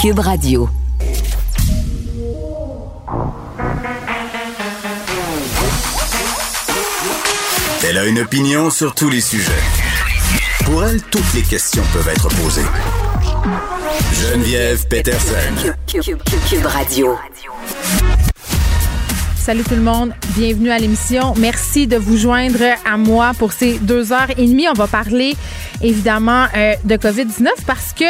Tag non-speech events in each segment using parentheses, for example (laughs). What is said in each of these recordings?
Cube Radio. Elle a une opinion sur tous les sujets. Pour elle, toutes les questions peuvent être posées. Geneviève Peterson. Cube, Radio. Salut tout le monde, bienvenue à l'émission. Merci de vous joindre à moi pour ces deux heures et demie. On va parler évidemment euh, de COVID-19 parce que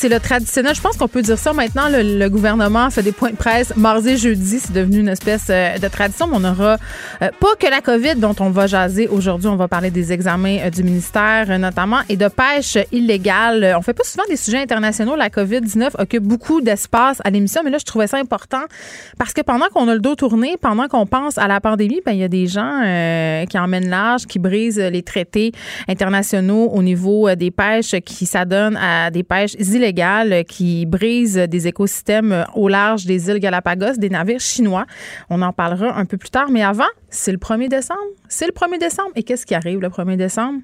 c'est le traditionnel. Je pense qu'on peut dire ça maintenant. Le, gouvernement fait des points de presse mardi, jeudi. C'est devenu une espèce euh, de tradition. Mais on n'aura euh, pas que la COVID dont on va jaser aujourd'hui. On va parler des examens euh, du ministère notamment et de pêche illégale. On fait pas souvent des sujets internationaux. La COVID-19 occupe beaucoup d'espace à l'émission. Mais là, je trouvais ça important parce que pendant qu'on a le dos tourné, pendant qu'on pense à la pandémie, ben, il y a des gens qui emmènent l'âge, qui brisent les traités internationaux au niveau des pêches, qui s'adonnent à des pêches illégales qui brise des écosystèmes au large des îles Galapagos, des navires chinois. On en parlera un peu plus tard, mais avant, c'est le 1er décembre? C'est le 1er décembre? Et qu'est-ce qui arrive le 1er décembre?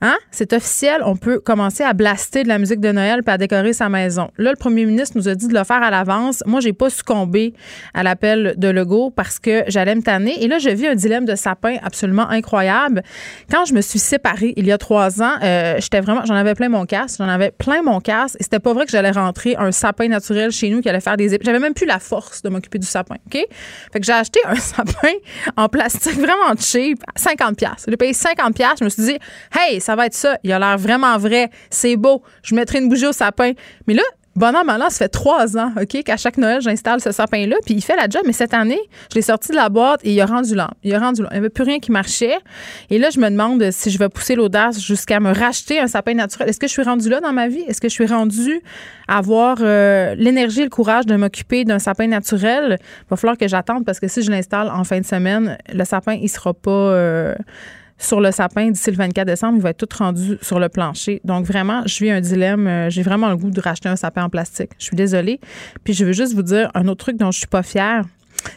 Hein? C'est officiel. On peut commencer à blaster de la musique de Noël puis à décorer sa maison. Là, le premier ministre nous a dit de le faire à l'avance. Moi, j'ai pas succombé à l'appel de Legault parce que j'allais me tanner. Et là, je vis un dilemme de sapin absolument incroyable. Quand je me suis séparée il y a trois ans, euh, j'étais vraiment, j'en avais plein mon casse. J'en avais plein mon casse. Et c'était pas vrai que j'allais rentrer un sapin naturel chez nous qui allait faire des. J'avais même plus la force de m'occuper du sapin. OK? Fait que j'ai acheté un (laughs) sapin en place plastique vraiment cheap, 50 pièces. J'ai payé 50 pièces, je me suis dit "Hey, ça va être ça, il a l'air vraiment vrai, c'est beau, je mettrai une bougie au sapin." Mais là, Bon an, ça fait trois ans, OK, qu'à chaque Noël, j'installe ce sapin-là, puis il fait la job. Mais cette année, je l'ai sorti de la boîte et il a rendu lent. Il a rendu lent. Il n'y avait plus rien qui marchait. Et là, je me demande si je vais pousser l'audace jusqu'à me racheter un sapin naturel. Est-ce que je suis rendu là dans ma vie? Est-ce que je suis rendu à avoir euh, l'énergie et le courage de m'occuper d'un sapin naturel? Il va falloir que j'attende parce que si je l'installe en fin de semaine, le sapin, il sera pas... Euh, sur le sapin d'ici le 24 décembre. Il va être tout rendu sur le plancher. Donc, vraiment, je vis un dilemme. Euh, j'ai vraiment le goût de racheter un sapin en plastique. Je suis désolée. Puis, je veux juste vous dire un autre truc dont je suis pas fière,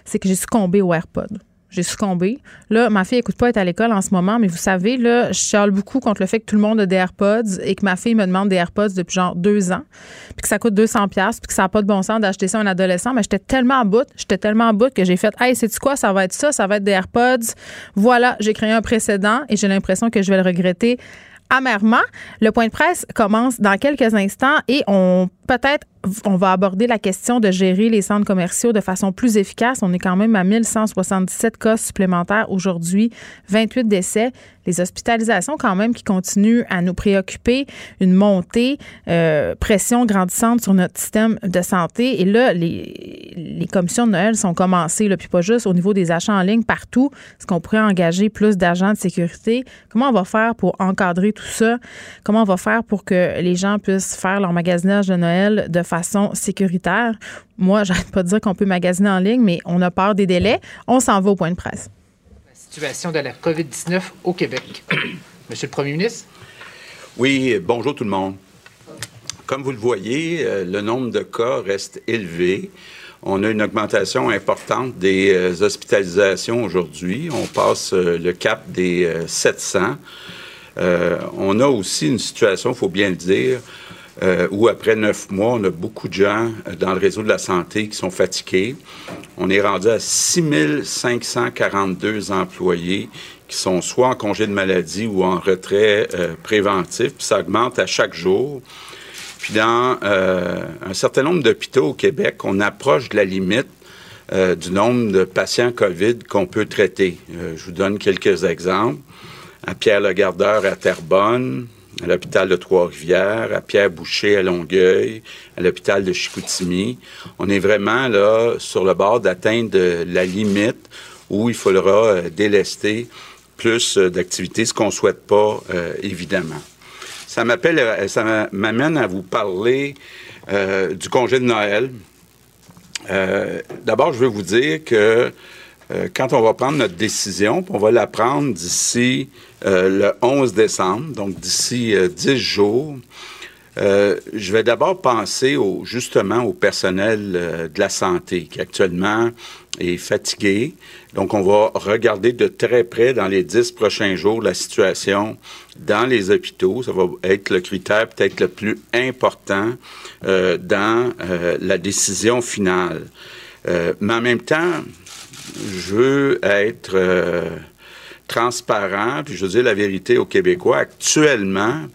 c'est que j'ai succombé au AirPod j'ai succombé. Là, ma fille écoute pas être à l'école en ce moment, mais vous savez, là, je chiale beaucoup contre le fait que tout le monde a des AirPods et que ma fille me demande des AirPods depuis genre deux ans, puis que ça coûte 200 pièces, puis que ça n'a pas de bon sens d'acheter ça à un adolescent. Mais j'étais tellement en bout, j'étais tellement en bout que j'ai fait, hey, sais-tu quoi, ça va être ça, ça va être des AirPods. Voilà, j'ai créé un précédent et j'ai l'impression que je vais le regretter amèrement. Le point de presse commence dans quelques instants et on peut-être on va aborder la question de gérer les centres commerciaux de façon plus efficace. On est quand même à 1177 cas supplémentaires aujourd'hui, 28 décès. Les hospitalisations quand même qui continuent à nous préoccuper, une montée, euh, pression grandissante sur notre système de santé. Et là, les, commissions de Noël sont commencées, là, puis pas juste au niveau des achats en ligne, partout. Est-ce qu'on pourrait engager plus d'agents de sécurité? Comment on va faire pour encadrer tout ça? Comment on va faire pour que les gens puissent faire leur magasinage de Noël de façon sécuritaire? Moi, (laughs) j'arrête pas de dire qu'on peut magasiner en ligne, mais on a peur des délais. On s'en va au point de presse situation de la COVID-19 au Québec. (clears throat) Monsieur le Premier ministre? Oui, bonjour tout le monde. Comme vous le voyez, euh, le nombre de cas reste élevé. On a une augmentation importante des euh, hospitalisations aujourd'hui. On passe euh, le cap des 700. on a aussi une situation, il faut bien le dire, euh, où après neuf mois, on a beaucoup de gens euh, dans le réseau de la santé qui sont fatigués. On est rendu à 6 542 employés qui sont soit en congé de maladie ou en retrait euh, préventif, puis ça augmente à chaque jour. Puis dans un certain nombre d'hôpitaux au Québec, on approche de la limite du nombre de patients COVID qu'on peut traiter. je vous donne quelques exemples. À Pierre-le-Gardeur à Terrebonne, à l'hôpital de Trois-Rivières, à Pierre-Boucher à Longueuil, à l'hôpital de Chicoutimi. On est vraiment là sur le bord d'atteindre la limite où il faudra euh, délester plus euh, d'activités, ce qu'on souhaite pas, euh, évidemment. Ça m'appelle, ça m'amène à vous parler du congé de Noël. D'abord, je veux vous dire que quand on va prendre notre décision, on va la prendre d'ici euh, le 11 décembre, donc d'ici 10 euh, jours, Euh, je vais d'abord penser au, justement au personnel euh, de la santé qui actuellement est fatigué. Donc, on va regarder de très près dans les dix prochains jours la situation dans les hôpitaux. Ça va être le critère peut-être le plus important euh, dans la décision finale. mais en même temps, je veux être transparent, puis je veux dire la vérité aux Québécois. Actuellement,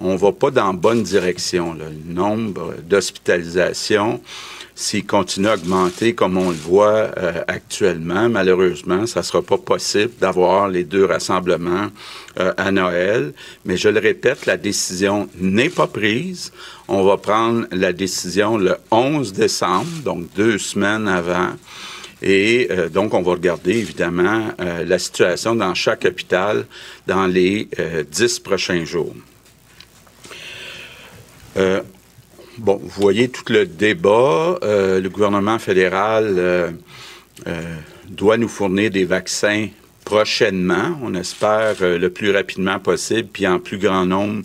on va pas dans bonne direction. Le nombre d'hospitalisations, s'il continue à augmenter comme on le voit euh, actuellement, malheureusement, ça sera pas possible d'avoir les deux rassemblements euh, à Noël. Mais je le répète, la décision n'est pas prise. On va prendre la décision le 11 décembre, donc deux semaines avant. Et euh, donc, on va regarder évidemment la situation dans chaque hôpital dans les dix prochains jours. Euh, bon, vous voyez tout le débat. Euh, le gouvernement fédéral euh, doit nous fournir des vaccins prochainement. On espère le plus rapidement possible, puis en plus grand nombre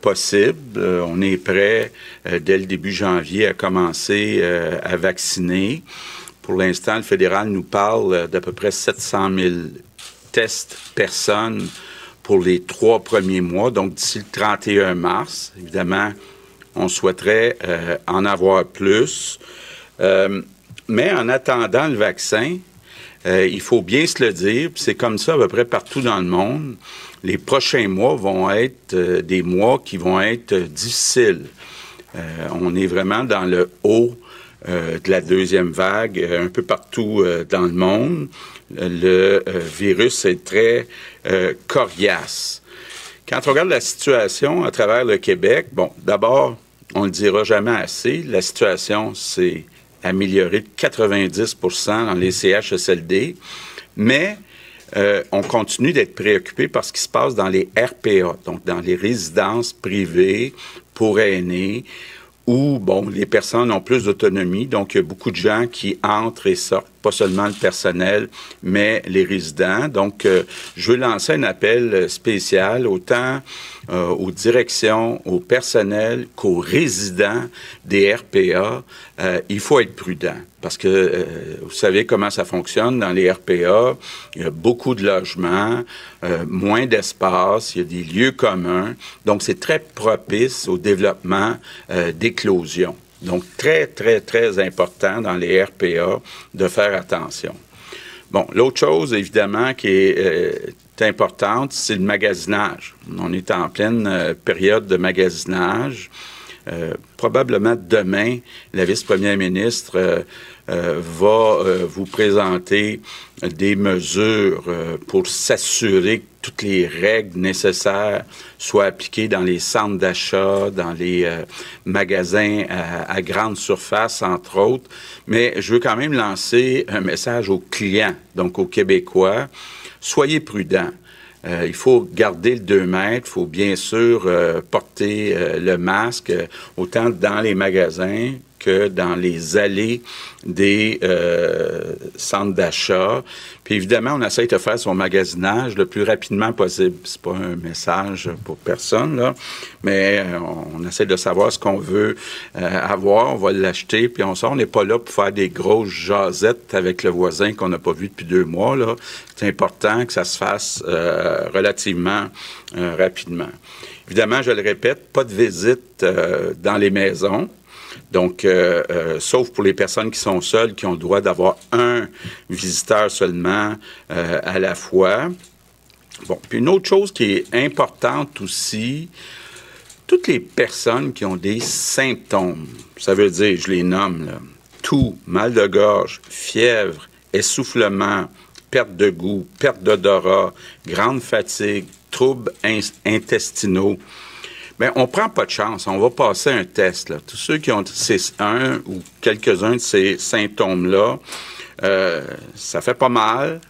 possible. on est prêt dès le début janvier à commencer à vacciner. Pour l'instant, le fédéral nous parle d'à peu près 700 000 tests personnes pour les trois premiers mois, donc d'ici le 31 mars. Évidemment, on souhaiterait euh, en avoir plus. Euh, mais en attendant le vaccin, euh, il faut bien se le dire, c'est comme ça à peu près partout dans le monde. Les prochains mois vont être des mois qui vont être difficiles. on est vraiment dans le haut de la deuxième vague un peu partout dans le monde le euh, virus est très euh, coriace. Quand on regarde la situation à travers le Québec, bon, d'abord, on ne le dira jamais assez, la situation s'est améliorée de 90% dans les CHSLD, mais euh, on continue d'être préoccupé par ce qui se passe dans les RPA, donc dans les résidences privées pour aînés, où, bon, les personnes ont plus d'autonomie, donc il y a beaucoup de gens qui entrent et sortent, pas seulement le personnel, mais les résidents. Donc, euh, je veux lancer un appel spécial autant euh, aux directions, au personnel qu'aux résidents des RPA. Euh, il faut être prudent parce que vous savez comment ça fonctionne dans les RPA. Il y a beaucoup de logements, moins d'espace, il y a des lieux communs. Donc, c'est très propice au développement d'éclosion. Donc, très, très, très important dans les RPA de faire attention. Bon, l'autre chose, évidemment, qui est euh, importante, c'est le magasinage. On est en pleine euh, période de magasinage. Euh, probablement demain, la vice-première ministre va vous présenter des mesures pour s'assurer que toutes les règles nécessaires soient appliquées dans les centres d'achat, dans les euh, magasins à, grande surface, entre autres. Mais je veux quand même lancer un message aux clients, donc aux Québécois. Soyez prudents. Euh, il faut garder le 2 mètres, il faut bien sûr euh, porter le masque, autant dans les magasins que dans les allées des euh, centres d'achat. Puis évidemment, on essaie de faire son magasinage le plus rapidement possible. C'est pas un message pour personne, là, mais euh, on essaie de savoir ce qu'on veut euh, avoir, on va l'acheter, puis on sort. On n'est pas là pour faire des grosses jasettes avec le voisin qu'on n'a pas vu depuis deux mois. Là. C'est important que ça se fasse relativement rapidement. Évidemment, je le répète, pas de visite dans les maisons. Donc, euh, euh, sauf pour les personnes qui sont seules, qui ont le droit d'avoir un visiteur seulement euh, à la fois. Bon, puis une autre chose qui est importante aussi, toutes les personnes qui ont des symptômes, ça veut dire, je les nomme, là, tout, mal de gorge, fièvre, essoufflement, perte de goût, perte d'odorat, grande fatigue, troubles intestinaux, Bien, on prend pas de chance. On va passer un test. Là. Tous ceux qui ont un ou quelques-uns de ces symptômes-là, euh, ça fait pas mal.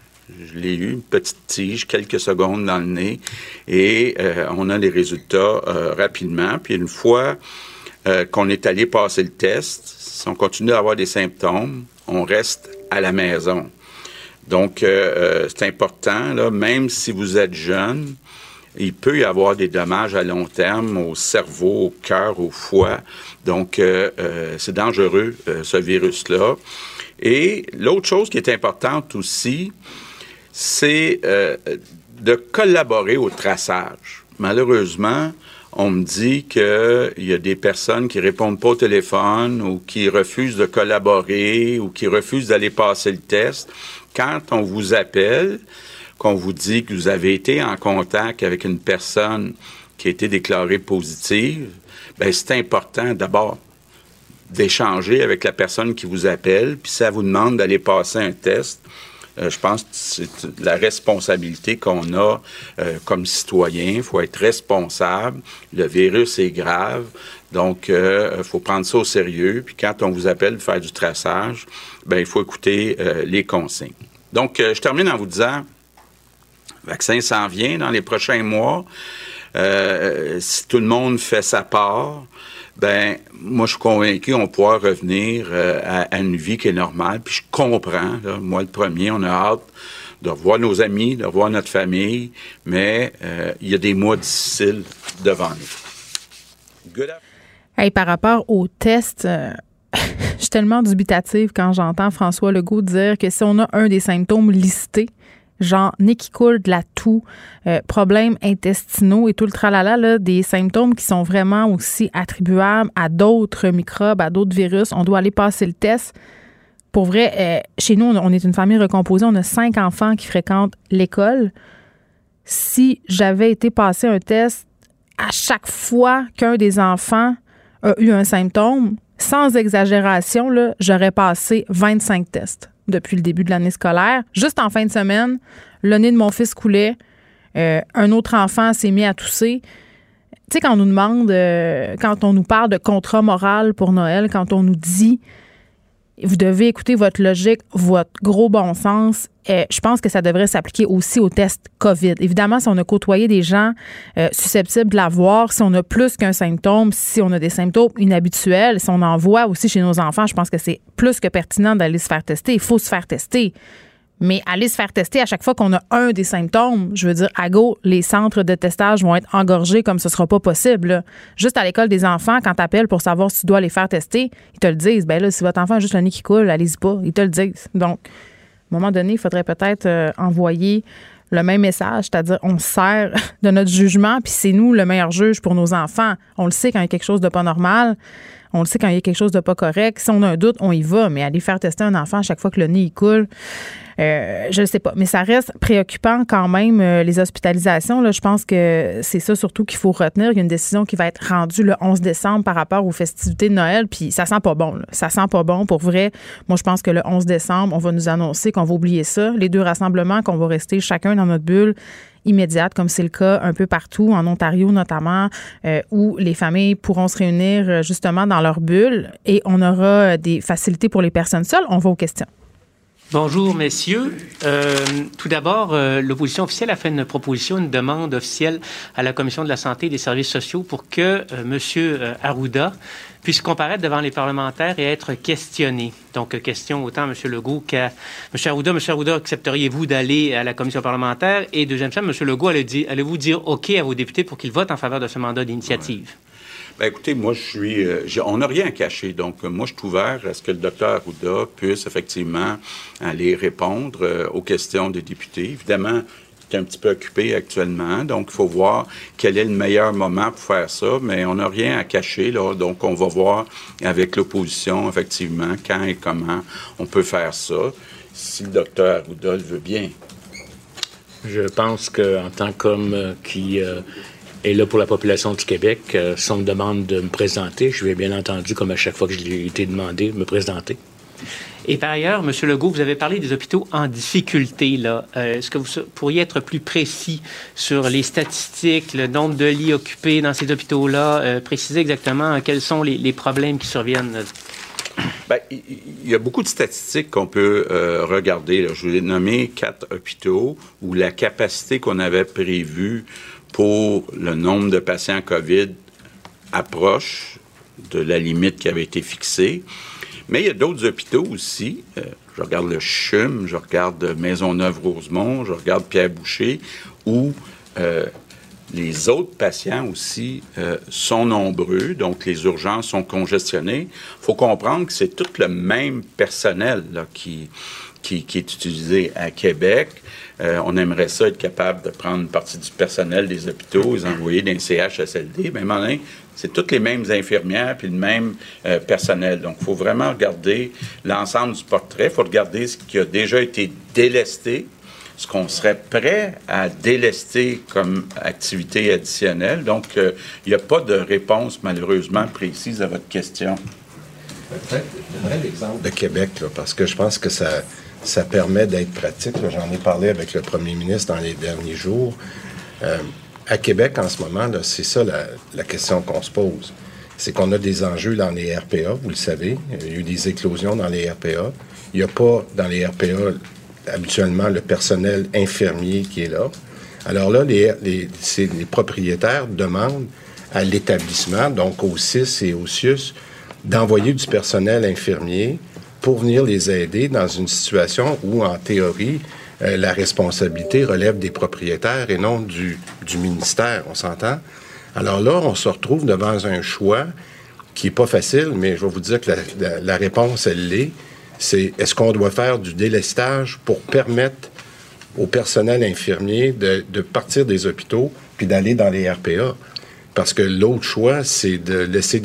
Je l'ai eu, une petite tige, quelques secondes dans le nez, et euh, on a les résultats euh, rapidement. Puis une fois qu'on est allé passer le test, si on continue d'avoir des symptômes, on reste à la maison. Donc, c'est important, là, même si vous êtes jeune, il peut y avoir des dommages à long terme au cerveau, au cœur, au foie. Donc, euh, euh, c'est dangereux, euh, ce virus-là. Et l'autre chose qui est importante aussi, c'est de collaborer au traçage. Malheureusement, on me dit qu'il y a des personnes qui répondent pas au téléphone ou qui refusent de collaborer ou qui refusent d'aller passer le test. Quand on vous appelle, qu'on vous dit que vous avez été en contact avec une personne qui a été déclarée positive, ben c'est important d'abord d'échanger avec la personne qui vous appelle, puis ça vous demande d'aller passer un test. Euh, je pense que c'est la responsabilité qu'on a euh, comme citoyen. Il faut être responsable. Le virus est grave. Donc, il euh, faut prendre ça au sérieux. Puis quand on vous appelle pour faire du traçage, ben il faut écouter les consignes. Donc, je termine en vous disant, vaccin s'en vient dans les prochains mois. si tout le monde fait sa part, ben moi je suis convaincu qu'on pourra revenir euh, à, une vie qui est normale. Puis je comprends, moi le premier, on a hâte de revoir nos amis, de revoir notre famille, mais euh, il y a des mois difficiles devant nous. Good hey, par rapport au test, euh, (laughs) je suis tellement dubitative quand j'entends François Legault dire que si on a un des symptômes listés, genre nez qui coule, de la toux, euh, problèmes intestinaux et tout le tralala, là, des symptômes qui sont vraiment aussi attribuables à d'autres microbes, à d'autres virus. On doit aller passer le test. Pour vrai, euh, chez nous, on est une famille recomposée. On a cinq enfants qui fréquentent l'école. Si j'avais été passer un test à chaque fois qu'un des enfants a eu un symptôme, sans exagération, j'aurais passé 25 tests depuis le début de l'année scolaire. Juste en fin de semaine, le nez de mon fils coulait. Euh, un autre enfant s'est mis à tousser. Tu sais, quand on nous demande, euh, quand on nous parle de contrat moral pour Noël, quand on nous dit vous devez écouter votre logique, votre gros bon sens. Et je pense que ça devrait s'appliquer aussi au test COVID. Évidemment, si on a côtoyé des gens euh, susceptibles de l'avoir, si on a plus qu'un symptôme, si on a des symptômes inhabituels, si on en voit aussi chez nos enfants, je pense que c'est plus que pertinent d'aller se faire tester. Il faut se faire tester. Mais aller se faire tester à chaque fois qu'on a un des symptômes, je veux dire, à go, les centres de testage vont être engorgés comme ce sera pas possible. Juste à l'école des enfants, quand tu appelles pour savoir si tu dois les faire tester, ils te le disent. Ben là, si votre enfant a juste le nez qui coule, allez-y pas. Ils te le disent. Donc, à un moment donné, il faudrait peut-être euh, envoyer le même message, c'est-à-dire on sert (laughs) de notre jugement, puis c'est nous le meilleur juge pour nos enfants. On le sait quand il y a quelque chose de pas normal. On le sait quand il y a quelque chose de pas correct. Si on a un doute, on y va. Mais aller faire tester un enfant à chaque fois que le nez il coule, euh, je ne sais pas. Mais ça reste préoccupant quand même, euh, les hospitalisations. Là, je pense que c'est ça surtout qu'il faut retenir. Il y a une décision qui va être rendue le 11 décembre par rapport aux festivités de Noël. Puis ça sent pas bon. Là. Ça sent pas bon. Pour vrai, moi, je pense que le 11 décembre, on va nous annoncer qu'on va oublier ça. Les deux rassemblements, qu'on va rester chacun dans notre bulle immédiate, comme c'est le cas un peu partout, en Ontario notamment, euh, où les familles pourront se réunir justement dans leur bulle et on aura des facilités pour les personnes seules. On va aux questions. Bonjour, messieurs. Euh, tout d'abord, l'opposition officielle a fait une proposition, une demande officielle à la Commission de la santé et des services sociaux pour que Monsieur M. Arruda puisse comparaître devant les parlementaires et être questionné. Donc, question autant à M. Legault qu'à M. Arruda. M. Arruda, accepteriez-vous d'aller à la commission parlementaire? Et deuxième chose, M. Legault, allez-vous dire OK à vos députés pour qu'ils votent en faveur de ce mandat d'initiative? Ben, écoutez, moi, je suis. Euh, on n'a rien à cacher. Donc, moi, je suis ouvert à ce que le docteur Arruda puisse effectivement aller répondre euh, aux questions des députés. Évidemment, un petit peu occupé actuellement. Donc, il faut voir quel est le meilleur moment pour faire ça. Mais on n'a rien à cacher, là. Donc, on va voir avec l'opposition, effectivement, quand et comment on peut faire ça. Si le docteur Arruda veut bien. Je pense qu'en tant qu'homme euh, qui euh, est là pour la population du Québec, euh, si on me demande de me présenter, je vais bien entendu, comme à chaque fois que je l'ai été demandé, me présenter. Et par ailleurs, M. Legault, vous avez parlé des hôpitaux en difficulté. Là. Euh, est-ce que vous pourriez être plus précis sur les statistiques, le nombre de lits occupés dans ces hôpitaux-là, euh, préciser exactement quels sont les, problèmes qui surviennent? Bien, il y a beaucoup de statistiques qu'on peut euh, regarder. Je vous ai nommé quatre hôpitaux où la capacité qu'on avait prévue pour le nombre de patients COVID approche de la limite qui avait été fixée. Mais il y a d'autres hôpitaux aussi. Euh, je regarde le CHUM, je regarde Maisonneuve-Rosemont, je regarde Pierre-Boucher, où euh, Les autres patients aussi euh, sont nombreux, donc les urgences sont congestionnées. Il faut comprendre que c'est tout le même personnel qui, qui, est utilisé à Québec. Euh, on aimerait ça être capable de prendre une partie du personnel des hôpitaux, les envoyer les CHSLD. Mais maintenant, c'est toutes les mêmes infirmières puis le même euh, personnel. Donc, il faut vraiment regarder l'ensemble du portrait. Il faut regarder ce qui a déjà été délesté ce qu'on serait prêt à délester comme activité additionnelle. Donc, euh, il n'y a pas de réponse malheureusement précise à votre question. Peut-être, l'exemple de Québec, parce que je pense que ça, ça permet d'être pratique. J'en ai parlé avec le premier ministre dans les derniers jours. Euh, à Québec, en ce moment, c'est ça la, question qu'on se pose. C'est qu'on a des enjeux dans les RPA, vous le savez. Il y a eu des éclosions dans les RPA. Il n'y a pas dans les RPA habituellement le personnel infirmier qui est là. Alors là, les, les, les propriétaires demandent à l'établissement, donc au CIS et au CIUS, d'envoyer du personnel infirmier pour venir les aider dans une situation où, en théorie, euh, la responsabilité relève des propriétaires et non du, ministère, on s'entend? Alors là, on se retrouve devant un choix qui n'est pas facile, mais je vais vous dire que la, réponse, elle l'est c'est est-ce qu'on doit faire du délestage pour permettre au personnel infirmier de, partir des hôpitaux puis d'aller dans les RPA? Parce que l'autre choix, c'est de laisser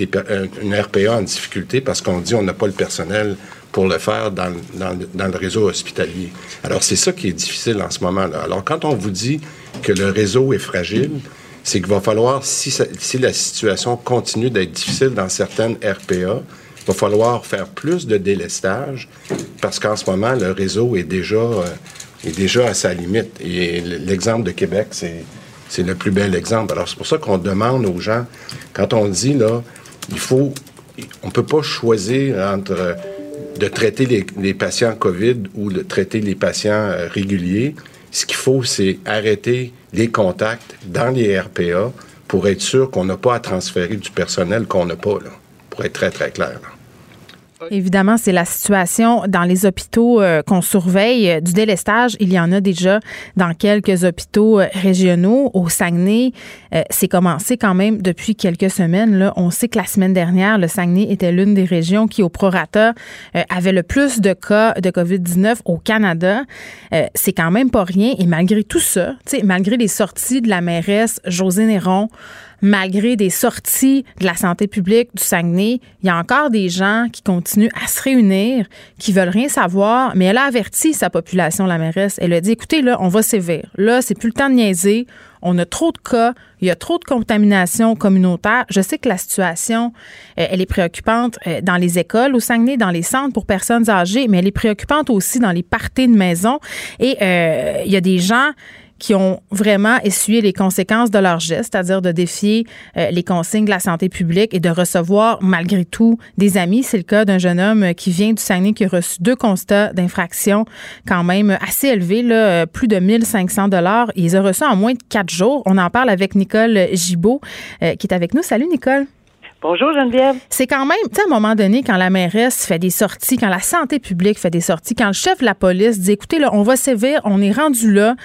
une RPA en difficulté parce qu'on dit on n'a pas le personnel pour le faire dans, dans, le réseau hospitalier. Alors, c'est ça qui est difficile en ce moment-là. Alors, quand on vous dit que le réseau est fragile, c'est qu'il va falloir, si, si la situation continue d'être difficile dans certaines RPA, il va falloir faire plus de délestage parce qu'en ce moment, le réseau est déjà, euh, est déjà à sa limite. Et l'exemple de Québec, c'est, c'est le plus bel exemple. Alors, c'est pour ça qu'on demande aux gens, quand on dit, là, il faut, on ne peut pas choisir entre euh, de traiter les, patients COVID ou de traiter les patients euh, réguliers. Ce qu'il faut, c'est arrêter les contacts dans les RPA pour être sûr qu'on n'a pas à transférer du personnel qu'on n'a pas, là, pour être très, très clair. Là. Évidemment, c'est la situation dans les hôpitaux euh, qu'on surveille. Du délestage, il y en a déjà dans quelques hôpitaux euh, régionaux. Au Saguenay, euh, c'est commencé quand même depuis quelques semaines. Là. On sait que la semaine dernière, le Saguenay était l'une des régions qui, au prorata, avait le plus de cas de COVID-19 au Canada. c'est quand même pas rien. Et malgré tout ça, malgré les sorties de la mairesse José Néron, malgré des sorties de la santé publique du Saguenay, il y a encore des gens qui continuent à se réunir, qui veulent rien savoir, mais elle a averti sa population, la mairesse. Elle a dit, écoutez, là, on va sévère. Là, c'est plus le temps de niaiser. On a trop de cas, il y a trop de contamination communautaire. Je sais que la situation, euh, elle est préoccupante euh, dans les écoles au Saguenay, dans les centres pour personnes âgées, mais elle est préoccupante aussi dans les parties de maison. Et euh, il y a des gens qui ont vraiment essuyé les conséquences de leurs gestes, c'est-à-dire de défier euh, les consignes de la santé publique et de recevoir malgré tout des amis. C'est le cas d'un jeune homme qui vient du Saguenay qui a reçu deux constats d'infraction quand même assez élevés, euh, plus de 1500 dollars. Il les a reçus en moins de quatre jours. On en parle avec Nicole Gibault euh, qui est avec nous. Salut Nicole. Bonjour Geneviève. C'est quand même, tu sais, à un moment donné, quand la mairesse fait des sorties, quand la santé publique fait des sorties, quand le chef de la police dit, écoutez, là, on va sévir, on est rendu là,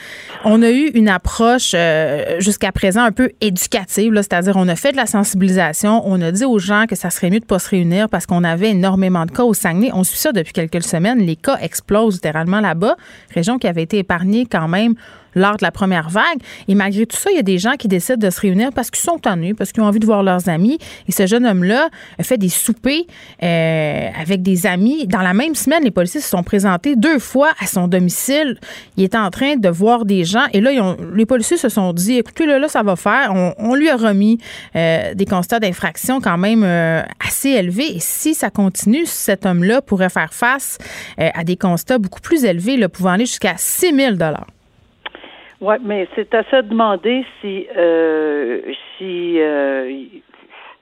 on a eu une approche euh, jusqu'à présent un peu éducative, c'est-à-dire on a fait de la sensibilisation, on a dit aux gens que ça serait mieux de pas se réunir parce qu'on avait énormément de cas au Saguenay. On suit ça depuis quelques semaines, les cas explosent littéralement là-bas, région qui avait été épargnée quand même lors de la première vague. Et malgré tout ça, il y a des gens qui décident de se réunir parce qu'ils sont ennuyés, parce qu'ils ont envie de voir leurs amis. Et ce jeune homme-là a fait des soupers euh, avec des amis. Dans la même semaine, les policiers se sont présentés deux fois à son domicile. Il était en train de voir des gens. Et là, les policiers se sont dit, écoutez, là, là ça va faire. On, lui a remis euh, des constats d'infraction quand même euh, assez élevés. Et si ça continue, cet homme-là pourrait faire face à des constats beaucoup plus élevés, pouvant aller jusqu'à 6 000 oui, mais c'est à se demander si euh, si euh,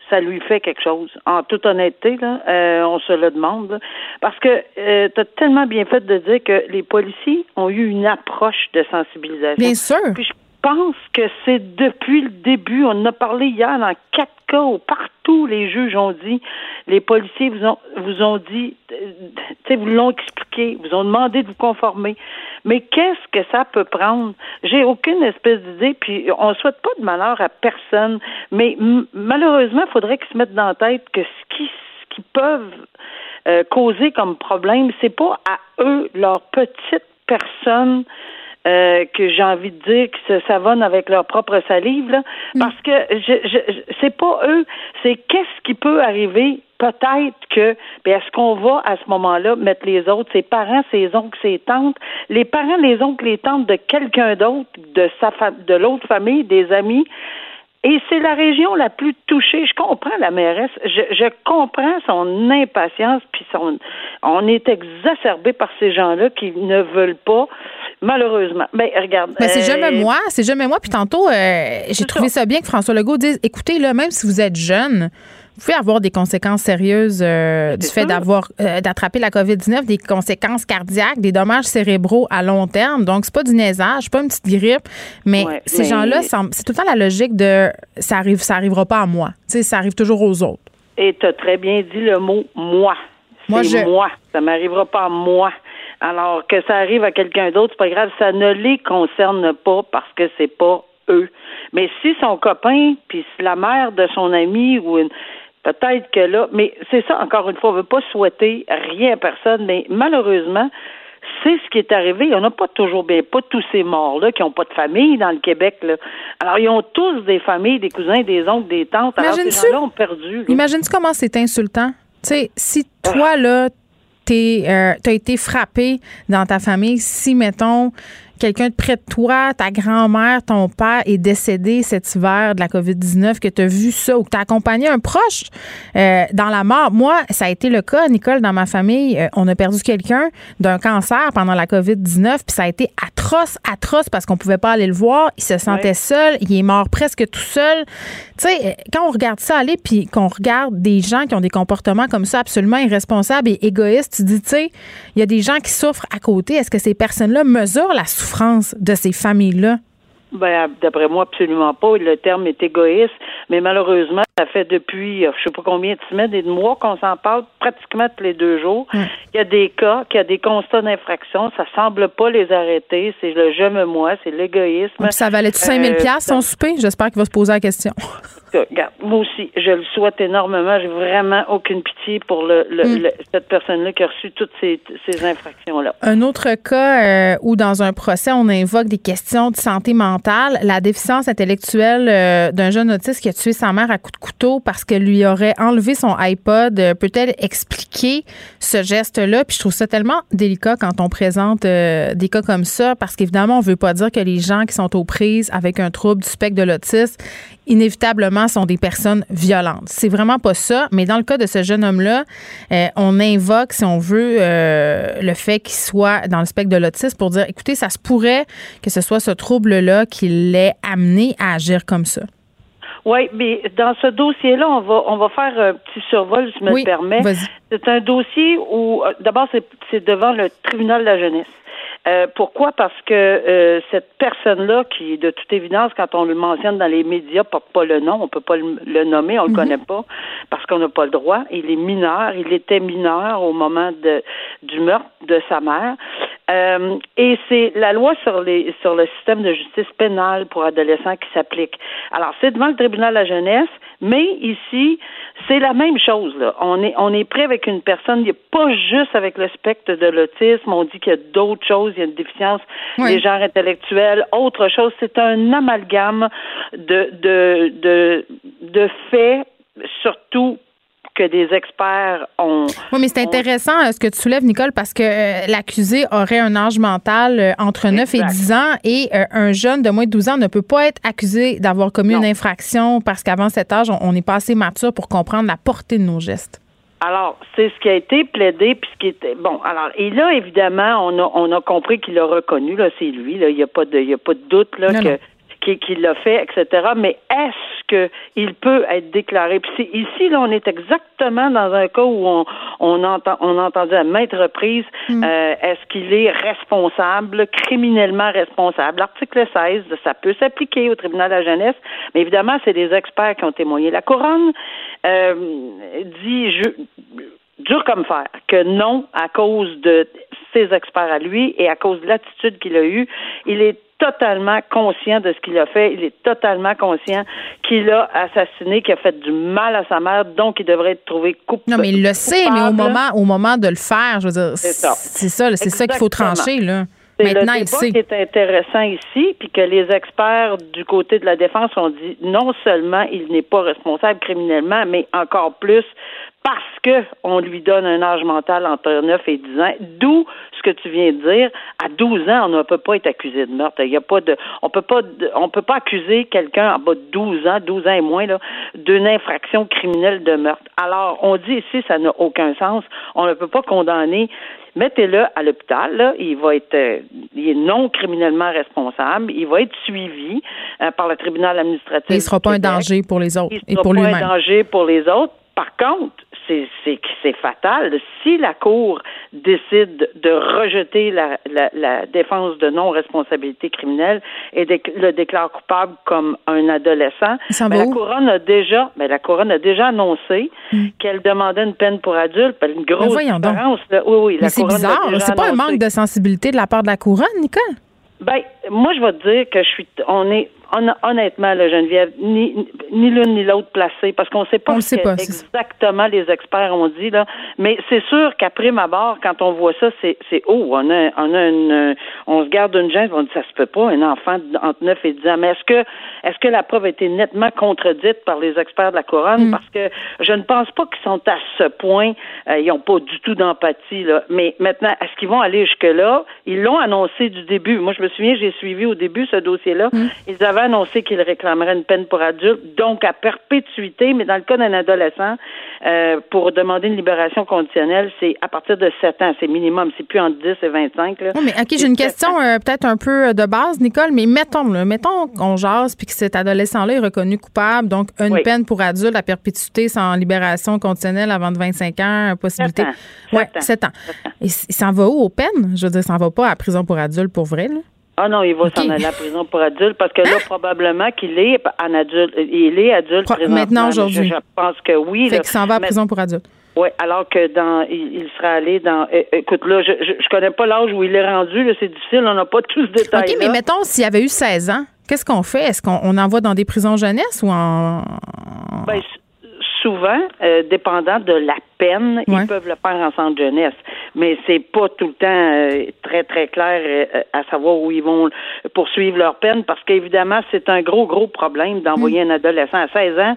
ça lui fait quelque chose. En toute honnêteté, là, euh, on se le demande. Parce que euh, tu as tellement bien fait de dire que les policiers ont eu une approche de sensibilisation. Bien sûr. Puis je pense que c'est depuis le début. On en a parlé hier dans quatre cas où partout les juges ont dit, les policiers vous ont vous ont dit, vous l'ont expliqué, vous ont demandé de vous conformer. Mais qu'est-ce que ça peut prendre? J'ai aucune espèce d'idée, puis on souhaite pas de malheur à personne, mais malheureusement, il faudrait qu'ils se mettent dans la tête que ce qui, qui peuvent euh, causer comme problème, c'est pas à eux, leur petite personne, euh, que j'ai envie de dire qui se savonnent avec leur propre salive, là, mm. parce que je, je, c'est pas eux, c'est qu'est-ce qui peut arriver. Peut-être que, bien, est-ce qu'on va à ce moment-là mettre les autres, ses parents, ses oncles, ses tantes, les parents, les oncles, les tantes de quelqu'un d'autre, de sa de l'autre famille, des amis, et c'est la région la plus touchée. Je comprends la mairesse. Je, je comprends son impatience, puis son. On est exacerbé par ces gens-là qui ne veulent pas, malheureusement. Ben, regarde. Mais c'est jamais euh, moi. C'est jamais moi. Puis tantôt, euh, j'ai trouvé ça. bien que François Legault dise écoutez, là, même si vous êtes jeune, vous pouvez avoir des conséquences sérieuses euh, du fait d'avoir euh, d'attraper la COVID-19, des conséquences cardiaques, des dommages cérébraux à long terme. Donc, c'est pas du naisage, pas une petite grippe, mais ces gens-là, c'est tout le temps la logique de ça arrive, ça arrivera pas à moi. Tu sais, ça arrive toujours aux autres. Et tu as très bien dit le mot moi. Moi, je... moi. Ça m'arrivera pas à moi. Alors que ça arrive à quelqu'un d'autre, c'est pas grave, ça ne les concerne pas parce que c'est pas eux. Mais si son copain, puis la mère de son ami ou une, Peut-être que là, mais c'est ça, encore une fois, on ne veut pas souhaiter rien à personne, mais malheureusement, c'est ce qui est arrivé. On n'a pas toujours bien, pas tous ces morts-là qui n'ont pas de famille dans le Québec. Là. Alors, ils ont tous des familles, des cousins, des oncles, des tantes. Alors, ces gens-là ont perdu. Imagine-tu comment c'est insultant? Tu sais, si toi, là, tu euh, as été frappé dans ta famille, si, mettons, quelqu'un de près de toi, ta grand-mère, ton père est décédé cet hiver de la COVID-19, que tu as vu ça ou que tu as accompagné un proche euh, dans la mort. Moi, ça a été le cas, Nicole, dans ma famille. Euh, on a perdu quelqu'un d'un cancer pendant la COVID-19, puis ça a été atroce, atroce parce qu'on pouvait pas aller le voir. Il se sentait seul. Il est mort presque tout seul. Tu sais, quand on regarde ça aller, puis qu'on regarde des gens qui ont des comportements comme ça absolument irresponsables et égoïstes, tu dis, tu sais, il y a des gens qui souffrent à côté. Est-ce que ces personnes-là mesurent la souffrance France de ces familles-là? Ben, d'après moi, absolument pas. Le terme est égoïste, mais malheureusement, ça fait depuis, euh, je sais pas combien de semaines et de mois qu'on s'en parle pratiquement tous les deux jours. Il y a des cas, qu'il y a des constats d'infraction, ça semble pas les arrêter. C'est le je me moi, c'est l'égoïsme. Ça valait 5000 euh, pièces son souper? J'espère qu'il va se poser la question. (laughs) Regarde, moi aussi, je le souhaite énormément. J'ai vraiment aucune pitié pour le, mm. cette personne-là qui a reçu toutes ces, infractions-là. Un autre cas euh, où, dans un procès, on invoque des questions de santé mentale, la déficience intellectuelle euh, d'un jeune autiste qui a tué sa mère à coups de couteau parce qu'elle lui aurait enlevé son iPod. Euh, peut-elle expliquer ce geste-là? Puis je trouve ça tellement délicat quand on présente des cas comme ça parce qu'évidemment, on veut pas dire que les gens qui sont aux prises avec un trouble du spectre de l'autisme, inévitablement sont des personnes violentes. C'est vraiment pas ça, mais dans le cas de ce jeune homme-là, euh, on invoque, si on veut, euh, le fait qu'il soit dans le spectre de l'autisme pour dire, écoutez, ça se pourrait que ce soit ce trouble-là qui l'ait amené à agir comme ça. Oui, mais dans ce dossier-là, on va on va faire un petit survol, si je me permets. C'est un dossier où euh, d'abord c'est devant le tribunal de la jeunesse. Euh, pourquoi? Parce que euh, cette personne-là, qui, de toute évidence, quand on le mentionne dans les médias, porte pas le nom, on peut pas le, nommer, on le mhm. connaît pas, parce qu'on n'a pas le droit. Il est mineur, il était mineur au moment de, du meurtre de sa mère. Euh, et c'est la loi sur les sur le système de justice pénale pour adolescents qui s'applique. Alors, c'est devant le tribunal de la jeunesse, mais ici, c'est la même chose. Là. On est on est prêt avec une personne, il n'y a pas juste avec le spectre de l'autisme, on dit qu'il y a d'autres choses, il y a une déficience des genres intellectuels, autre chose. C'est un amalgame de de de, de faits surtout que des experts ont. Oui, mais c'est intéressant euh, ce que tu soulèves, Nicole, parce que euh, l'accusé aurait un âge mental euh, entre 9 et 10 ans et un jeune de moins de 12 ans ne peut pas être accusé d'avoir commis une infraction parce qu'avant cet âge, on n'est pas assez mature pour comprendre la portée de nos gestes. Alors, c'est ce qui a été plaidé, puis ce qui était bon. Alors, et là, évidemment, on a on a compris qu'il a reconnu là, c'est lui. Là, il n'y a pas de il y a pas de doute là que qui, l'a fait, etc. Mais est-ce qu'il peut être déclaré? Puis ici, là, on est exactement dans un cas où on, on entend, on a entendu à maintes reprises, mm. euh, est-ce qu'il est responsable, criminellement responsable? L'article 16, ça peut s'appliquer au tribunal de la jeunesse, mais évidemment, c'est des experts qui ont témoigné. La couronne euh, dit, je, dur comme fer, que non, à cause de ses experts à lui et à cause de l'attitude qu'il a eue, il est totalement conscient de ce qu'il a fait. Il est totalement conscient qu'il a assassiné, qu'il a fait du mal à sa mère, donc il devrait être trouvé coupable. Non, mais il le sait, mais au moment, au moment de le faire, je veux dire, c'est ça, c'est ça, c'est ça qu'il faut trancher là. Maintenant, le débat qui est intéressant ici, puis que les experts du côté de la défense ont dit non seulement il n'est pas responsable criminellement, mais encore plus parce que on lui donne un âge mental entre 9 et 10 ans, d'où ce que tu viens de dire, à 12 ans, on ne peut pas être accusé de meurtre. Il y a pas de on peut pas on peut pas accuser quelqu'un en bas de 12 ans, 12 ans et moins là, d'une infraction criminelle de meurtre. Alors, on dit ici ça n'a aucun sens. On ne peut pas condamner mettez-le à l'hôpital, là, il va être euh, il est non criminellement responsable, il va être suivi euh, par le tribunal administratif. il ne sera pas un danger pour les autres il et pour lui-même. pas un danger pour les autres. Par contre, c'est fatal. Si la Cour décide de rejeter la, la, la défense de non-responsabilité criminelle et le déclare coupable comme un adolescent, ben, la couronne a déjà, ben, la couronne a déjà annoncé hmm. qu'elle demandait une peine pour adulte, une grosse ben, différence. Oui, oui, Mais c'est bizarre. C'est pas un manque de sensibilité de la part de la couronne, Nicole? Ben, moi, je vais te dire que je suis, on est, honnêtement, là, Geneviève, ni, ni l'une ni l'autre placée, parce qu'on ne sait pas, ce que exactement les experts ont dit, là. Mais c'est sûr qu'après ma barre, quand on voit ça, c'est, c'est oh, on a, on a une, on se garde une gêne, on dit ça se peut pas, un enfant entre 9 et 10 ans. Mais est-ce que, est-ce que la preuve a été nettement contredite par les experts de la couronne? Mm. Parce que je ne pense pas qu'ils sont à ce point, euh, ils n'ont pas du tout d'empathie, là. Mais maintenant, est-ce qu'ils vont aller jusque-là? Ils l'ont annoncé du début. Moi, je me souviens, j'ai suivi au début ce dossier-là. Mm. Ils avaient annoncé qu'il réclamerait une peine pour adulte, donc à perpétuité, mais dans le cas d'un adolescent, euh, pour demander une libération conditionnelle, c'est à partir de 7 ans, c'est minimum, c'est plus entre 10 et 25. Là. mais OK, j'ai une question euh, peut-être un peu euh, de base, Nicole, mais mettons, là, mettons qu'on jase puis que cet adolescent-là est reconnu coupable, donc une peine pour adulte à perpétuité sans libération conditionnelle avant de 25 ans, possibilité. 7 ans. Ouais, 7 ans. Et il s'en va où aux peines? Je veux dire, ça s'en va pas à prison pour adulte pour vrai, là? Ah non, il va s'en aller à la prison pour adulte parce que là, hein? probablement qu'il est en adulte. Il est adulte Maintenant, aujourd'hui. Je, pense que oui. Fait qu'il s'en va à prison pour adulte. Oui, alors que dans il, sera allé dans écoute là, je, je, connais pas l'âge où il est rendu, c'est difficile, on n'a pas tous ce détail. OK, mais mettons s'il avait eu 16 ans, qu'est-ce qu'on fait? Est-ce qu'on envoie dans des prisons jeunesse ou en ben, souvent, euh, dépendant de la peine, ils peuvent le faire en centre jeunesse. Mais c'est pas tout le temps euh, très, très clair euh, à savoir où ils vont poursuivre leur peine parce qu'évidemment, c'est un gros, gros problème d'envoyer mm. un adolescent à 16 ans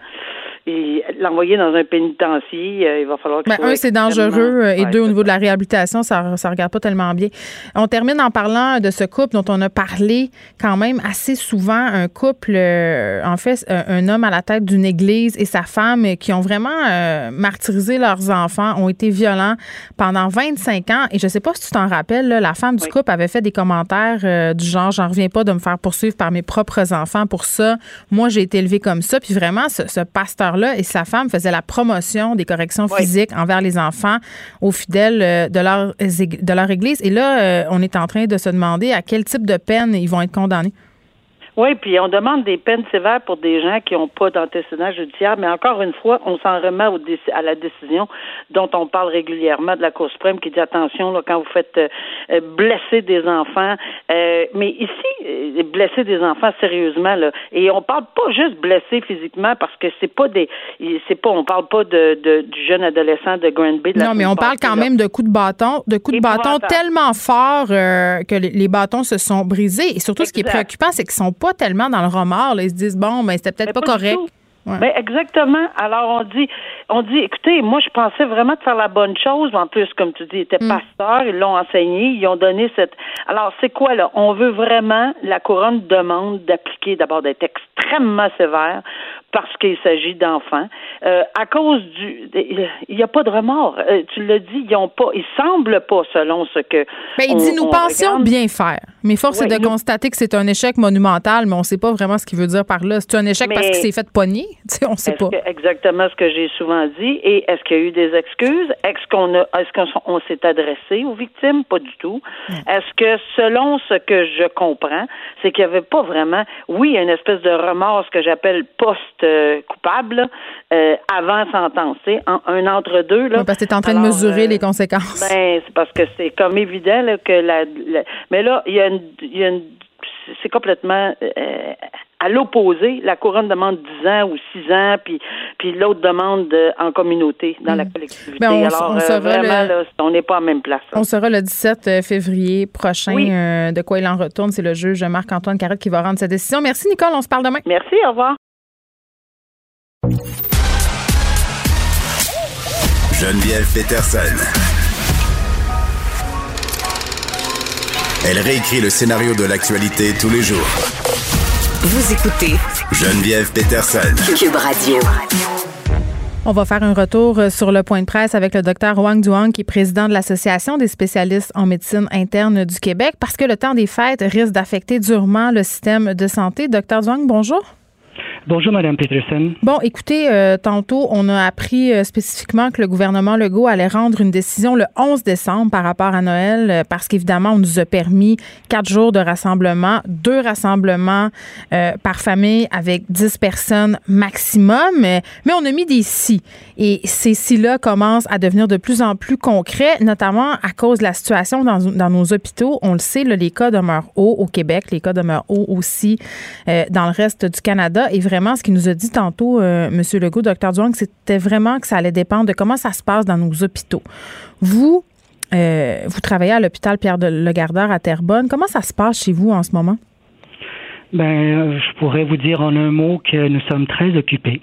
l'envoyer dans un pénitencier, euh, il va falloir que ben, Un, c'est dangereux euh, et deux, au niveau de la réhabilitation, ça ça regarde pas tellement bien. On termine en parlant de ce couple dont on a parlé quand même assez souvent, un couple, euh, en fait, un homme à la tête d'une église et sa femme qui ont vraiment martyrisé leurs enfants, ont été violents pendant 25 ans. Et je sais pas si tu t'en rappelles, la femme du couple avait fait des commentaires du genre, j'en reviens pas de me faire poursuivre par mes propres enfants pour ça. Moi, j'ai été élevée comme ça. Puis vraiment, ce, ce pasteur et sa femme faisaient la promotion des corrections physiques envers les enfants aux fidèles euh, de leur, de leur église. Et là, euh, on est en train de se demander à quel type de peine ils vont être condamnés. Oui, puis on demande des peines sévères pour des gens qui n'ont pas d'antécédent judiciaire, mais encore une fois, on s'en remet au à la décision dont on parle régulièrement de la Cour suprême qui dit attention là, quand vous faites euh, euh, blesser des enfants, euh, mais ici blesser des enfants sérieusement là, et on parle pas juste blesser physiquement parce que c'est pas des, c'est pas, on parle pas de, de, du jeune adolescent de Granby. non, mais on parle quand même de coups de bâton, de coups de bâton tellement forts que les, bâtons se sont brisés. Et surtout, ce qui est préoccupant, c'est qu'ils sont pas tellement dans le remords. Ils se disent, bon, mais c'était peut-être pas, correct. Ben, exactement. Alors on dit, on dit, écoutez, moi je pensais vraiment de faire la bonne chose. En plus, comme tu dis, ils étaient mm. pasteurs, ils l'ont enseigné, ils ont donné cette. Alors c'est quoi là? On veut vraiment la couronne demande d'appliquer d'abord d'être extrêmement sévère parce qu'il s'agit d'enfants. Euh, à cause du, il n'y a pas de remords. Euh, tu l'as dit, ils ont pas, ils semblent pas selon ce que. Mais ben, il dit, nous pensions bien faire. Mais force est de constater que c'est un échec monumental, mais on ne sait pas vraiment ce qu'il veut dire par là. C'est un échec parce qu'il s'est fait pogner? (laughs) on ne sait pas. exactement ce que j'ai souvent dit. Et est-ce qu'il y a eu des excuses? Est-ce qu'on a, est-ce qu'on s'est adressé aux victimes? Pas du tout. Est-ce que selon ce que je comprends, c'est qu'il n'y avait pas vraiment, oui, une espèce de remords, ce que j'appelle post euh, coupable euh, avant sentence. C'est un, entre-deux. Là. parce que tu es en train de mesurer les conséquences. Ben, c'est parce que c'est comme évident que la, Mais là, il y a une, y a une c'est complètement à l'opposé, la couronne demande 10 ans ou 6 ans, puis, puis l'autre demande en communauté, dans la mm. collectivité. Ben, on, Alors, on vraiment, on n'est pas en même place. On sera le 17 euh, février prochain. Euh, de quoi il en retourne, c'est le juge Marc-Antoine Carrette qui va rendre sa décision. Merci, Nicole. On se parle demain. Merci. Au revoir. Geneviève Peterson. Elle réécrit le scénario de l'actualité tous les jours vous écoutez Geneviève Peterson. Cube Radio. On va faire un retour euh, sur le point de presse avec le docteur Wang Duang, qui est président de l'Association des spécialistes en médecine interne du Québec, parce que le temps des fêtes risque d'affecter durement le système de santé. Docteur Duang, bonjour. Bonjour, Madame Peterson. Bon, écoutez, euh, tantôt, on a appris euh, spécifiquement que le gouvernement Legault allait rendre une décision le 11 décembre par rapport à Noël, euh, parce qu'évidemment, on nous a permis quatre jours de rassemblement, deux rassemblements par famille avec dix personnes maximum, mais on a mis des si. Et ces si-là commencent à devenir de plus en plus concrets, notamment à cause de la situation dans, nos hôpitaux. On le sait, les cas demeurent hauts au Québec, les cas demeurent hauts aussi dans le reste du Canada. Vraiment, ce qu'il nous a dit tantôt, euh, M. Legault, Dr. Duang, c'était vraiment que ça allait dépendre de comment ça se passe dans nos hôpitaux. Vous, euh, vous travaillez à l'hôpital Pierre de Legardeur à Terrebonne. Comment ça se passe chez vous en ce moment? Ben, euh, je pourrais vous dire en un mot que nous sommes très occupés.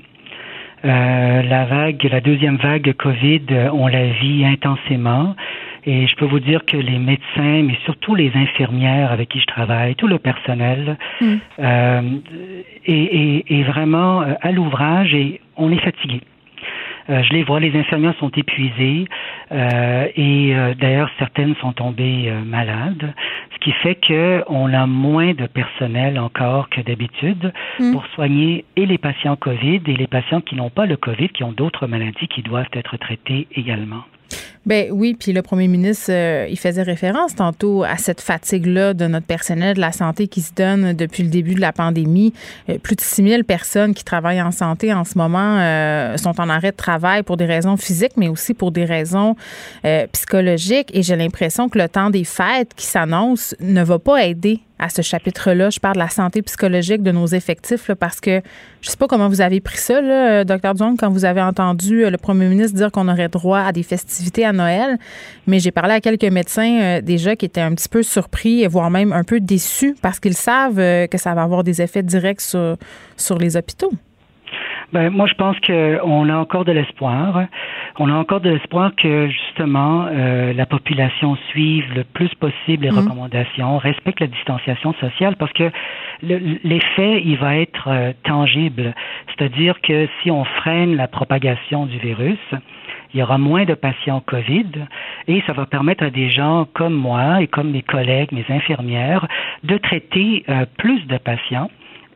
la vague, la deuxième vague COVID, on la vit intensément. Et je peux vous dire que les médecins, mais surtout les infirmières avec qui je travaille, tout le personnel, mm. euh, est, vraiment euh, à l'ouvrage et on est fatigué. Euh, je les vois, les infirmières sont épuisées euh, et euh, d'ailleurs certaines sont tombées malades, ce qui fait que on a moins de personnel encore que d'habitude mm. pour soigner et les patients Covid et les patients qui n'ont pas le Covid, qui ont d'autres maladies qui doivent être traitées également. Ben oui, puis le premier ministre, euh, il faisait référence tantôt à cette fatigue-là de notre personnel de la santé qui se donne depuis le début de la pandémie. Euh, plus de 6 000 personnes qui travaillent en santé en ce moment euh, sont en arrêt de travail pour des raisons physiques, mais aussi pour des raisons psychologiques. Et j'ai l'impression que le temps des fêtes qui s'annonce ne va pas aider à ce chapitre-là. Je parle de la santé psychologique de nos effectifs parce que je sais pas comment vous avez pris ça, là, Dr. Duong, quand vous avez entendu euh, le premier ministre dire qu'on aurait droit à des festivités à Noël. Mais j'ai parlé à quelques médecins euh, déjà qui étaient un petit peu surpris, voire même un peu déçus parce qu'ils savent euh, que ça va avoir des effets directs sur, sur les hôpitaux. Ben, moi, je pense qu'on a encore de l'espoir. On a encore de l'espoir que, justement, euh, la population suive le plus possible les mmh. recommandations, respecte la distanciation sociale, parce que l'effet, il va être euh, tangible. C'est-à-dire que si on freine la propagation du virus, il y aura moins de patients COVID et ça va permettre à des gens comme moi et comme mes collègues, mes infirmières, de traiter euh, plus de patients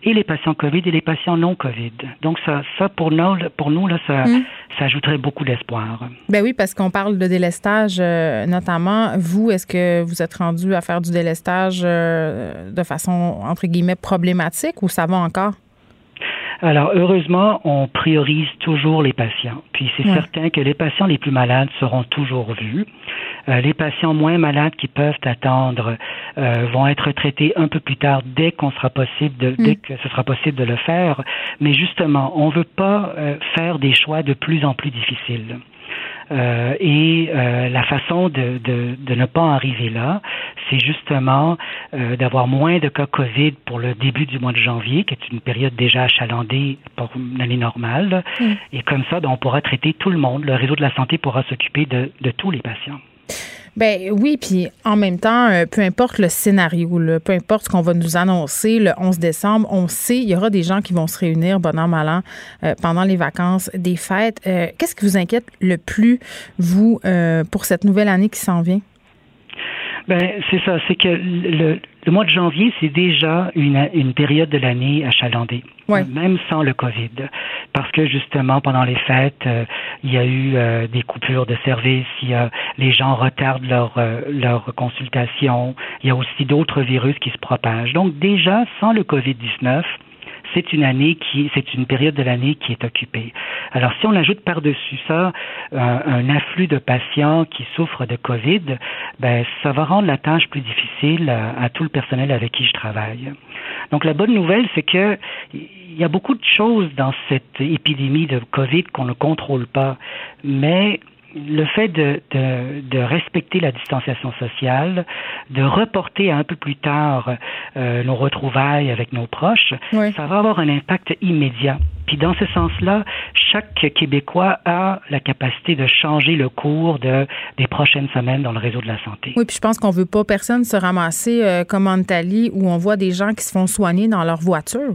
et les patients COVID et les patients non COVID. Donc ça, ça pour nous, pour nous là, ça, mm. ça ajouterait beaucoup d'espoir. Ben oui, parce qu'on parle de délestage, euh, notamment. Vous, est-ce que vous êtes rendu à faire du délestage euh, de façon entre guillemets problématique ou ça va encore? Alors, heureusement, on priorise toujours les patients. Puis c'est certain que les patients les plus malades seront toujours vus. Euh, les patients moins malades qui peuvent attendre euh, vont être traités un peu plus tard dès qu'on sera possible de, dès mm. que ce sera possible de le faire. Mais justement, on ne veut pas euh, faire des choix de plus en plus difficiles. Euh, et euh, la façon de, de, de, ne pas arriver là, c'est justement euh, d'avoir moins de cas COVID pour le début du mois de janvier, qui est une période déjà achalandée pour une année normale. Mm. Et comme ça, ben, on pourra traiter tout le monde. Le réseau de la santé pourra s'occuper de, de tous les patients. Ben oui, puis en même temps, euh, peu importe le scénario, peu importe ce qu'on va nous annoncer le 11 décembre, on sait il y aura des gens qui vont se réunir bon an mal an euh, pendant les vacances des fêtes. Euh, qu'est-ce qui vous inquiète le plus vous pour cette nouvelle année qui s'en vient? Ben c'est ça, c'est que le, le mois de janvier, c'est déjà une, une période de l'année achalandée, même sans le COVID, parce que justement pendant les fêtes, euh, il y a eu euh, des coupures de services, il y a, les gens retardent leur euh, leur consultation, il y a aussi d'autres virus qui se propagent. Donc déjà sans le COVID 19, c'est une année qui, c'est une période de l'année qui est occupée. Alors, si on ajoute par-dessus ça un, afflux de patients qui souffrent de COVID, ben, ça va rendre la tâche plus difficile à, tout le personnel avec qui je travaille. Donc, la bonne nouvelle, c'est que il y a beaucoup de choses dans cette épidémie de COVID qu'on ne contrôle pas, mais le fait de, de, respecter la distanciation sociale, de reporter un peu plus tard euh, nos retrouvailles avec nos proches, ça va avoir un impact immédiat. Puis dans ce sens-là, chaque Québécois a la capacité de changer le cours de, des prochaines semaines dans le réseau de la santé. Oui, puis je pense qu'on veut pas personne se ramasser euh, comme en Italie où on voit des gens qui se font soigner dans leur voiture.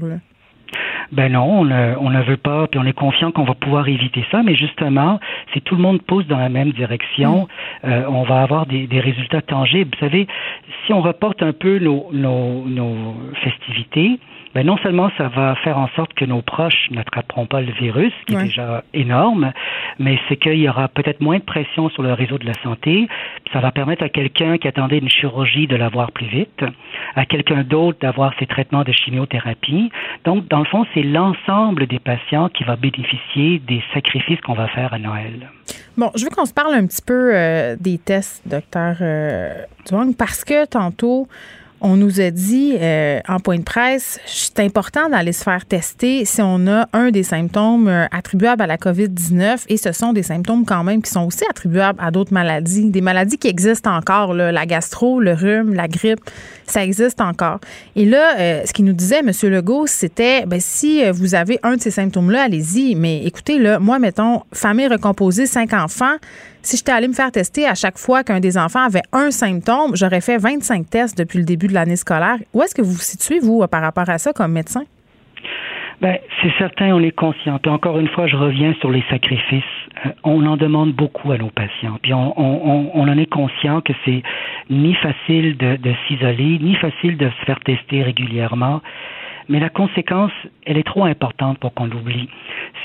Ben non, on ne, on ne veut pas, puis on est confiant qu'on va pouvoir éviter ça, mais justement, si tout le monde pousse dans la même direction, mm. euh, on va avoir des, des, résultats tangibles. Vous savez, si on reporte un peu nos, nos, nos festivités, ben non seulement ça va faire en sorte que nos proches n'attraperont pas le virus, qui est déjà énorme, mais c'est qu'il y aura peut-être moins de pression sur le réseau de la santé. Ça va permettre à quelqu'un qui attendait une chirurgie de l'avoir plus vite, à quelqu'un d'autre d'avoir ses traitements de chimiothérapie. Donc, dans le fond, c'est l'ensemble des patients qui va bénéficier des sacrifices qu'on va faire à Noël. Bon, je veux qu'on se parle un petit peu euh, des tests, docteur euh, parce que tantôt, on nous a dit euh, en point de presse, c'est important d'aller se faire tester si on a un des symptômes euh, attribuables à la COVID-19. Et ce sont des symptômes quand même qui sont aussi attribuables à d'autres maladies, des maladies qui existent encore, la gastro, le rhume, la grippe, ça existe encore. Et là, euh, ce qu'il nous disait, M. Legault, c'était, ben, si vous avez un de ces symptômes-là, allez-y, mais écoutez, là, moi, mettons, famille recomposée, cinq enfants, si j'étais allé me faire tester à chaque fois qu'un des enfants avait un symptôme, j'aurais fait 25 tests depuis le début de l'année scolaire. Où est-ce que vous vous situez, vous, par rapport à ça, comme médecin? Ben, c'est certain, on est conscient. Encore une fois, je reviens sur les sacrifices. On en demande beaucoup à nos patients. Puis on, en est conscient que c'est ni facile de, s'isoler, ni facile de se faire tester régulièrement. Mais la conséquence, elle est trop importante pour qu'on l'oublie.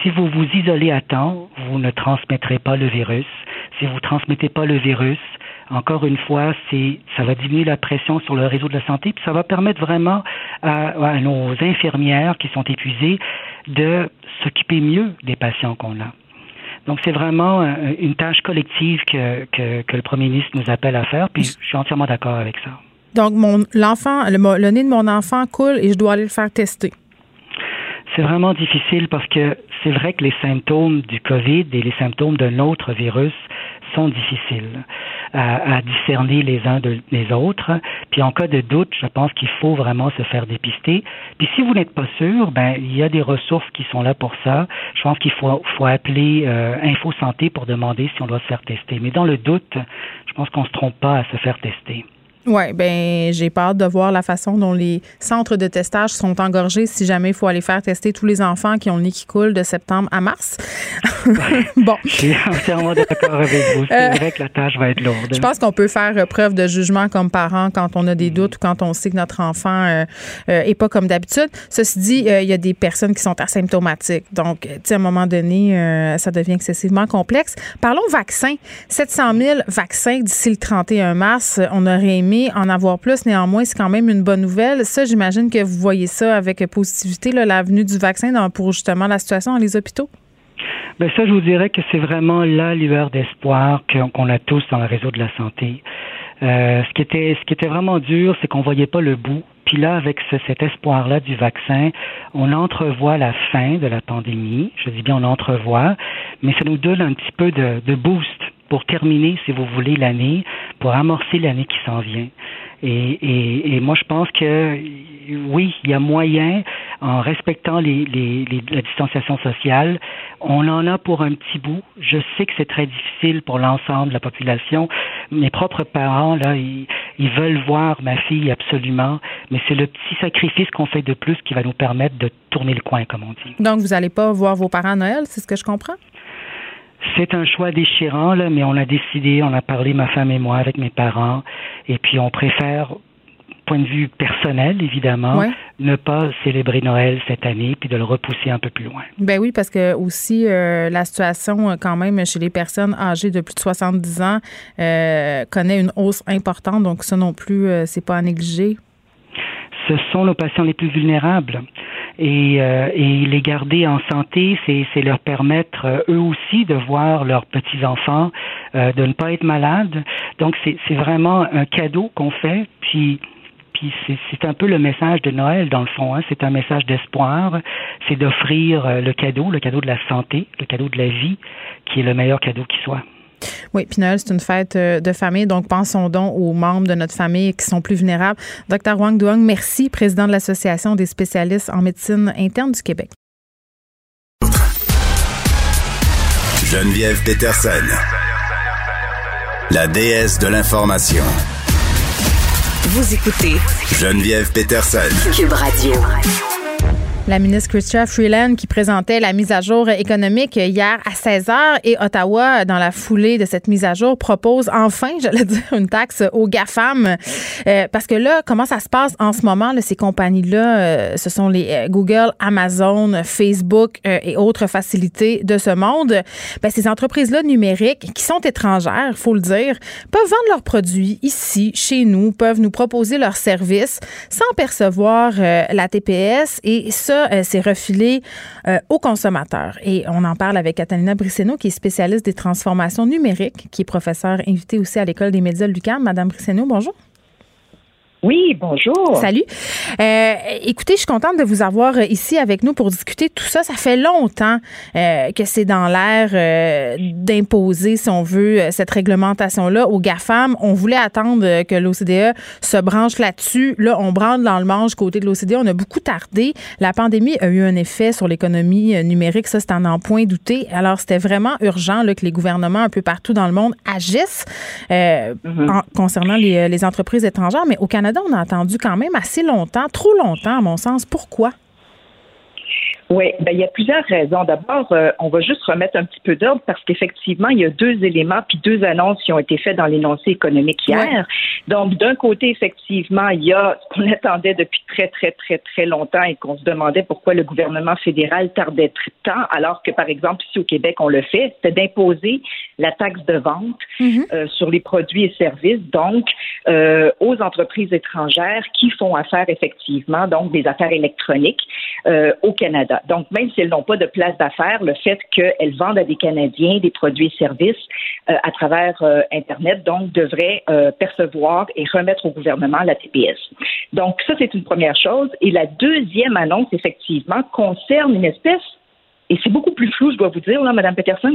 Si vous vous isolez à temps, vous ne transmettrez pas le virus. Si vous transmettez pas le virus, encore une fois, c'est ça va diminuer la pression sur le réseau de la santé, puis ça va permettre vraiment à, nos infirmières qui sont épuisées de s'occuper mieux des patients qu'on a. Donc, c'est vraiment euh, une tâche collective que, que, que, le premier ministre nous appelle à faire, puis je suis entièrement d'accord avec ça. Donc, mon l'enfant, le, le, nez de mon enfant coule et je dois aller le faire tester. C'est vraiment difficile parce que c'est vrai que les symptômes du COVID et les symptômes d'un autre virus sont difficiles à, à discerner les uns des autres. Puis en cas de doute, je pense qu'il faut vraiment se faire dépister. Puis si vous n'êtes pas sûr, ben il y a des ressources qui sont là pour ça. Je pense qu'il faut, appeler euh, Info Santé pour demander si on doit se faire tester. Mais dans le doute, je pense qu'on se trompe pas à se faire tester. Oui, ben j'ai peur de voir la façon dont les centres de testage sont engorgés si jamais il faut aller faire tester tous les enfants qui ont le nez qui coule de septembre à mars. (laughs) bon. Je suis entièrement d'accord avec vous. C'est euh, vrai que la tâche va être lourde. Je pense qu'on peut faire preuve de jugement comme parent quand on a des mm. doutes ou quand on sait que notre enfant n'est euh, euh, pas comme d'habitude. Ceci dit, il y a des personnes qui sont asymptomatiques. Donc, tu sais, à un moment donné, ça devient excessivement complexe. Parlons vaccins. 700 000 vaccins d'ici le 31 mars. On aurait aimé en avoir plus. Néanmoins, c'est quand même une bonne nouvelle. Ça, j'imagine que vous voyez ça avec positivité, l'avenue du vaccin pour justement la situation dans les hôpitaux. Bien, ça, je vous dirais que c'est vraiment la lueur d'espoir qu'on a tous dans le réseau de la santé. Euh, ce qui était vraiment dur, c'est qu'on voyait pas le bout. Puis là, avec cet espoir-là du vaccin, on entrevoit la fin de la pandémie. Je dis bien on entrevoit, mais ça nous donne un petit peu de boost pour terminer, si vous voulez, l'année, pour amorcer l'année qui s'en vient. Et, moi, je pense que oui, il y a moyen, en respectant la distanciation sociale, on en a pour un petit bout. Je sais que c'est très difficile pour l'ensemble de la population. Mes propres parents, là, ils, ils veulent voir ma fille absolument, mais c'est le petit sacrifice qu'on fait de plus qui va nous permettre de tourner le coin, comme on dit. Donc, vous n'allez pas voir vos parents à Noël, c'est ce que je comprends? C'est un choix déchirant, là, mais on a décidé, on a parlé, ma femme et moi, avec mes parents, et puis on préfère, point de vue personnel, évidemment, ne pas célébrer Noël cette année, puis de le repousser un peu plus loin. Ben oui, parce que aussi, euh, la situation, euh, quand même, chez les personnes âgées de plus de 70 ans, euh, connaît une hausse importante, donc ça non plus, c'est pas à négliger. Ce sont nos patients les plus vulnérables. Et, euh, les garder en santé, c'est leur permettre euh, eux aussi de voir leurs petits-enfants, euh, de ne pas être malades. Donc c'est vraiment un cadeau qu'on fait. Puis c'est un peu le message de Noël dans le fond. Hein. C'est un message d'espoir. C'est d'offrir le cadeau, le cadeau de la santé, le cadeau de la vie, qui est le meilleur cadeau qui soit. Oui, puis Noël, c'est une fête euh, de famille, donc pensons donc aux membres de notre famille qui sont plus vulnérables. Dr Wang Duong, merci, président de l'Association des spécialistes en médecine interne du Québec. Geneviève Peterson, la déesse de l'information. Vous écoutez Geneviève Peterson, Cube Radio. La ministre Chrystia Freeland qui présentait la mise à jour économique hier à 16 h et Ottawa, dans la foulée de cette mise à jour, propose enfin, (laughs) j'allais dire, une taxe aux GAFAM. Euh, parce que là, comment ça se passe en ce moment, là, ces compagnies-là, euh, ce sont les euh, Google, Amazon, Facebook et autres facilités de ce monde. Ben, ces entreprises-là numériques qui sont étrangères, faut le dire, peuvent vendre leurs produits ici, chez nous, peuvent nous proposer leurs services sans percevoir la TPS et ça, euh, c'est refilé euh, aux consommateurs. Et on en parle avec Catalina Brisseno, qui est spécialiste des transformations numériques, qui est professeure invitée aussi à l'École des médias de l'UQAM. Madame Brisseno, bonjour. Oui, bonjour. Salut. Euh, écoutez, je suis contente de vous avoir ici avec nous pour discuter de tout ça. Ça fait longtemps euh, que c'est dans l'air euh, d'imposer, si on veut, cette réglementation-là aux GAFAM. On voulait attendre que l'OCDE se branche là-dessus. Là, on branle dans le manche côté de l'OCDE. On a beaucoup tardé. La pandémie a eu un effet sur l'économie numérique. Ça, c'est en point douté. Alors, c'était vraiment urgent là, que les gouvernements un peu partout dans le monde agissent mm-hmm. concernant les, les entreprises étrangères. Mais au Canada, on a attendu quand même assez longtemps, trop longtemps à mon sens. Pourquoi? Oui, ben, il y a plusieurs raisons. D'abord, euh, on va juste remettre un petit peu d'ordre parce qu'effectivement, il y a deux éléments puis deux annonces qui ont été faites dans l'énoncé économique hier. Donc, d'un côté, effectivement, il y a ce qu'on attendait depuis très, très, très, très longtemps et qu'on se demandait pourquoi le gouvernement fédéral tardait tant, alors que, par exemple, ici au Québec, on le fait, c'était d'imposer la taxe de vente mm-hmm. euh, sur les produits et services, donc euh, aux entreprises étrangères qui font affaire effectivement, donc des affaires électroniques au Canada. Donc, même si elles n'ont pas de place d'affaires, le fait qu'elles vendent à des Canadiens des produits et services euh, à travers euh, Internet, donc, devrait euh, percevoir et remettre au gouvernement la TPS. Donc, ça, c'est une première chose. Et la deuxième annonce, effectivement, concerne une espèce et c'est beaucoup plus flou, je dois vous dire, là, Mme Peterson,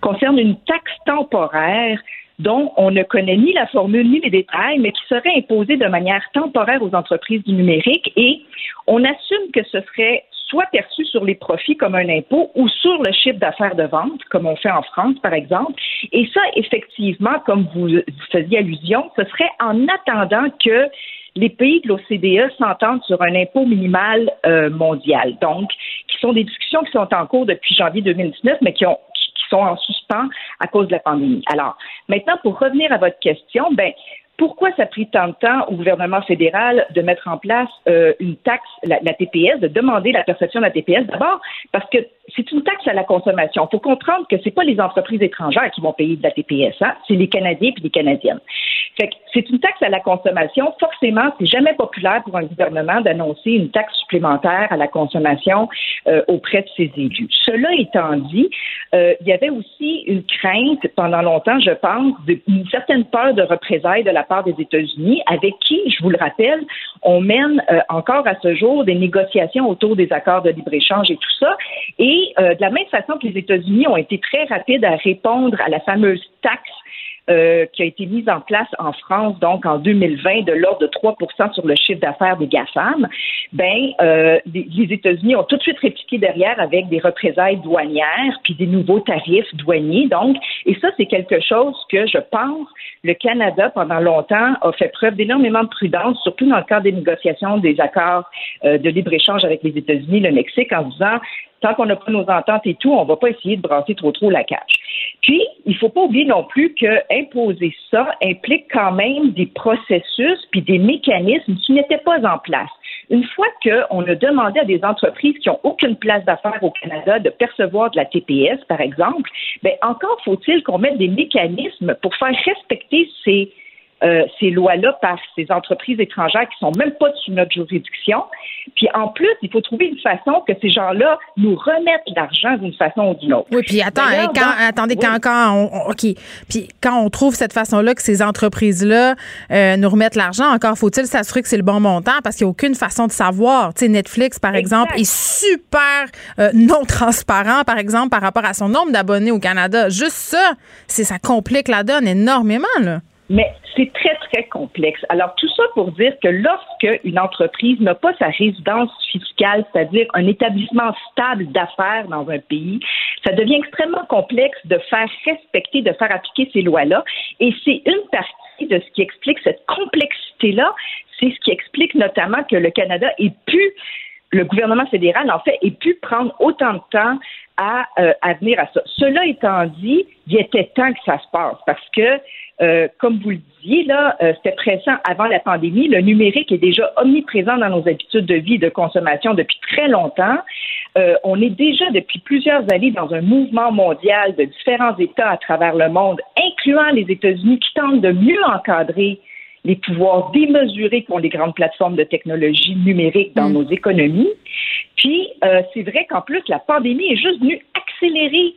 concerne une taxe temporaire dont on ne connaît ni la formule ni les détails, mais qui serait imposée de manière temporaire aux entreprises du numérique et on assume que ce serait soit perçu sur les profits comme un impôt ou sur le chiffre d'affaires de vente, comme on fait en France, par exemple. Et ça, effectivement, comme vous faisiez allusion, ce serait en attendant que les pays de l'OCDE s'entendent sur un impôt minimal euh, mondial. Donc, qui sont des discussions qui sont en cours depuis janvier 2019, mais qui qui sont en suspens à cause de la pandémie. Alors, maintenant, pour revenir à votre question, ben, pourquoi ça a pris tant de temps au gouvernement fédéral de mettre en place euh, une taxe, la, TPS, de demander la perception de la TPS? D'abord, parce que c'est une taxe à la consommation. Il faut comprendre que c'est pas les entreprises étrangères qui vont payer de la TPS, hein? c'est les Canadiens et les Canadiennes. Fait que c'est une taxe à la consommation. Forcément, c'est jamais populaire pour un gouvernement d'annoncer une taxe supplémentaire à la consommation euh, auprès de ses élus. Cela étant dit, euh, il y avait aussi une crainte pendant longtemps, je pense, d'une certaine peur de représailles de la part des États-Unis, avec qui, je vous le rappelle, on mène euh, encore à ce jour des négociations autour des accords de libre-échange et tout ça. Et euh, de la même façon que les États-Unis ont été très rapides à répondre à la fameuse taxe euh, qui a été mise en place en France, donc en 2020, de l'ordre de 3% sur le chiffre d'affaires des GAFAM, ben, euh, les, États-Unis ont tout de suite répliqué derrière avec des représailles douanières, puis des nouveaux tarifs douaniers. Donc, et ça, c'est quelque chose que je pense le Canada, pendant longtemps, a fait preuve d'énormément de prudence, surtout dans le cadre des négociations des accords euh, de libre-échange avec les États-Unis, le Mexique, en disant tant qu'on n'a pas nos ententes et tout, on ne va pas essayer de brasser trop trop la cage. Puis, il ne faut pas oublier non plus que imposer ça implique quand même des processus puis des mécanismes qui n'étaient pas en place. Une fois qu'on a demandé à des entreprises qui n'ont aucune place d'affaires au Canada de percevoir de la TPS, par exemple, bien, encore faut-il qu'on mette des mécanismes pour faire respecter ces euh, ces lois-là par ces entreprises étrangères qui sont même pas sous notre juridiction. Puis en plus, il faut trouver une façon que ces gens-là nous remettent l'argent d'une façon ou d'une autre. Oui, puis attends, hein, quand, attendez, quand, quand on, OK. Puis quand on trouve cette façon-là que ces entreprises-là euh, nous remettent l'argent, encore faut-il s'assurer que c'est le bon montant parce qu'il n'y a aucune façon de savoir. Tu sais, Netflix, par exemple, est super euh, non transparent, par exemple, par rapport à son nombre d'abonnés au Canada. Juste ça, c'est ça complique la donne énormément, là. Mais c'est très, très complexe. Alors, tout ça pour dire que lorsque une entreprise n'a pas sa résidence fiscale, c'est-à-dire un établissement stable d'affaires dans un pays, ça devient extrêmement complexe de faire respecter, de faire appliquer ces lois-là. Et c'est une partie de ce qui explique cette complexité-là. C'est ce qui explique notamment que le Canada ait pu le gouvernement fédéral, en fait, ait pu prendre autant de temps à, euh, à venir à ça. Cela étant dit, il était temps que ça se passe parce que euh, comme vous le disiez, là, euh, c'était présent avant la pandémie. Le numérique est déjà omniprésent dans nos habitudes de vie et de consommation depuis très longtemps. Euh, on est déjà depuis plusieurs années dans un mouvement mondial de différents États à travers le monde, incluant les États-Unis, qui tentent de mieux encadrer les pouvoirs démesurés qu'ont les grandes plateformes de technologie numérique dans mm. nos économies. Puis, c'est vrai qu'en plus, la pandémie est juste venue accélérer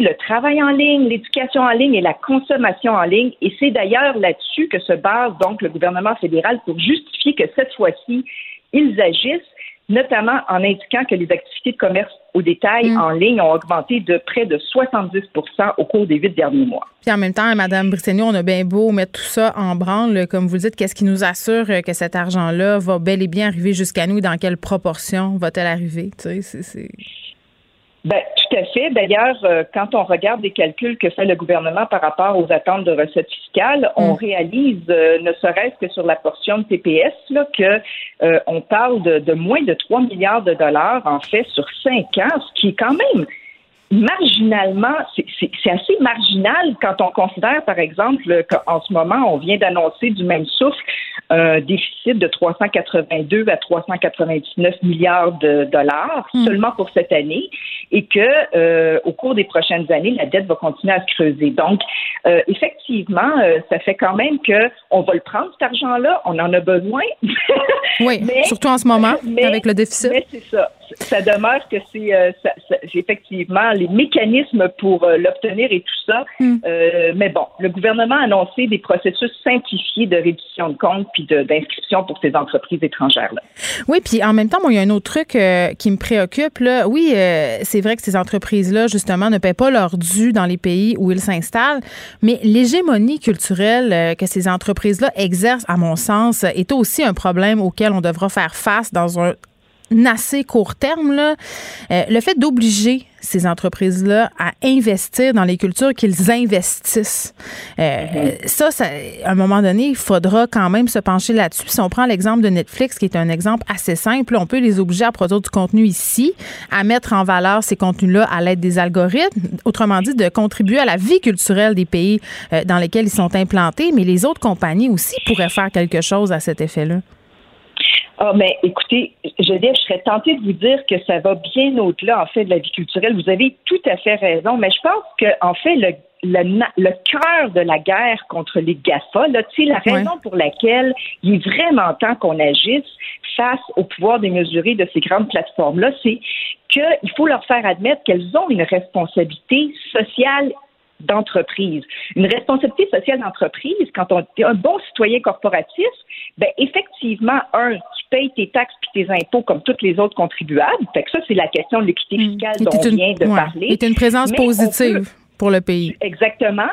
le travail en ligne, l'éducation en ligne et la consommation en ligne. Et c'est d'ailleurs là-dessus que se base donc le gouvernement fédéral pour justifier que cette fois-ci, ils agissent, notamment en indiquant que les activités de commerce au détail mm. en ligne ont augmenté de près de 70 au cours des huit derniers mois. Puis en même temps, Mme Brissegno, on a bien beau mettre tout ça en branle, comme vous le dites, qu'est-ce qui nous assure que cet argent-là va bel et bien arriver jusqu'à nous? Dans quelle proportion va-t-elle arriver? Tu sais, c'est... Ben, tout à fait. D'ailleurs, euh, quand on regarde les calculs que fait le gouvernement par rapport aux attentes de recettes fiscales, on mm. réalise, euh, ne serait-ce que sur la portion de TPS, là, que euh, on parle de, de, moins de 3 milliards de dollars, en fait, sur cinq ans, ce qui est quand même marginalement, c'est assez marginal quand on considère, par exemple, qu'en ce moment, on vient d'annoncer du même souffle un déficit de 382 à 399 milliards de dollars hmm. seulement pour cette année et que euh, au cours des prochaines années, la dette va continuer à se creuser. Donc, euh, effectivement, euh, ça fait quand même que on va le prendre cet argent-là, on en a besoin. oui, (laughs) surtout en ce moment (laughs) avec le déficit. Mais c'est ça ça demeure que c'est euh, effectivement les mécanismes pour euh, l'obtenir et tout ça. Hmm. Euh, mais bon, le gouvernement a annoncé des processus simplifiés de réduction de comptes puis d'inscription pour ces entreprises étrangères. Là. Oui, puis en même temps, moi, il y a un autre truc qui me préoccupe. Là. Oui, c'est vrai que ces entreprises-là, justement, ne paient pas leur dû dans les pays où ils s'installent, mais l'hégémonie culturelle que ces entreprises-là exercent, à mon sens, est aussi un problème auquel on devra faire face dans un assez court terme, là, euh, le fait d'obliger ces entreprises-là à investir dans les cultures qu'ils investissent. Euh, mm-hmm. ça, à un moment donné, il faudra quand même se pencher là-dessus. Si on prend l'exemple de Netflix, qui est un exemple assez simple, on peut les obliger à produire du contenu ici, à mettre en valeur ces contenus-là à l'aide des algorithmes, autrement dit, de contribuer à la vie culturelle des pays euh, dans lesquels ils sont implantés, mais les autres compagnies aussi pourraient faire quelque chose à cet effet-là. Ah, mais écoutez, je, je serais tentée de vous dire que ça va bien au-delà, en fait, de la vie culturelle. Vous avez tout à fait raison, mais je pense que, en fait, le, le, cœur de la guerre contre les GAFA, là, la raison pour laquelle il est vraiment temps qu'on agisse face au pouvoir démesuré de ces grandes plateformes-là, c'est qu'il faut leur faire admettre qu'elles ont une responsabilité sociale d'entreprise. Une responsabilité sociale d'entreprise, quand on est un bon citoyen corporatif, ben effectivement, un, tu payes tes taxes puis tes impôts comme tous les autres contribuables. Fait que ça, c'est la question de l'équité hmm. fiscale dont on vient de parler. C'est une présence positive pour le pays. Exactement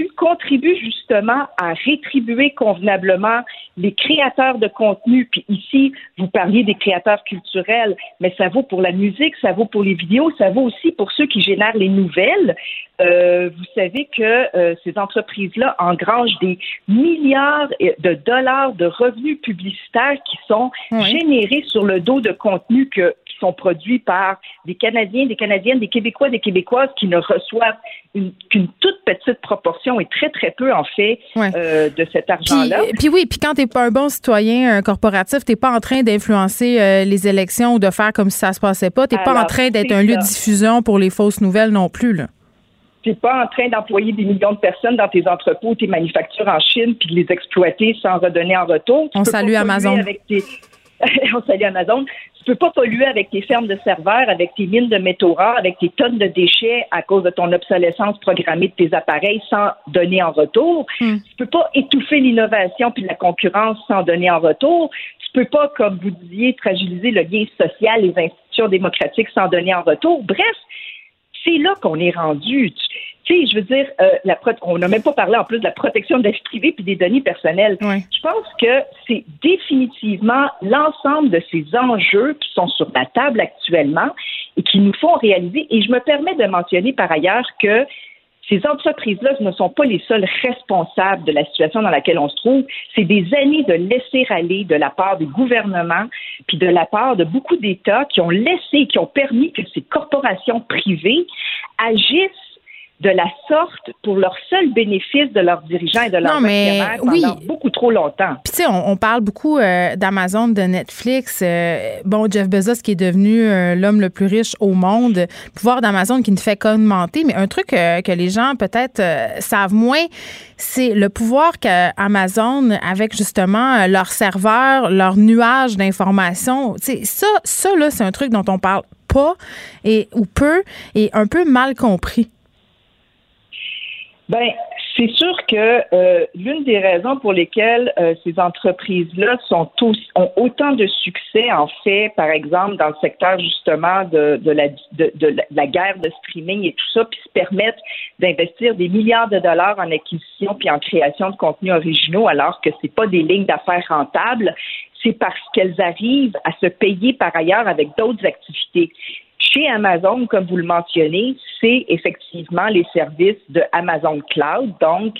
tu contribues justement à rétribuer convenablement les créateurs de contenu. Puis ici, vous parliez des créateurs culturels, mais ça vaut pour la musique, ça vaut pour les vidéos, ça vaut aussi pour ceux qui génèrent les nouvelles. Euh, vous savez que euh, ces entreprises-là engrangent des milliards de dollars de revenus publicitaires qui sont générés sur le dos de contenus que, sont produits par des Canadiens, des Canadiennes, des Québécois, des Québécoises qui ne reçoivent qu'une toute petite proportion et très, très peu, en fait, euh, de cet argent-là. Puis, oui, puis quand tu n'es pas un bon citoyen un corporatif, tu n'es pas en train d'influencer euh, les élections ou de faire comme si ça se passait pas. Tu n'es pas en train d'être un lieu de diffusion pour les fausses nouvelles non plus, là. Tu n'es pas en train d'employer des millions de personnes dans tes entrepôts, tes manufactures en Chine, puis de les exploiter sans redonner en retour. On salue Amazon. Avec tes... (laughs) On salue Amazon. Tu peux pas polluer avec tes fermes de serveurs, avec tes mines de métaux rares, avec tes tonnes de déchets à cause de ton obsolescence programmée de tes appareils sans donner en retour. Hmm. Tu peux pas étouffer l'innovation puis la concurrence sans donner en retour. Tu peux pas, comme vous disiez, fragiliser le lien social, les institutions démocratiques sans donner en retour. Bref, c'est là qu'on est rendu. Tu sais, je veux dire, euh, la on n'a même pas parlé en plus de la protection de la vie privée puis des données personnelles. Je pense que c'est définitivement l'ensemble de ces enjeux qui sont sur la table actuellement et qui nous font réaliser. Et je me permets de mentionner par ailleurs que ces entreprises-là ne sont pas les seules responsables de la situation dans laquelle on se trouve. C'est des années de laisser aller de la part des gouvernements, puis de la part de beaucoup d'États qui ont laissé, qui ont permis que ces corporations privées agissent de la sorte pour leur seul bénéfice de leurs dirigeants et de leurs actionnaires pendant beaucoup trop longtemps. Puis tu sais, on, parle beaucoup euh, d'Amazon, de Netflix. Euh, bon, Jeff Bezos qui est devenu euh, l'homme le plus riche au monde, le pouvoir d'Amazon qui ne fait qu'augmenter. Mais un truc que les gens peut-être savent moins, c'est le pouvoir qu'Amazon, avec justement leurs serveurs, leurs nuages d'informations, ça, ça là, c'est un truc dont on parle pas et ou peu et un peu mal compris. Ben, c'est sûr que euh, l'une des raisons pour lesquelles euh, ces entreprises-là sont ont autant de succès, en fait, par exemple, dans le secteur justement de, de, la, de, de la guerre de streaming et tout ça, puis se permettent d'investir des milliards de dollars en acquisition puis en création de contenus originaux, alors que c'est pas des lignes d'affaires rentables, c'est parce qu'elles arrivent à se payer par ailleurs avec d'autres activités. Chez Amazon, comme vous le mentionnez, c'est effectivement les services de Amazon Cloud, donc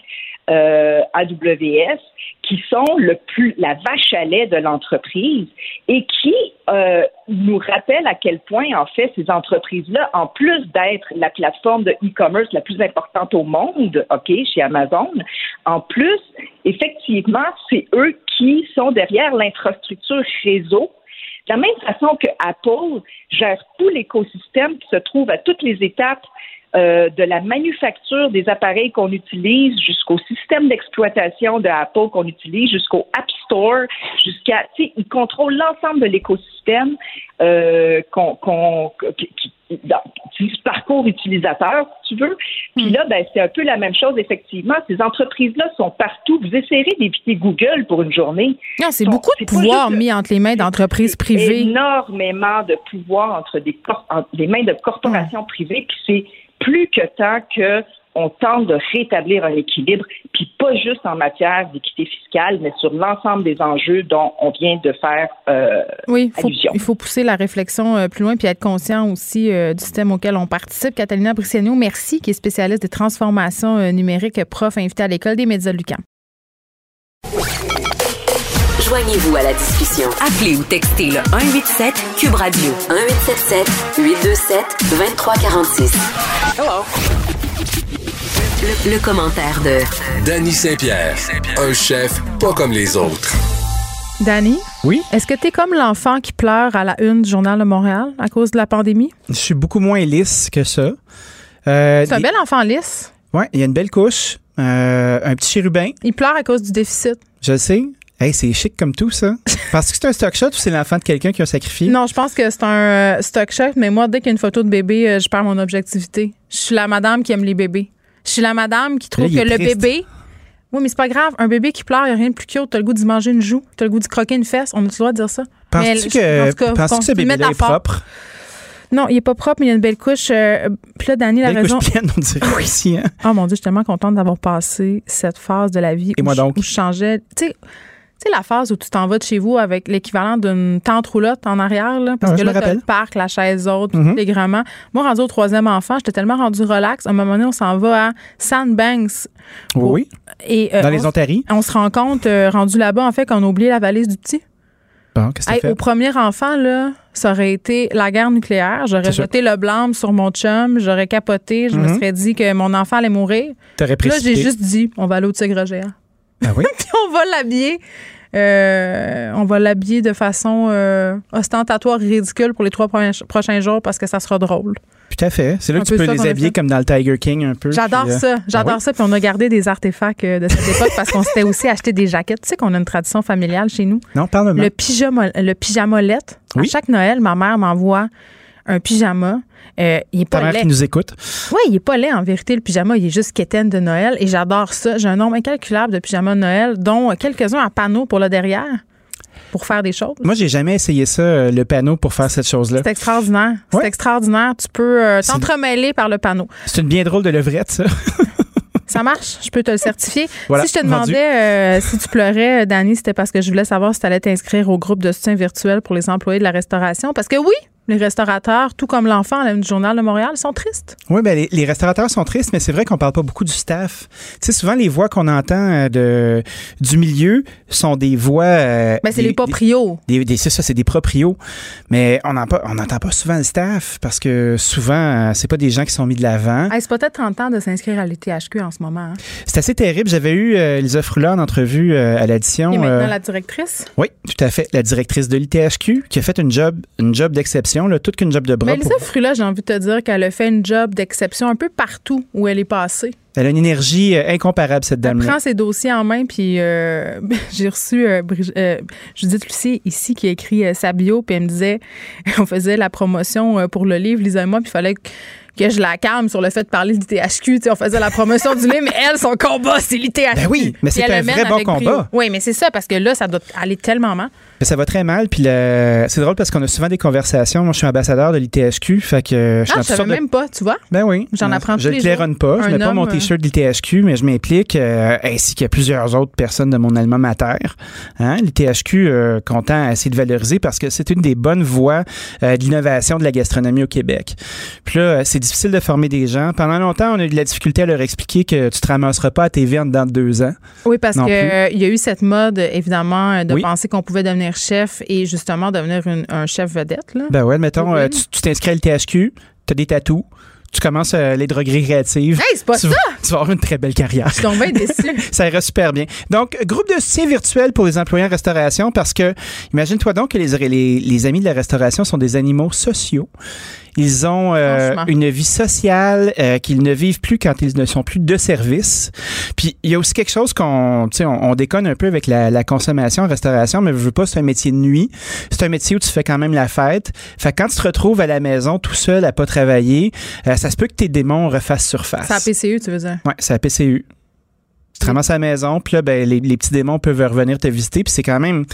euh, AWS, qui sont le plus la vache à lait de l'entreprise et qui euh, nous rappellent à quel point, en fait, ces entreprises-là, en plus d'être la plateforme de e-commerce la plus importante au monde, OK, chez Amazon, en plus, effectivement, c'est eux qui sont derrière l'infrastructure réseau de la même façon que Apple gère tout l'écosystème qui se trouve à toutes les étapes euh, de la manufacture des appareils qu'on utilise jusqu'au système d'exploitation de Apple qu'on utilise, jusqu'au App Store, jusqu'à, tu sais, il contrôle l'ensemble de l'écosystème euh, qu'on, qu'on, qui, qui, parcours utilisateur, si tu veux. Puis hmm. là, ben, c'est un peu la même chose, effectivement. Ces entreprises-là sont partout. Vous essayerez d'éviter Google pour une journée. Non, c'est beaucoup de pouvoir mis entre les mains d'entreprises privées. Énormément de pouvoir entre des, les mains de corporations privées. Puis c'est plus que tant que on tente de rétablir un équilibre, puis pas juste en matière d'équité fiscale, mais sur l'ensemble des enjeux dont on vient de faire euh, oui, il faut pousser la réflexion euh, plus loin, puis être conscient aussi euh, du système auquel on participe. Catalina Briciano, merci, qui est spécialiste des transformations numériques, prof invité à l'École des médias Lucan. Joignez-vous à la discussion. Appelez ou textez le 187 Cube Radio 1877 827 2346. Hello. Le, commentaire de Danny Saint-Pierre, un chef pas comme les autres. Danny? Oui? Est-ce que tu es comme l'enfant qui pleure à la une du Journal de Montréal à cause de la pandémie? Je suis beaucoup moins lisse que ça. Euh, c'est un bel enfant lisse. Oui, il y a une belle couche, euh, un petit chérubin. Il pleure à cause du déficit. Je sais. Hey, c'est chic comme tout, ça. (laughs) Parce que c'est un stock shot ou c'est l'enfant de quelqu'un qui a sacrifié? Non, je pense que c'est un euh, stock shot, mais moi, dès qu'il y a une photo de bébé, euh, je perds mon objectivité. Je suis la madame qui aime les bébés. Je suis la madame qui trouve que le bébé. Oui, mais c'est pas grave. Un bébé qui pleure, il n'y a rien de plus cute. T'as le goût d'y manger une joue. T'as le goût d'y croquer une fesse. On a le droit de dire ça. Penses-tu que, penses que ce bébé-là est propre? Non, il est pas propre, mais il y a une belle couche. Euh, puis là, Dani, la raison. Pleine, on dirait (laughs) hein? Oh mon Dieu, je suis tellement contente d'avoir passé cette phase de la vie Et où, moi donc? Je, où je changeais. Tu sais, tu sais, la phase où tu t'en vas de chez vous avec l'équivalent d'une tente roulotte en arrière, là, parce que là, tu le parc, la chaise haute, mm les Moi, rendu au troisième enfant, j'étais tellement rendu relax. À un moment donné, on s'en va à Sandbanks. Oui. Et, euh, Dans les Ontaries. On se rend compte, euh, rendu là-bas, en fait, qu'on a oublié la valise du petit. Bon, qu'est-ce que hey, Au premier enfant, là, ça aurait été la guerre nucléaire. J'aurais jeté le blâme sur mon chum, j'aurais capoté, je me mhm. serais dit que mon enfant allait mourir. T'aurais Là, j'ai juste dit, on va aller au Tigre géant. Ah oui? (laughs) on va l'habiller on va l'habiller de façon ostentatoire et ridicule pour les trois prochains jours parce que ça sera drôle. Tout à fait. C'est là que tu peux les habiller comme dans le Tiger King un peu. J'adore ça. J'adore ben ça. Puis on a gardé des artefacts de cette époque parce qu'on s'était aussi acheté des jaquettes. Tu sais qu'on a une tradition familiale chez nous. Non, parle Le pyjama, le pyjamolette. À chaque Noël, ma mère m'envoie un pyjama. Euh, il est pas Ta laid. qui nous écoute. Oui, il est pas laid en vérité, le pyjama. Il est juste quétaine de Noël et j'adore ça. J'ai un nombre incalculable de pyjamas de Noël, dont quelques-uns à panneau pour le derrière pour faire des choses. Moi, j'ai jamais essayé ça, euh, le panneau, pour faire cette chose-là. C'est extraordinaire. C'est extraordinaire. Tu peux euh, t'entremêler par le panneau. C'est une bien drôle de levrette, ça. (laughs) Ça marche, je peux te le certifier. si je te demandais si tu pleurais, Dani, c'était parce que je voulais savoir si tu allais t'inscrire au groupe de soutien virtuel pour les employés de la restauration. Parce que oui, les restaurateurs, tout comme l'enfant du Journal de Montréal, sont tristes. Oui, bien, les, restaurateurs sont tristes, mais c'est vrai qu'on parle pas beaucoup du staff. Tu sais, souvent, les voix qu'on entend euh, de, du milieu sont des voix. Euh, ben, c'est les proprios. Des, c'est ça, c'est des proprios. Mais on n'entend pas souvent le staff parce que souvent, euh, c'est pas des gens qui sont mis de l'avant. c'est peut-être tentant de s'inscrire à l'ETHQ en ce moment. Hein. C'est assez terrible. J'avais eu Lisa Froula en entrevue à l'addition. Et maintenant la directrice? Oui, tout à fait. La directrice de l'ITHQ qui a fait une job, une job d'exception toute qu'une job de bras. Mais Lisa Frula, j'ai envie de te dire qu'elle a fait une job d'exception un peu partout où elle est passée. Elle a une énergie euh, incomparable, cette dame-là. Elle prend ses dossiers en main, puis euh, (laughs) j'ai reçu euh, Judith Lucie ici qui a écrit sa bio, puis elle me disait, (laughs) on faisait la promotion pour le livre, Lisa et moi, puis il fallait que je la calme sur le fait de parler du THQ. on faisait la promotion du livre, mais elle, son combat, c'est l'ITHQ. Ben oui, mais c'est un vrai bon combat. Oui, mais c'est ça, parce que là, ça doit aller tellement mal. Ça va très mal. Puis c'est drôle parce qu'on a souvent des conversations. Moi, je suis ambassadeur de l'ITHQ. Fait que je ah, je savais même pas, tu vois? Ben oui. J'en apprends Je ne claironne pas. Je mets pas mon euh, T-shirt de l'ITHQ, mais je m'implique, euh, ainsi que plusieurs autres personnes de mon alma mater. Hein? L'ITHQ, euh, content à essayer de valoriser parce que c'est une des bonnes voies euh, de l'innovation de la gastronomie au Québec. Puis là, c'est difficile de former des gens. Pendant longtemps, on a eu de la difficulté à leur expliquer que tu te ramasseras pas à en dedans de deux ans. Oui, parce qu'il y a eu cette mode, évidemment, de penser qu'on pouvait devenir chef et justement devenir un chef vedette. Là. Ben ouais, mettons, euh, tu t'inscris à l'THQ, tu as des tatous, tu commences euh, les drogueries créatives. Hey, c'est pas ça! tu vas avoir une très belle carrière. Je suis donc bien (laughs) ça ira super bien. Donc, groupe de soutien virtuel pour les employés en restauration parce que, imagine-toi donc que les, les, les amis de la restauration sont des animaux sociaux. Ils ont euh, une vie sociale euh, qu'ils ne vivent plus quand ils ne sont plus de service. Puis il y a aussi quelque chose qu'on, tu sais, on, déconne un peu avec la, consommation en restauration, mais je veux pas, c'est un métier de nuit. C'est un métier où tu fais quand même la fête. Fait que quand tu te retrouves à la maison tout seul à pas travailler, euh, ça se peut que tes démons refassent surface. C'est la PCU, tu veux dire? Oui, c'est la PCU. Tu te ramasses à la maison, puis là, ben, les, petits démons peuvent revenir te visiter, puis c'est quand même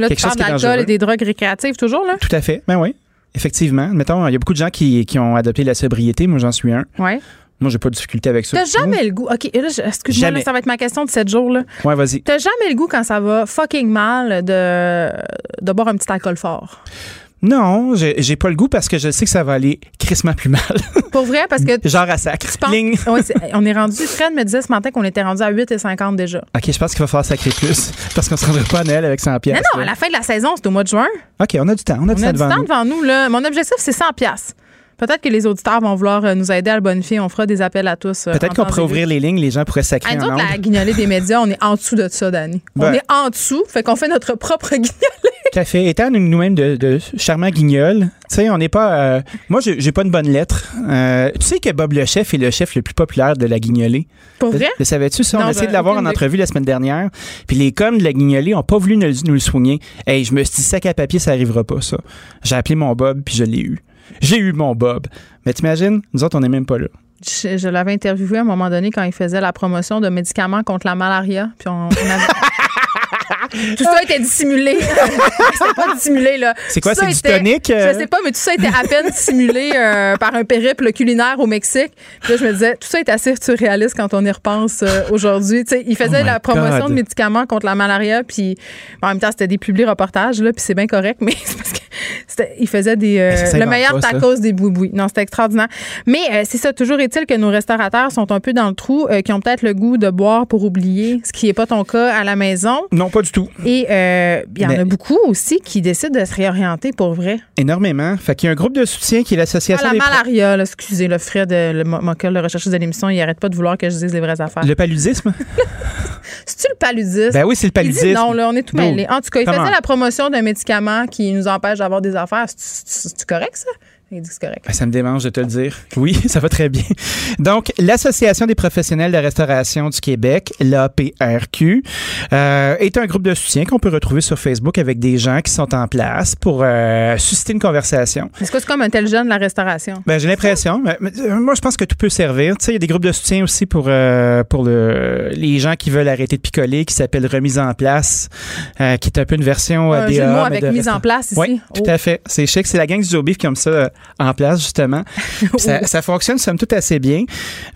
là, quelque tu chose d'alcool et des drogues récréatives, toujours, là? Tout à fait, ben oui. Effectivement. Mettons, il y a beaucoup de gens qui, qui ont adopté la sobriété. Moi, j'en suis un. Ouais. Moi, j'ai pas de difficulté avec ça. T'as jamais le goût. OK, excuse-moi, ça va être ma question de 7 jours. Là. Ouais, vas-y. T'as jamais le goût quand ça va fucking mal de, de boire un petit alcool fort? Non, j'ai pas le goût parce que je sais que ça va aller crissement plus mal. (laughs) Pour vrai, parce que. (laughs) Genre à sacre. (laughs) on est rendu. Fred me disait ce matin qu'on était rendu à 8,50 déjà. OK, je pense qu'il va falloir sacrer plus parce qu'on se rendrait pas à Noël avec 100 pièces. Non, non, à la fin de la saison, c'est au mois de juin. OK, on a du temps. On a du, temps, devant, devant nous. Là. Mon objectif, c'est 100 pièces. Peut-être que les auditeurs vont vouloir euh, nous aider à le bonifier. On fera des appels à tous. Euh, Peut-être qu'on pourrait ouvrir les lignes, les gens pourraient sacrer hey, en La guignolée des médias, on est en dessous de ça, Dani. On ben. est en dessous, fait qu'on fait notre propre guignolée. Tout à fait. Étant nous-mêmes de, de charmants guignols, tu sais, on n'est pas. Euh, moi, j'ai pas une bonne lettre. tu sais que Bob le chef est le chef le plus populaire de la guignolée. Pour vrai? Le, savais-tu ça? on a essayé de l'avoir en entrevue la semaine dernière. Puis les coms de la guignolée n'ont pas voulu nous, nous, le soigner. Hey, je me suis dit, sac à papier, ça arrivera pas, ça. J'ai appelé mon Bob, puis je l'ai eu. J'ai eu mon Bob. Mais t'imagines, nous autres, on n'est même pas là. Je, l'avais interviewé à un moment donné quand il faisait la promotion de médicaments contre la malaria. Puis on, (laughs) tout ça était dissimulé. (laughs) C'était pas dissimulé, là. C'est quoi, c'est du tonique? Euh? Je sais pas, mais tout ça était à peine dissimulé euh, par un périple culinaire au Mexique. Puis là, je me disais, tout ça est assez surréaliste quand on y repense euh, aujourd'hui. Tu sais, il faisait oh la promotion de médicaments contre la malaria, puis en même temps, c'était des publics reportages, là, puis c'est bien correct, mais (laughs) c'est parce que il faisait des, le meilleur tacos des boubouis. Non, c'était extraordinaire. Mais c'est ça, toujours est-il que nos restaurateurs sont un peu dans le trou, qui ont peut-être le goût de boire pour oublier, ce qui n'est pas ton cas à la maison. Non, pas du tout. Et euh, il y en a beaucoup aussi qui décident de se réorienter pour vrai. Énormément. Fait qu'il y a un groupe de soutien qui est l'association. Ah, la malaria, excusez, le Fred, le, mon de recherche de l'émission, il arrête pas de vouloir que je dise les vraies affaires. Le paludisme? (laughs) C'est-tu le paludisme? Ben oui, c'est le paludisme. non, là, on est tout mêlés. En tout cas, il faisait la promotion d'un médicament qui nous empêche d'avoir des affaires. C'est correct, ça? Il dit c'est correct. Ben, ça me démange de te le dire. Oui, (laughs) ça va très bien. Donc, l'Association des professionnels de restauration du Québec, l'APRQ, euh, est un groupe de soutien qu'on peut retrouver sur Facebook avec des gens qui sont en place pour euh, susciter une conversation. Est-ce que c'est comme un tel jeune, la restauration? Ben, j'ai l'impression. Euh, moi, je pense que tout peut servir. Tu sais, il y a des groupes de soutien aussi pour, pour le, les gens qui veulent arrêter de picoler, qui s'appelle Remise en place, qui est un peu une version un des avec mise en place ici. Oui, tout à fait. C'est chic. C'est la gang du Zobif qui comme ça en place, justement. (laughs) ça, fonctionne, somme toute, assez bien.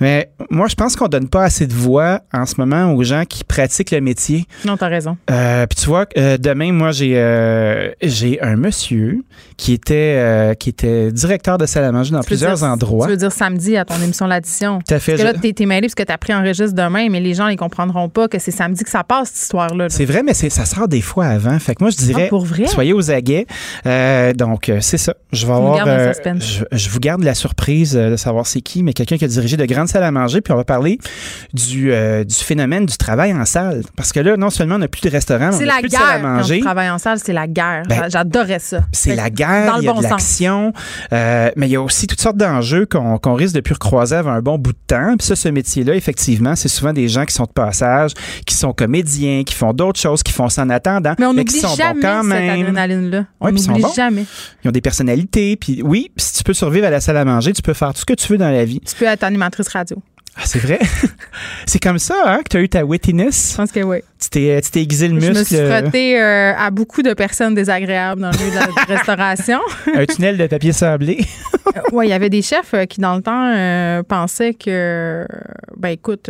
Mais moi, je pense qu'on donne pas assez de voix en ce moment aux gens qui pratiquent le métier. Non, tu as raison. Euh, puis tu vois, euh, demain, moi, j'ai euh, j'ai un monsieur qui était qui était directeur de salle à manger dans plusieurs endroits. Tu veux dire samedi à ton émission L'Addition. Tout à fait. Parce que là, tu es, mêlé parce que tu as pris un registre demain, mais les gens, ils comprendront pas que c'est samedi que ça passe, cette histoire-là. C'est vrai, mais ça sort des fois avant. Fait que moi, je dirais, ah, pour vrai? soyez aux aguets. donc, c'est ça. Je vais avoir je, vous garde la surprise euh, de savoir c'est qui, mais quelqu'un qui a dirigé de grandes salles à manger. Puis on va parler du, euh, du phénomène du travail en salle. Parce que là, non seulement on n'a plus de restaurant, on n'a plus de salle à manger. Le travail en salle, c'est la guerre. Ben, J'adorais ça. C'est la guerre, il y a de l'action, euh, mais il y a aussi toutes sortes d'enjeux qu'on risque de plus recroiser avant un bon bout de temps. Puis ça, ce métier-là, effectivement, c'est souvent des gens qui sont de passage, qui sont comédiens, qui font d'autres choses, qui font ça en attendant, mais, on mais qui sont jamais bons quand même. Cette adrénaline-là. on n'oublie jamais. Ils ont des personnalités. Puis oui, si tu peux survivre à la salle à manger, tu peux faire tout ce que tu veux dans la vie. Tu peux être animatrice radio. Ah, c'est vrai? (laughs) c'est comme ça hein, que tu as eu ta wittiness? Je pense que oui. Tu t'es, tu t'es aiguisé le muscle. Je me suis frotté euh, à beaucoup de personnes désagréables dans le milieu de la (laughs) restauration. Un tunnel de papier sablé. (laughs) Euh, oui, il y avait des chefs euh, qui, dans le temps, pensaient que, ben écoute,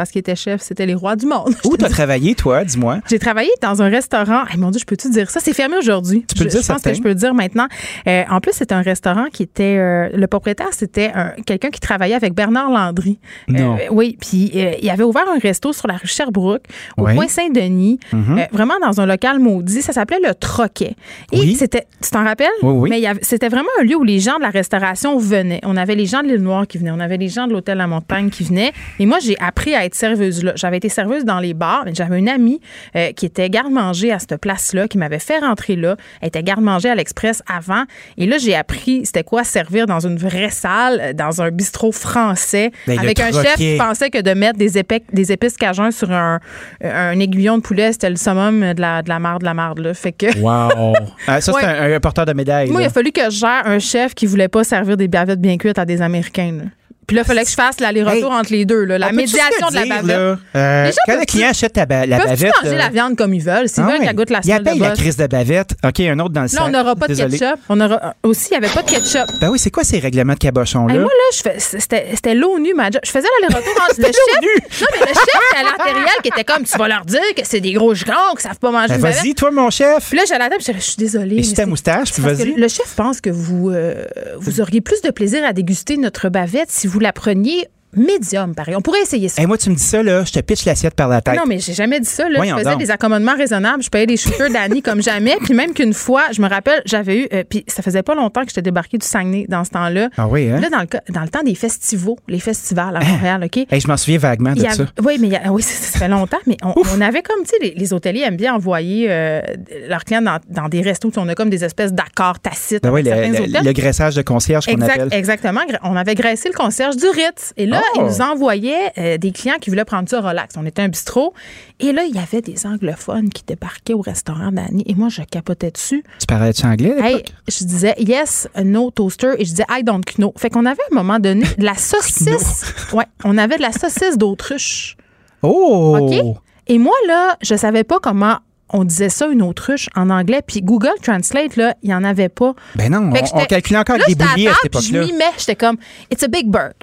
parce qu'il était chef, c'était les rois du monde. (laughs) Où tu as travaillé, toi, dis-moi? J'ai travaillé dans un restaurant. mon Dieu, je peux-tu dire ça? C'est fermé aujourd'hui. Tu peux je, dire Je pense que je peux le dire maintenant. Euh, en plus, c'était un restaurant qui était. Euh, le propriétaire, c'était quelqu'un qui travaillait avec Bernard Landry. Euh, non. oui, puis il avait ouvert un resto sur la rue Sherbrooke, au point Saint-Denis, mm-hmm. vraiment dans un local maudit. Ça s'appelait le Troquet. Et oui. c'était. Tu t'en rappelles? Oui, oui. Mais c'était vraiment un lieu où les gens de la restauration venaient. On avait les gens de l'île Noire qui venaient. On avait les gens de l'hôtel La Montagne qui venaient. Et moi, j'ai appris à être serveuse là. J'avais été serveuse dans les bars, mais j'avais une amie euh, qui était garde-manger à cette place-là, qui m'avait fait rentrer là. Elle était garde-manger à l'Express avant. Et là, j'ai appris c'était quoi servir dans une vraie salle, euh, dans un bistrot français, ben, avec un chef qui pensait que de mettre des, épices, des épices cajun sur un, un, aiguillon de poulet, c'était le summum de la, de la marde, de la marde. Là. Fait que. Wow! (laughs) Ah, ça, c'est un, porteur de médaille. Moi, il a fallu que je gère un chef qui voulait pas servir des bavettes bien cuites à des Américains. Là. Puis là, il fallait que je fasse l'aller-retour entre les deux. Là. La médiation de la bavette. Euh, quand le client achète la bavette. manger la viande comme ils veulent? C'est ah, vrai qu'elle goûte la Il y a la crise de bavette. OK, un autre dans le sac. Là, on n'aura pas de ketchup. On aura... Euh, aussi, il n'y avait pas de ketchup. Ben oui, c'est quoi ces règlements de cabochon-là? moi, là, c'était l'ONU, ma Je faisais l'aller-retour entre le chef. Non, mais le chef à l'artériel qui était comme, tu vas leur dire que c'est des gros gigants, qui savent pas manger ben Vas-y, toi, mon chef. Puis là, j'allais à la table, je suis désolée. Et ta moustache, puis vas-y. Le chef pense que vous, euh, vous auriez plus de plaisir à déguster notre bavette si vous la preniez médium, pareil. On pourrait essayer ça. Et moi, tu me dis ça, là, je te pitche l'assiette par la tête. Non, mais j'ai jamais dit ça. Là. je faisais des accommodements raisonnables. Je payais des shooters d'Annie (laughs) comme jamais. Puis même qu'une fois, je me rappelle, j'avais eu. Euh, puis ça faisait pas longtemps que j'étais débarqué du Saguenay dans ce temps-là. Ah oui, hein? Là, dans le, dans le temps des festivals, les festivals à Montréal, OK? je m'en souviens vaguement de ça. Oui, mais oui, (laughs) ça, fait longtemps. Mais on, avait comme, tu sais, les, hôteliers aiment bien envoyer euh, leurs clients dans, des restos. On a comme des espèces d'accords tacites. Ben oui, le, graissage de concierge qu'on appelle. Exactement. On avait graissé le concierge du Ritz. Et là, ils oh! nous envoyaient euh, des clients qui voulaient prendre ça relax. On était un bistrot. Et là, il y avait des anglophones qui débarquaient au restaurant d'Annie. Et moi, je capotais dessus. Tu parlais-tu anglais à Je disais yes, no toaster. Et je disais I don't know. Fait qu'on avait à un moment donné de la (laughs) saucisse. ouais, on avait de la saucisse d'autruche. Oh! OK? Et moi, là, je savais pas comment on disait ça une autruche en anglais. Puis Google Translate, là, il n'y en avait pas. Ben non, on, calculait encore avec des bouliers à cette époque-là. Je m'y mets, j'étais comme, it's a big bird.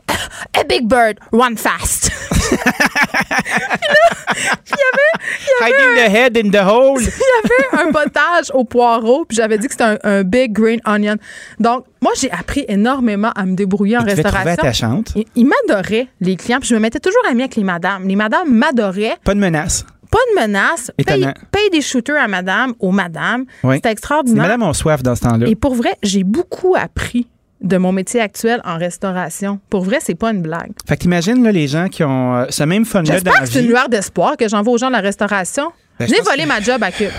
A big bird, run fast. (laughs) puis là, il y avait. Hiding the head in the hole. (laughs) Il y avait un potage au poireau, puis j'avais dit que c'était un, big green onion. Donc, moi, j'ai appris énormément à me débrouiller en restauration. attachante. Ils m'adoraient, les clients, puis je me mettais toujours amie avec les madames. Les madames m'adoraient. Pas de menace pas de menace. Paye, des shooters à madame, aux madame. C'était extraordinaire. Les madame ont soif dans ce temps-là. Et pour vrai, j'ai beaucoup appris de mon métier actuel en restauration. Pour vrai, c'est pas une blague. Fait qu'imagine là, les gens qui ont euh, ce même fun-là dans la vie. c'est une lueur d'espoir que j'envoie aux gens de la restauration. Ben, Venez voler ma job à Cube.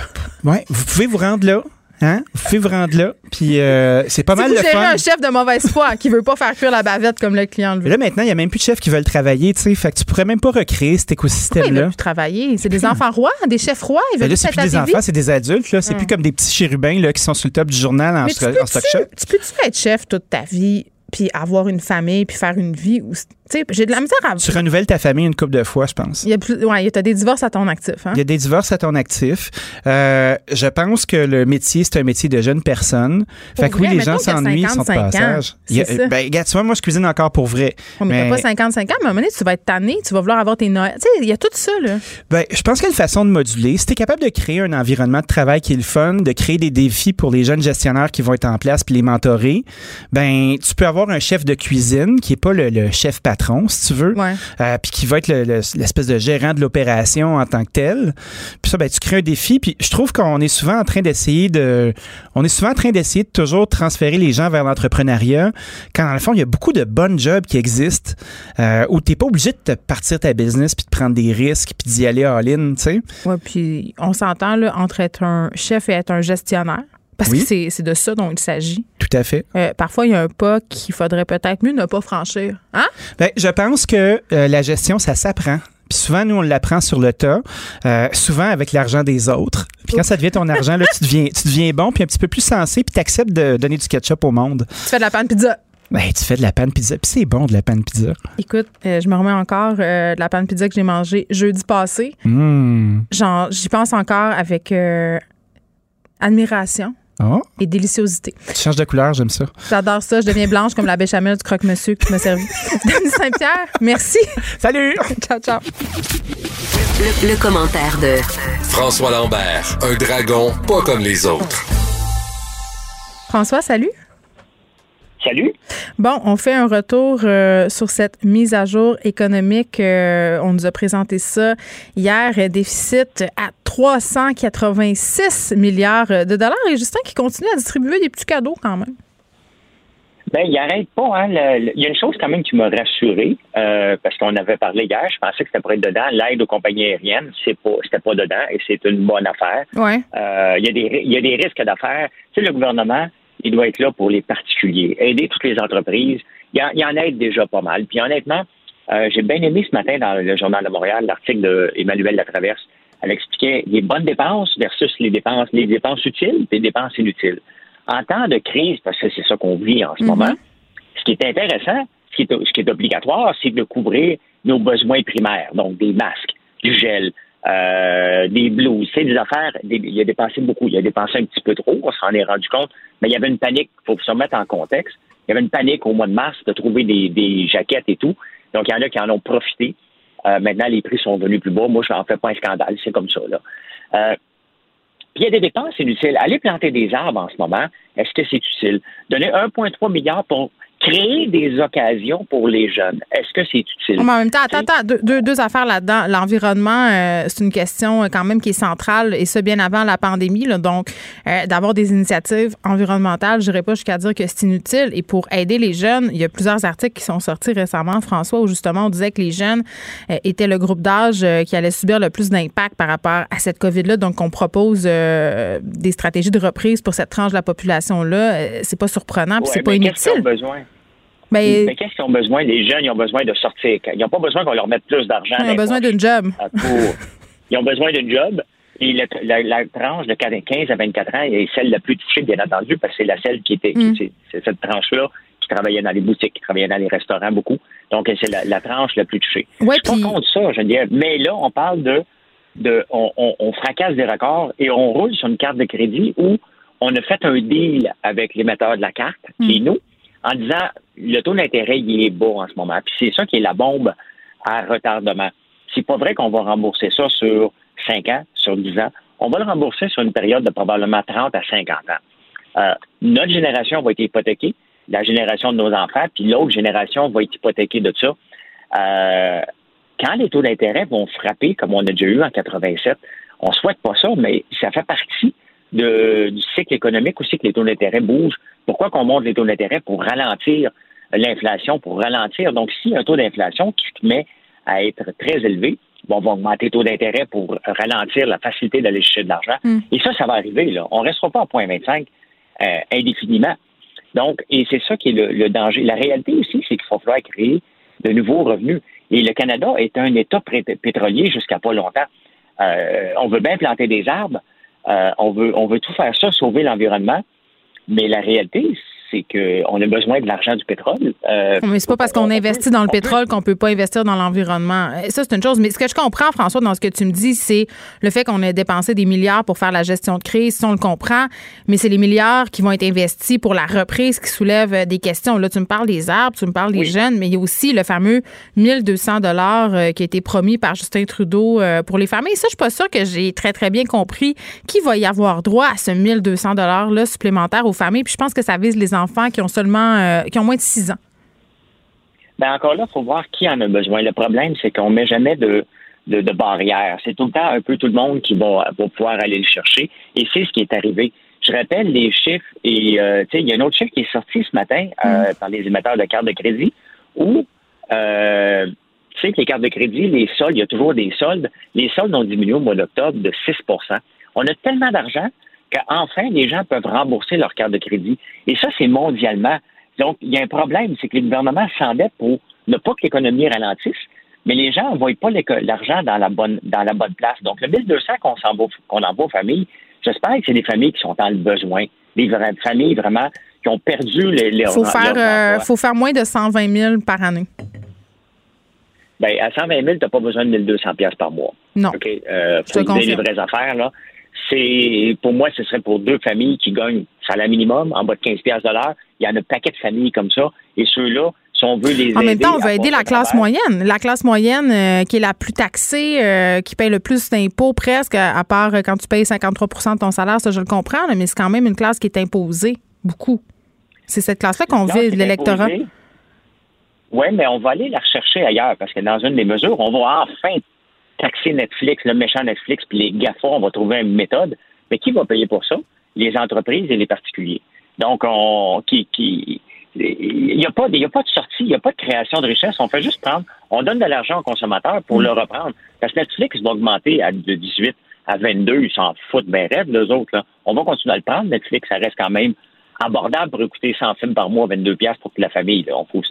Oui, vous pouvez vous rendre là. Hein? Vous pouvez vous rendre là. Puis euh, c'est pas mal le fun. un chef de mauvaise foi qui veut pas faire cuire la bavette comme le client le veut. Là, maintenant, il n'y a même plus de chefs qui veulent travailler, tu sais. Fait que tu pourrais même pas recréer cet écosystème-là. Ils plus travailler? C'est des enfants rois, des chefs rois. Ils veulent là, c'est plus des enfants, c'est des adultes, là. C'est plus comme des petits chérubins, là, qui sont sur le top du journal en, stock shop. Tu peux-tu être chef toute ta vie puis avoir une famille, puis faire une vie où j'ai de la misère à. Tu renouvelles ta famille une couple de fois, je pense. Il y a plus, ouais, as des divorces à ton actif. Hein? Il y a des divorces à ton actif. Euh, je pense que le métier, c'est un métier de jeune personne. fait que oui, les gens s'ennuient, ils sont de passage. Ben, regarde, tu vois, moi, je cuisine encore pour vrai. mais, t'as pas 55 ans, mais à un moment donné, tu vas être tanné, tu vas vouloir avoir tes Noël. Tu sais, il y a tout ça, là. Ben, je pense qu'il y a une façon de moduler. Si tu es capable de créer un environnement de travail qui est le fun, de créer des défis pour les jeunes gestionnaires qui vont être en place puis les mentorer, ben, tu peux avoir un chef de cuisine qui est pas le chef patron, si tu veux euh, puis qui va être l'espèce de gérant de l'opération en tant que tel. Puis ça, ben, tu crées un défi. Puis je trouve qu'on est souvent en train d'essayer de, on est souvent en train d'essayer de toujours transférer les gens vers l'entrepreneuriat, quand dans le fond, il y a beaucoup de bonnes jobs qui existent euh, où tu n'es pas obligé de te partir ta business puis de prendre des risques puis d'y aller all-in, tu sais. Oui, puis on s'entend là, entre être un chef et être un gestionnaire. Parce que c'est de ça dont il s'agit. Tout à fait. Euh, parfois, il y a un pas qu'il faudrait peut-être mieux ne pas franchir. Hein? Ben, je pense que euh, la gestion, ça s'apprend. Puis souvent, nous, on l'apprend sur le tas, euh, souvent avec l'argent des autres. Puis quand ça devient ton argent, là, tu deviens, tu deviens bon, puis un petit peu plus sensé, puis tu acceptes de donner du ketchup au monde. Tu fais de la panne pizza. Ben, tu fais de la panne pizza. Puis c'est bon de la panne pizza. Écoute, je me remets encore de la panne pizza que j'ai mangée jeudi passé. Mmh. J'y pense encore avec admiration. Oh. Et déliciosité. Tu changes de couleur, j'aime ça. J'adore ça. Je deviens blanche comme la béchamel du croque-monsieur qui m'a servi. (laughs) Denis Saint-Pierre, merci. Salut. ciao, ciao. Le, le, commentaire de François Lambert, un dragon pas comme les autres. François, salut. Salut. Bon, on fait un retour euh, sur cette mise à jour économique. Euh, on nous a présenté ça hier. Déficit à 386 milliards de dollars. Et Justin qui continue à distribuer des petits cadeaux quand même. Ben, il arrête pas. Hein, il y a une chose quand même qui m'a rassuré, euh, parce qu'on avait parlé hier, je pensais que c'était pour être dedans. L'aide aux compagnies aériennes, c'est pas, c'était pas dedans et c'est une bonne affaire. Ouais. il, y a des, il y a des risques d'affaires. Tu sais, le gouvernement, il doit être là pour les particuliers, aider toutes les entreprises. Il y, en, aide déjà pas mal. Puis honnêtement, euh, j'ai bien aimé ce matin dans le Journal de Montréal l'article d'Emmanuel Latraverse. Elle expliquait les bonnes dépenses versus les dépenses, les dépenses utiles et les dépenses inutiles. En temps de crise, parce que c'est ça qu'on vit en ce mm-hmm. moment, ce qui est intéressant, ce qui est, ce qui est obligatoire, c'est de couvrir nos besoins primaires, donc des masques, du gel, euh, des blues, c'est des affaires. il a dépensé beaucoup. Il a dépensé un petit peu trop, on s'en est rendu compte. Mais il y avait une panique, il faut se remettre en contexte. Il y avait une panique au mois de mars de trouver des, jaquettes et tout. Donc, il y en a qui en ont profité. Euh, maintenant, les prix sont venus plus bas. Moi, je n'en fais pas un scandale. C'est comme ça. Là. Euh, puis il y a des dépenses inutiles. Aller planter des arbres en ce moment, est-ce que c'est utile? Donner 1,3 milliard pour créer des occasions pour les jeunes. Est-ce que c'est utile? Mais en même temps, attends, attends deux, deux, affaires là-dedans. L'environnement, euh, c'est une question euh, quand même qui est centrale, et ça bien avant la pandémie. Là, donc, euh, d'avoir des initiatives environnementales, je n'irai pas jusqu'à dire que c'est inutile. Et pour aider les jeunes, il y a plusieurs articles qui sont sortis récemment, François, où justement on disait que les jeunes étaient le groupe d'âge qui allait subir le plus d'impact par rapport à cette COVID-là. Donc, on propose des stratégies de reprise pour cette tranche de la population-là. c'est pas surprenant, puis c'est pas inutile. Mais, qu'est-ce qu'ils ont besoin? Les jeunes, ils ont besoin de sortir. Ils n'ont pas besoin qu'on leur mette plus d'argent. Ils ont besoin d'une job. Ils ont besoin d'une job. Et la, tranche de 15 à 24 ans est celle la plus touchée, bien entendu, parce que c'est la celle qui était, mm. c'est cette tranche-là qui travaillait dans les boutiques, qui travaillait dans les restaurants beaucoup. Donc, c'est la, tranche la plus touchée. Ouais, je suis pas contre ça, je veux dire. Mais là, on parle de, de on, on, fracasse des records et on roule sur une carte de crédit où on a fait un deal avec l'émetteur de la carte, qui est mm. nous, en disant le taux d'intérêt il est bas en ce moment. Puis c'est ça qui est la bombe à retardement. C'est pas vrai qu'on va rembourser ça sur 5 ans, sur 10 ans. On va le rembourser sur une période de probablement 30 à 50 ans. Euh, notre génération va être hypothéquée, la génération de nos enfants, puis l'autre génération va être hypothéquée de ça. Euh, quand les taux d'intérêt vont frapper, comme on a déjà eu en 87, on souhaite pas ça, mais ça fait partie du cycle économique aussi que les taux d'intérêt bougent. Pourquoi qu'on monte les taux d'intérêt pour ralentir l'inflation, pour ralentir? Donc, si un taux d'inflation qui se met à être très élevé, bon, on va augmenter le taux d'intérêt pour ralentir la facilité d'aller chercher de l'argent. Hmm. Et ça, ça va arriver. Là. On ne restera pas à 0,25 euh, indéfiniment. Donc, et c'est ça qui est le, danger. La réalité aussi, c'est qu'il va falloir créer de nouveaux revenus. Et le Canada est un État pétrolier jusqu'à pas longtemps. Euh, on veut bien planter des arbres, on, veut, on veut tout faire ça, sauver l'environnement, mais la réalité, c'est qu'on a besoin de l'argent du pétrole. Euh, mais c'est pas parce qu'on investit dans le pétrole qu'on peut pas investir dans l'environnement. Euh, ça, c'est une chose. Mais ce que je comprends, François, dans ce que tu me dis, c'est le fait qu'on ait dépensé des milliards pour faire la gestion de crise. Si on le comprend, mais c'est les milliards qui vont être investis pour la reprise qui soulèvent euh, des questions. Là, tu me parles des arbres, tu me parles des jeunes, mais il y a aussi le fameux 1200 dollars qui a été promis par Justin Trudeau pour les familles. Ça, je suis pas sûre que j'ai très, très bien compris qui va y avoir droit à ce 1200 dollars-là supplémentaire aux familles. Puis je pense que ça vise les enfants qui ont seulement euh, qui ont moins de 6 ans? Ben encore là, il faut voir qui en a besoin. Le problème, c'est qu'on ne met jamais de, de, barrières. C'est tout le temps un peu tout le monde qui va, pouvoir aller le chercher. Et c'est ce qui est arrivé. Je rappelle les chiffres, et euh, il y a un autre chiffre qui est sorti ce matin euh, mm. par les émetteurs de cartes de crédit où euh, tu sais que les cartes de crédit, les soldes, il y a toujours des soldes. Les soldes ont diminué au mois d'octobre de 6% On a tellement d'argent qu'enfin, les gens peuvent rembourser leur carte de crédit. Et ça, c'est mondialement. Donc, il y a un problème, c'est que les gouvernements s'endettent pour ne pas que l'économie ralentisse, mais les gens n'envoient pas l'argent dans la bonne dans la bonne place. Donc, le 1200 qu'on qu'on envoie aux familles, j'espère que c'est des familles qui sont dans le besoin, des familles vraiment qui ont perdu les, Il faut, faire, euh, faut faire moins de 120 000 par année. Bien, à 120 000, tu n'as pas besoin de 1200 par mois. Non. OK? Euh, faut donner les vraies affaires, là c'est pour moi, ce serait pour deux familles qui gagnent salaire minimum en bas de 15 pièces de l'heure. Il y a un paquet de familles comme ça. Et ceux-là, si on veut les En même temps, on veut aider la classe moyenne. La classe moyenne euh, qui est la plus taxée, euh, qui paye le plus d'impôts presque, à part euh, quand tu payes 53% de ton salaire, ça je le comprends, mais c'est quand même une classe qui est imposée beaucoup. C'est cette classe-là qu'on vise, l'électorat. Oui, mais on va aller la rechercher ailleurs parce que dans une des mesures, on va enfin taxer Netflix, le méchant Netflix, puis les GAFA, on va trouver une méthode. Mais qui va payer pour ça? Les entreprises et les particuliers. Donc, on, qui, qui, il n'y a, pas, a pas de sortie, il n'y a pas de création de richesse. On fait juste prendre, on donne de l'argent aux consommateurs pour mm. le reprendre. Parce que Netflix va augmenter à, de 18 à 22, ils s'en foutent ben rêve, les autres. Là. On va continuer à le prendre. Netflix, ça reste quand même abordable pour écouter 100 films par mois, 22 pièces pour toute la famille. Là. On faut,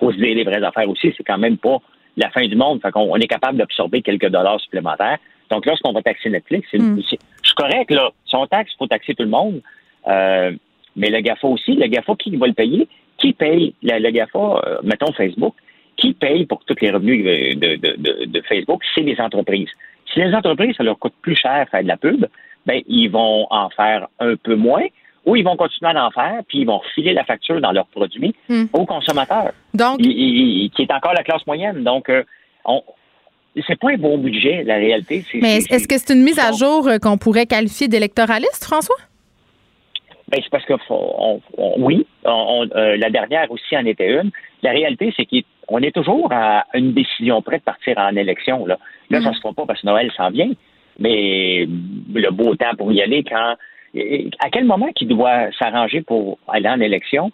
faut se dire les vraies affaires aussi. C'est quand même pas la fin du monde. Fait qu'on on est capable d'absorber quelques dollars supplémentaires. Donc, lorsqu'on va taxer Netflix, c'est, hmm. je suis correct, là. Si on taxe, il faut taxer tout le monde. Euh, mais le GAFA aussi, le GAFA, qui va le payer? Qui paye le, GAFA, euh, mettons Facebook, qui paye pour tous les revenus de, de, Facebook? C'est les entreprises. Si les entreprises, ça leur coûte plus cher faire de la pub, ben, ils vont en faire un peu moins, ou ils vont continuer à en faire, puis ils vont refiler la facture dans leurs produits hmm. aux consommateurs, Donc, qui est encore la classe moyenne. Donc, euh, on, c'est pas un bon budget, la réalité. Mais est-ce que c'est une mise à jour euh, qu'on pourrait qualifier d'électoraliste, François? Ben, c'est parce que oui, euh, la dernière aussi en était une. La réalité, c'est qu'on est toujours à une décision près de partir en élection. Là, là ça hmm. se fera pas parce que Noël s'en vient, mais le beau temps pour y aller quand à quel moment qu'il doit s'arranger pour aller en élection?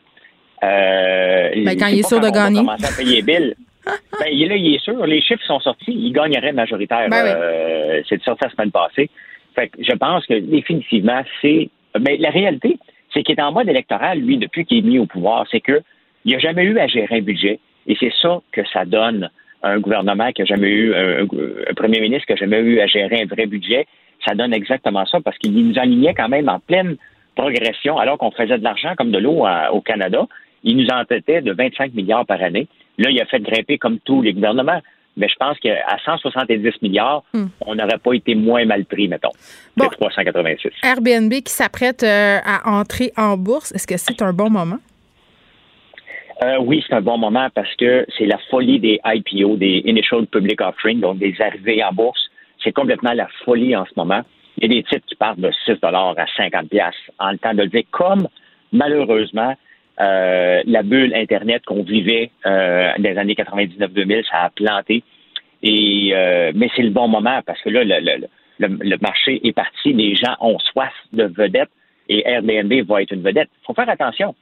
Euh, ben, quand il est sûr de gagner. à payer Bill. (laughs) ben, là, il est sûr. Les chiffres sont sortis. Il gagnerait majoritaire. Ben euh, c'est sorti la semaine passée. Fait je pense que définitivement, c'est. Mais ben, la réalité, c'est qu'il est en mode électoral, lui, depuis qu'il est mis au pouvoir. C'est qu'il n'a jamais eu à gérer un budget. Et c'est ça que ça donne un gouvernement qui n'a jamais eu, un, un, premier ministre qui n'a jamais eu à gérer un vrai budget ça donne exactement ça parce qu'il nous alignait quand même en pleine progression alors qu'on faisait de l'argent comme de l'eau au Canada. Il nous entêtait de 25 milliards par année. Là, il a fait grimper comme tous les gouvernements. Mais je pense qu'à 170 milliards, hmm. on n'aurait pas été moins mal pris, mettons, que 386. Airbnb qui s'apprête euh, à entrer en bourse, est-ce que c'est un bon moment? Euh, oui, c'est un bon moment parce que c'est la folie des IPO, des Initial Public Offering, donc des arrivées en bourse. C'est complètement la folie en ce moment. Il y a des titres qui partent de 6 à 50 en le temps de le dire, comme malheureusement euh, la bulle Internet qu'on vivait euh, des années 99-2000, ça a planté. Et euh, mais c'est le bon moment parce que là, le, marché est parti, les gens ont soif de vedettes et Airbnb va être une vedette. Il faut faire attention.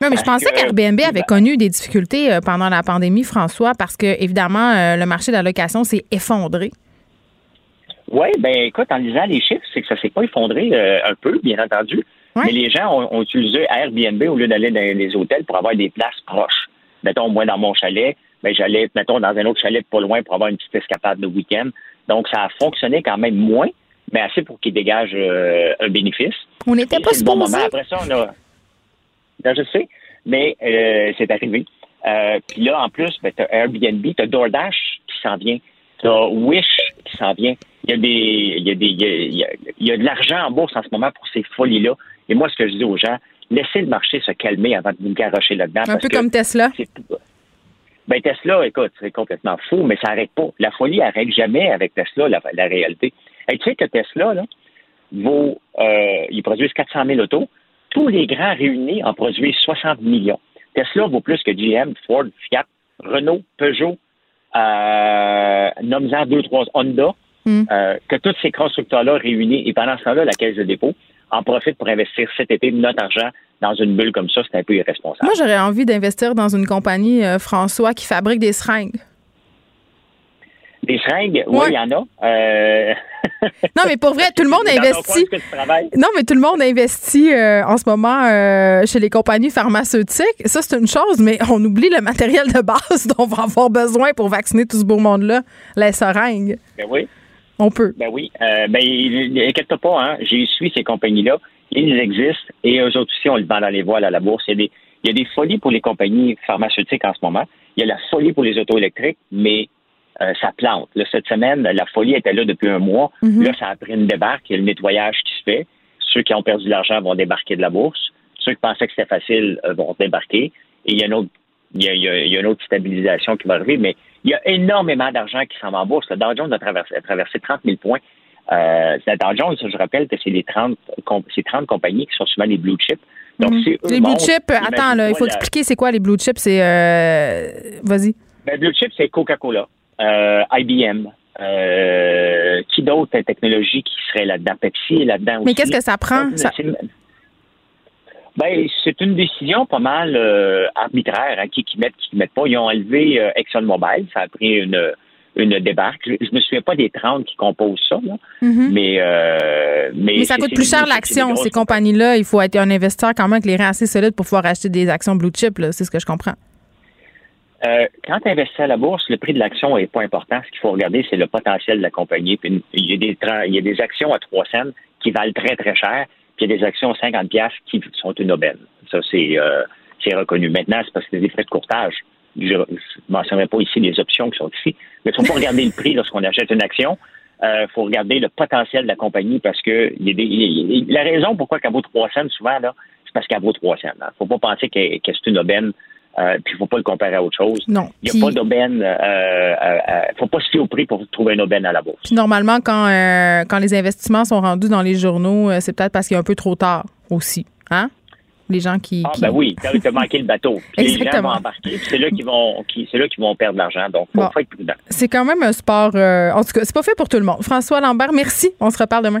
Non, mais je pensais qu'Airbnb avait connu des difficultés euh, pendant la pandémie, François, parce que, évidemment, le marché de la location s'est effondré. Oui, ben écoute, en lisant les chiffres, c'est que ça s'est pas effondré euh, un peu, bien entendu. Mais les gens ont, utilisé Airbnb au lieu d'aller dans les hôtels pour avoir des places proches. Mettons, moi, dans mon chalet, ben, j'allais, mettons, dans un autre chalet pas loin pour avoir une petite escapade de week-end. Donc, ça a fonctionné quand même moins, mais assez pour qu'ils dégagent un bénéfice. On n'était pas bon moment. Après ça, on a je sais, mais euh, c'est arrivé. Euh, puis là, en plus, ben, tu as Airbnb, tu as DoorDash qui s'en vient, tu as Wish qui s'en vient. Il y a des, il y a des, il y a, de l'argent en bourse en ce moment pour ces folies-là. Et moi, ce que je dis aux gens, laissez le marché se calmer avant de vous garocher là-dedans. Un peu comme Tesla. Ben Tesla, écoute, c'est complètement fou, mais ça n'arrête pas. La folie n'arrête jamais avec Tesla, la, réalité. Et tu sais que Tesla, là, vaut, euh, ils produisent 400 000 autos, tous les grands réunis en produisent 60 millions. Tesla vaut plus que GM, Ford, Fiat, Renault, Peugeot, euh, nomme-en deux, trois, Honda, hmm. euh, que tous ces constructeurs-là réunis, et pendant ce temps-là, la Caisse de dépôt en profite pour investir cet été notre argent dans une bulle comme ça, c'est un peu irresponsable. Moi, j'aurais envie d'investir dans une compagnie, euh, François, qui fabrique des seringues. Des seringues, oui, il y en a. Euh, (laughs) non, mais pour vrai, tout le monde investit. Non, mais tout le monde investit euh, en ce moment euh, chez les compagnies pharmaceutiques. Ça, c'est une chose, mais on oublie le matériel de base (laughs) dont on va avoir besoin pour vacciner tout ce beau monde-là, les seringues. Ben oui. On peut. Ben oui. ben, inquiète pas, hein. J'ai suivi ces compagnies-là. Ils existent et eux autres aussi, on le vend dans les voiles à la bourse. Il y, a des, il y a des folies pour les compagnies pharmaceutiques en ce moment. Il y a la folie pour les auto électriques, mais euh, ça plante. cette semaine, la folie était là depuis un mois. Mhm. Là, ça a pris une débarque. Il y a le nettoyage qui se fait. Ceux qui ont perdu de l'argent vont débarquer de la bourse. Ceux qui pensaient que c'était facile euh, vont débarquer. Et il y a une autre il y, a, une autre stabilisation qui va arriver, mais il y a énormément d'argent qui s'en va en bourse. Le Dow Jones a traversé, 30 000 points. Euh, le Dow Jones, je rappelle que c'est les 30, 30 compagnies qui sont souvent les blue chips. Donc, mhm. Les blue chips, attends, il faut expliquer c'est quoi les blue chips. C'est. Vas-y. Ben, blue chips, c'est Coca-Cola. Euh, IBM. Euh, qui d'autres technologies qui seraient là-dedans? Pepsi est là-dedans aussi. Mais qu'est-ce que ça prend? Ben, c'est une décision pas mal euh, arbitraire, hein, qui, qui mettent, qui mettent pas. Ils ont enlevé ExxonMobil, ça a pris une, une débarque. Je, ne me souviens pas des 30 qui composent ça, mais, mais, mais. ça coûte plus cher l'action, ces compagnies-là. Il faut être un investisseur quand même avec les reins assez solides pour pouvoir acheter des actions blue chip, c'est ce que je comprends. Euh, quand tu investis à la bourse, le prix de l'action n'est pas important. Ce qu'il faut regarder, c'est le potentiel de la compagnie. il, y a des, y a des actions à 3 cents qui valent très, très cher, puis il y a des actions à 50 qui sont une aubaine. Ça, euh, c'est reconnu. Maintenant, c'est parce que c'est des frais de courtage. Je ne mentionnerai pas ici les options qui sont ici. Mais il faut pas regarder le prix lorsqu'on achète une action. Il euh, faut regarder le potentiel de la compagnie parce que y a des, la raison pourquoi elle vaut 3 cents souvent, c'est parce qu'elle vaut 3 cents. Il ne faut pas penser que, que c'est une aubaine euh, puis il ne faut pas le comparer à autre chose. Non. Il n'y a pas d'aubaine. Il euh, ne faut pas se fier au prix pour trouver une aubaine à la bourse. Puis normalement, quand, euh, quand les investissements sont rendus dans les journaux, c'est peut-être parce qu'il est un peu trop tard aussi. Hein? Les gens qui. Ah, ben oui, tu as manqué le bateau. (laughs) Puis les gens vont embarquer. c'est là qu'ils vont, là qu'ils vont perdre l'argent. Donc, il faut, être prudent. C'est quand même un sport. en tout cas, c'est pas fait pour tout le monde. François Lambert, merci. On se reparle demain.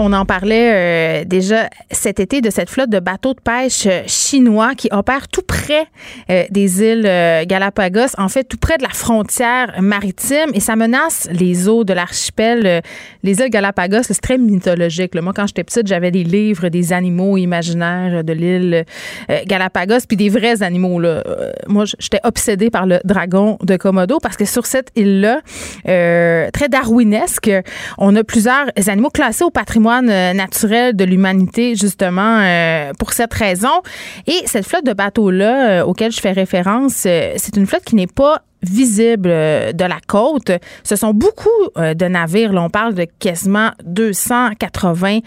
On en parlait euh, déjà cet été de cette flotte de bateaux de pêche euh, chinois qui opère tout près euh, des îles Galapagos, en fait tout près de la frontière maritime et ça menace les eaux de l'archipel. les îles Galapagos, c'est très mythologique. Moi, quand j'étais petite, j'avais des livres des animaux imaginaires de l'île Galapagos, puis des vrais animaux. Là. moi, j'étais obsédée par le dragon de Komodo parce que sur cette île-là, très darwinesque, on a plusieurs animaux classés au patrimoine euh, naturel de l'humanité, justement, euh, pour cette raison. Et cette flotte de bateaux-là, euh, auquel je fais référence, c'est une flotte qui n'est pas visible de la côte. Ce sont beaucoup de navires. Là, on parle de quasiment 280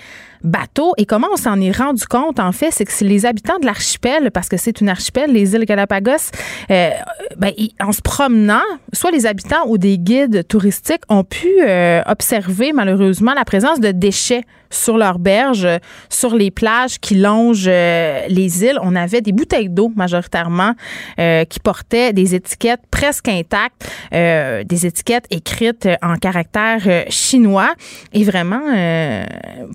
bateaux. Et comment on s'en est rendu compte, en fait, c'est que c'est les habitants de l'archipel, parce que c'est une archipel, les îles Galapagos, euh, ben, en se promenant, soit les habitants ou des guides touristiques ont pu euh, observer malheureusement la présence de déchets sur leurs berges, sur les plages qui longent euh, les îles. On avait des bouteilles d'eau majoritairement qui portaient des étiquettes presque intactes, des étiquettes écrites en caractère chinois. Et vraiment,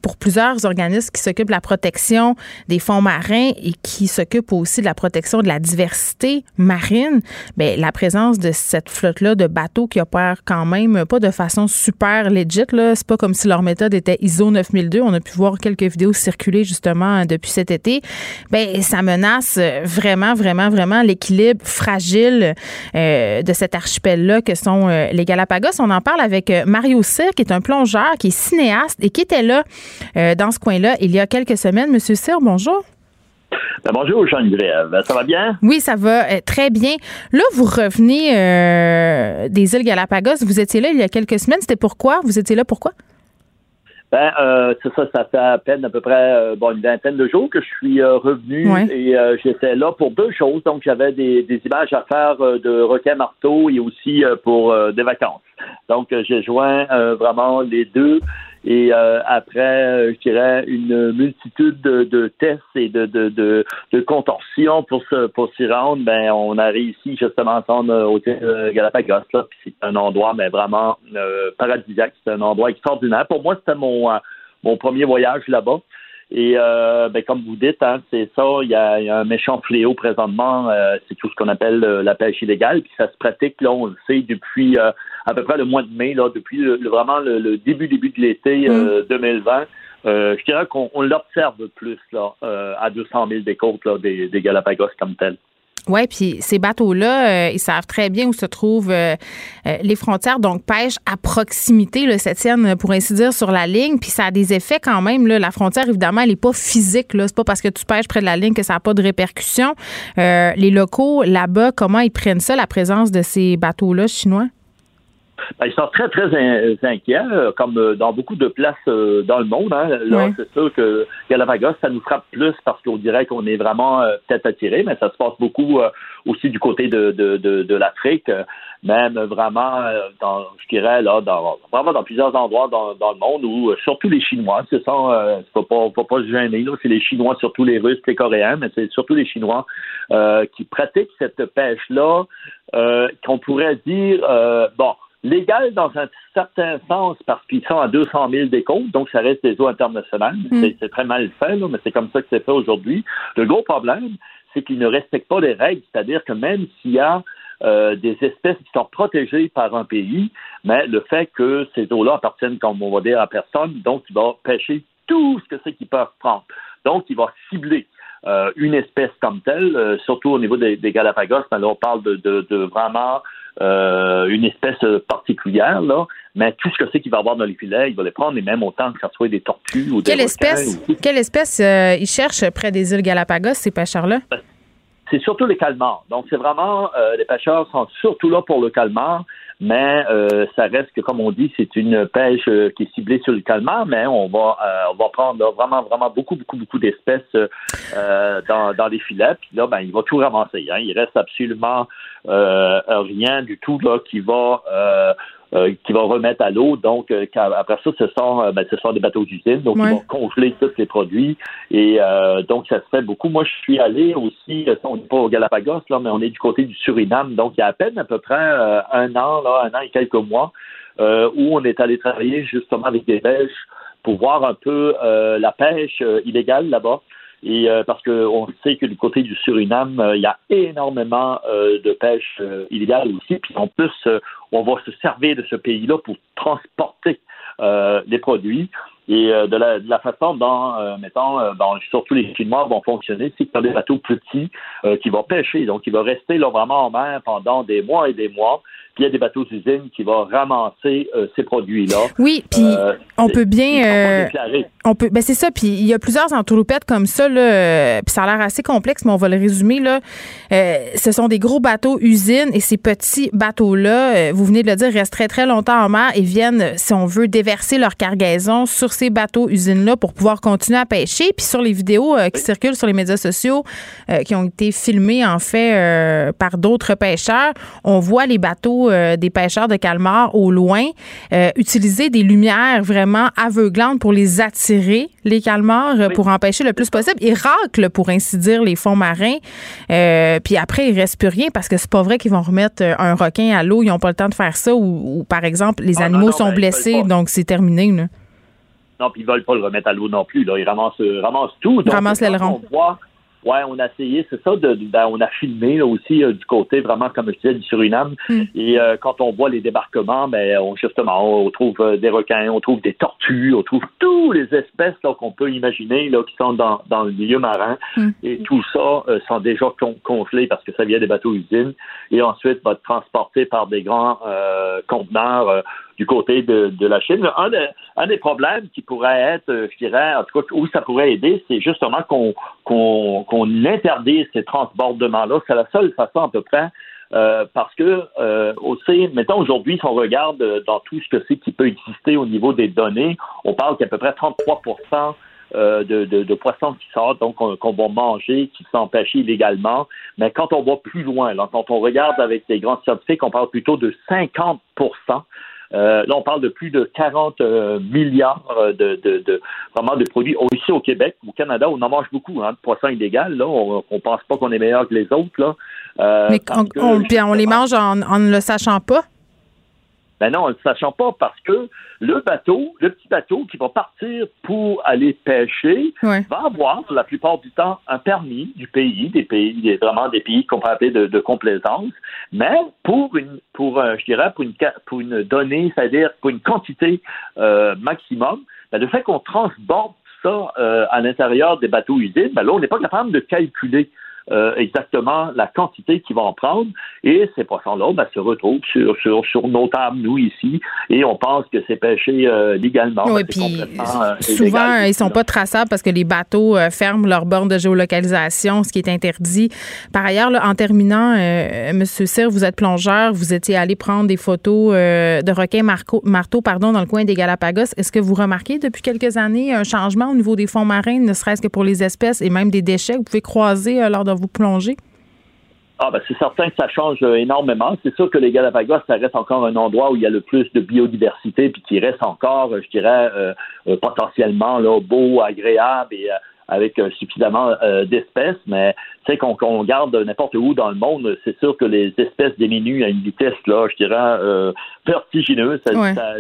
pour plusieurs organismes qui s'occupent de la protection des fonds marins et qui s'occupent aussi de la protection de la diversité marine, bien, la présence de cette flotte-là de bateaux qui opèrent quand même pas de façon super legit, là, c'est pas comme si leur méthode était ISO 9000 on a pu voir quelques vidéos circuler justement depuis cet été. Ben ça menace vraiment, vraiment, vraiment l'équilibre fragile euh, de cet archipel-là que sont euh, les Galapagos. On en parle avec euh, Mario Cyr, qui est un plongeur, qui est cinéaste et qui était là dans ce coin-là il y a quelques semaines. Monsieur Cyr, bonjour. Ben, bonjour, Jean-Yves. Ça va bien? Oui, ça va très bien. Là, vous revenez des îles Galapagos. Vous étiez là il y a quelques semaines. C'était pourquoi? Vous étiez là pourquoi? Ben, euh, c'est ça, ça fait à peine à peu près euh, bon, une vingtaine de jours que je suis euh, revenu et euh, j'étais là pour deux choses. Donc, j'avais des, des images à faire de requin marteau et aussi pour des vacances. Donc, j'ai joint vraiment les deux. Et euh, après, euh, je dirais, une multitude de, de tests et de, de, de, de contorsions pour se, pour s'y rendre, ben, on a réussi justement à s'en au Galapagos. Là, puis c'est un endroit mais vraiment euh, paradisiaque. C'est un endroit extraordinaire. Pour moi, c'était mon, euh, mon premier voyage là-bas. Et euh, ben, comme vous dites, hein, c'est ça, il y, a, y a un méchant fléau présentement, euh, c'est tout ce qu'on appelle la pêche illégale, puis ça se pratique, là, on le sait, depuis à peu près le mois de mai, là, depuis vraiment le, début début de l'été 2020. Mm. je dirais qu'on l'observe plus là, à 200 000 des côtes là, des, des Galapagos comme tel. Oui, puis ces bateaux-là, euh, ils savent très bien où se trouvent euh, euh, les frontières, donc pêche à proximité, là, cette tienne, pour ainsi dire, sur la ligne. Puis ça a des effets quand même. Là. La frontière, évidemment, elle n'est pas physique. Là. C'est pas parce que tu pêches près de la ligne que ça n'a pas de répercussions. les locaux, là-bas, comment ils prennent ça, la présence de ces bateaux-là chinois? Ben, ils sont très, très inquiets, euh, comme euh, dans beaucoup de places euh, dans le monde. Hein. Là, c'est sûr que Galapagos, ça nous frappe plus parce qu'on dirait qu'on est vraiment peut-être attiré, mais ça se passe beaucoup aussi du côté de, de, de, de l'Afrique, même vraiment, dans, je dirais, là, dans, vraiment dans plusieurs endroits dans, dans le monde où surtout les Chinois, c'est ça, euh, faut pas, faut pas se gêner, c'est les Chinois, surtout les Russes, les Coréens, mais c'est surtout les Chinois qui pratiquent cette pêche-là, qu'on pourrait dire, bon, légal dans un certain sens parce qu'ils sont à 200 000 des côtes, donc ça reste des eaux internationales. Hmm. C'est très mal fait, mais c'est comme ça que c'est fait aujourd'hui. Le gros problème, c'est qu'ils ne respectent pas les règles, c'est-à-dire que même s'il y a euh, des espèces qui sont protégées par un pays, mais le fait que ces eaux-là appartiennent, comme on va dire, à personne, donc il va pêcher tout ce que c'est qu'ils peuvent prendre. Donc, il va cibler euh, une espèce comme telle, euh, surtout au niveau des, Galapagos, mais là, on parle de, de, de vraiment euh, une espèce particulière, là, mais tout ce que c'est qu'il va avoir dans les filets, il va les prendre, et même autant que ce soit des tortues ou quelle des espèce, Quelle espèce euh, ils cherchent près des îles Galapagos, ces pêcheurs-là? C'est surtout les calmars. Donc, c'est vraiment, euh, les pêcheurs sont surtout là pour le calmar, mais euh, ça reste que, comme on dit, c'est une pêche euh, qui est ciblée sur le calmar, mais on va, euh, on va prendre vraiment, vraiment beaucoup, beaucoup, beaucoup d'espèces dans, dans les filets. Puis là, ben, il va tout ramasser. Hein. Il reste absolument rien du tout là qui va euh, qui va remettre à l'eau. Donc, euh, après ça, ce sont, euh, ben, ce sont des bateaux d'usine. Donc, ils vont congeler tous les produits. Et donc, ça se fait beaucoup. Moi, je suis allé aussi, on n'est pas au Galapagos, là, mais on est du côté du Suriname. Donc, il y a à peine à peu près un an, là, un an et quelques mois, où on est allé travailler justement avec des pêches pour voir un peu la pêche illégale là-bas. Et euh, parce qu'on sait que du côté du Suriname, euh, il y a énormément euh, de pêche illégale aussi. Puis en plus, on va se servir de ce pays-là pour transporter les produits. Et de la, de, la, façon dont, mettons, surtout les Chinois vont fonctionner, c'est a des bateaux petits qui vont pêcher. Donc, il va rester là vraiment en mer pendant des mois et des mois puis il y a des bateaux d'usine qui vont ramasser euh, ces produits-là. Oui, puis euh, on peut bien. Euh, on peut, ben c'est ça. Puis il y a plusieurs entourloupettes comme ça là. puis ça a l'air assez complexe, mais on va le résumer là. ce sont des gros bateaux usines et ces petits bateaux-là, vous venez de le dire, restent très très longtemps en mer et viennent, si on veut, déverser leur cargaison sur ces bateaux-usines-là pour pouvoir continuer à pêcher. Puis sur les vidéos qui circulent sur les médias sociaux, qui ont été filmées en fait par d'autres pêcheurs, on voit les bateaux des pêcheurs de calmar au loin utiliser des lumières vraiment aveuglantes pour les attirer, les calmars, pour empêcher le plus possible. Ils raclent, pour ainsi dire, les fonds marins. puis après, il reste plus rien parce que c'est pas vrai qu'ils vont remettre un requin à l'eau. Ils n'ont pas le temps de faire ça. Ou, par exemple, les ah, animaux sont ben, blessés, donc c'est terminé. Non, puis ils veulent pas le remettre à l'eau non plus. Là. Ils ramassent, ramassent tout. Ils ramassent l'aileron. Ouais, on a essayé, c'est ça, de, ben, on a filmé là, aussi euh, du côté vraiment, comme je disais, du Suriname. Hmm. Et euh, quand on voit les débarquements, ben, on, justement, on trouve euh, des requins, on trouve des tortues, on trouve toutes les espèces qu'on peut imaginer là, qui sont dans, dans le milieu marin. Hmm. Et tout ça sont déjà congelés parce que ça vient des bateaux-usines. Et ensuite, va être transporté par des grands conteneurs du côté de, la Chine. Un, des problèmes qui pourrait être, euh, je dirais, en tout cas, où ça pourrait aider, c'est justement qu'on qu'on interdise ces transbordements-là. C'est la seule façon à peu près euh, parce que euh, aussi, mettons aujourd'hui, si on regarde dans tout ce que c'est qui peut exister au niveau des données, on parle qu'à peu près 33% de, de, poissons qui sortent, donc qu'on va manger, qui sont pêchés illégalement. Mais quand on va plus loin, quand on regarde avec les grands scientifiques, on parle plutôt de 50 euh, là, on parle de plus de 40 euh, milliards de, de, vraiment de produits. Ici au Québec, au Canada, on en mange beaucoup hein, de poissons illégaux. Là, on, ne pense pas qu'on est meilleur que les autres. Là, euh, Mais on, on, les mange en, en ne le sachant pas. Ben non, en ne sachant pas parce que le bateau, le petit bateau qui va partir pour aller pêcher, va avoir la plupart du temps un permis du pays, des pays, vraiment des pays qu'on peut appeler de, complaisance, mais pour une, pour je dirais pour une pour une donnée, c'est-à-dire pour une quantité euh, maximum, ben le fait qu'on transborde ça euh, à l'intérieur des bateaux usines, ben là on n'est pas capable de calculer euh, exactement la quantité qu'ils vont en prendre. Et ces poissons-là ben, se retrouvent sur, sur, sur nos tables, nous, ici, et on pense que c'est pêché euh, légalement. Oui, puis euh, souvent, ils sont pas traçables parce que les bateaux ferment leur borne de géolocalisation, ce qui est interdit. Par ailleurs, là, en terminant, Monsieur Cyr, vous êtes plongeur, vous étiez allé prendre des photos de requins marteaux pardon, dans le coin des Galapagos. Est-ce que vous remarquez depuis quelques années un changement au niveau des fonds marins, ne serait-ce que pour les espèces et même des déchets? Que vous pouvez croiser lors de vous plonger? Ah ben c'est certain que ça change euh, énormément. C'est sûr que les Galapagos, ça reste encore un endroit où il y a le plus de biodiversité, puis qui reste encore, euh, je dirais, euh, potentiellement là, beau, agréable et avec suffisamment d'espèces, mais c'est qu'on qu'on garde n'importe où dans le monde, c'est sûr que les espèces diminuent à une vitesse, là, je dirais, vertigineuse.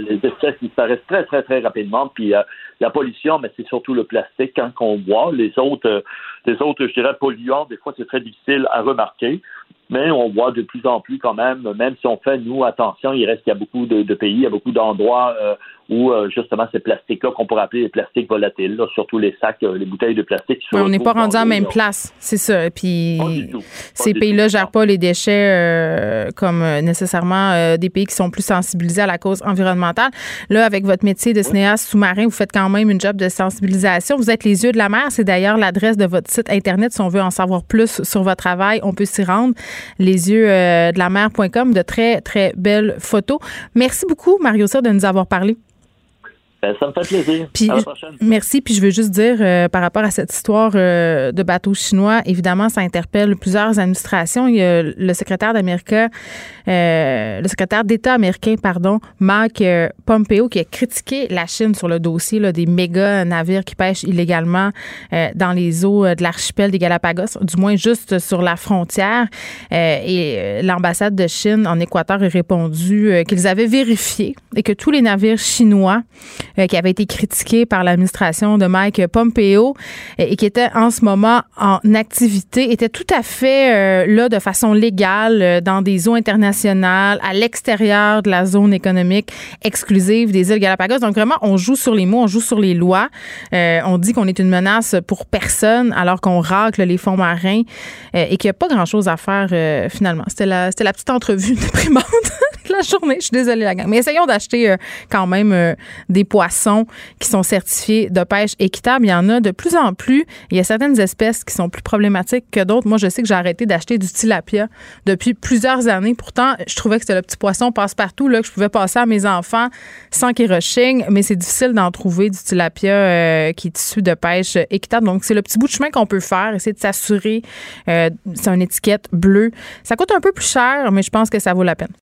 les espèces disparaissent très, très, très rapidement, puis la pollution, mais c'est surtout le plastique quand on voit. Les autres, les autres, je dirais, polluants, des fois, c'est très difficile à remarquer. Mais on voit de plus en plus quand même, même si on fait, nous, attention, il reste qu'il y a beaucoup de, pays, il y a beaucoup d'endroits euh, où euh, justement ces plastiques-là qu'on pourrait appeler les plastiques volatiles, surtout les sacs, euh, les bouteilles de plastique. on n'est pas rendu à la même place, c'est ça. Puis ces pays-là ne gèrent pas les déchets comme nécessairement des pays qui sont plus sensibilisés à la cause environnementale. Là, avec votre métier de cinéaste sous-marin, vous faites quand même une job de sensibilisation. Vous êtes les yeux de la mer. C'est d'ailleurs l'adresse de votre site Internet. Si on veut en savoir plus sur votre travail, on peut s'y rendre les yeux euh, de la mer.com, de très, très belles photos. Merci beaucoup, Mario Cyr, de nous avoir parlé. Ben, ça me fait plaisir. Puis, merci. Puis je veux juste dire, euh, par rapport à cette histoire euh, de bateau chinois, évidemment, ça interpelle plusieurs administrations. Il y a le secrétaire d'Amérique, euh, le secrétaire d'État américain, pardon, Mike Pompeo, qui a critiqué la Chine sur le dossier là, des méga navires qui pêchent illégalement dans les eaux de l'archipel des Galapagos, du moins juste sur la frontière. et l'ambassade de Chine en Équateur a répondu qu'ils avaient vérifié et que tous les navires chinois euh, qui avait été critiqué par l'administration de Mike Pompeo euh, et qui était en ce moment en activité, était tout à fait euh, là de façon légale dans des eaux internationales, à l'extérieur de la zone économique exclusive des îles Galapagos. Donc vraiment, on joue sur les mots, on joue sur les lois. on dit qu'on est une menace pour personne alors qu'on racle les fonds marins et qu'il n'y a pas grand-chose à faire finalement. C'était la, c'était la petite entrevue déprimante (laughs) la journée. Je suis désolée, la gang. Mais essayons d'acheter euh, quand même euh, des poissons qui sont certifiés de pêche équitable. Il y en a de plus en plus. Il y a certaines espèces qui sont plus problématiques que d'autres. Moi, je sais que j'ai arrêté d'acheter du tilapia depuis plusieurs années. Pourtant, je trouvais que c'était le petit poisson passe-partout là, que je pouvais passer à mes enfants sans qu'ils rechignent. Mais c'est difficile d'en trouver du tilapia euh, qui est issu de pêche équitable. Donc, c'est le petit bout de chemin qu'on peut faire. Essayer de s'assurer. c'est une étiquette bleue. Ça coûte un peu plus cher, mais je pense que ça vaut la peine.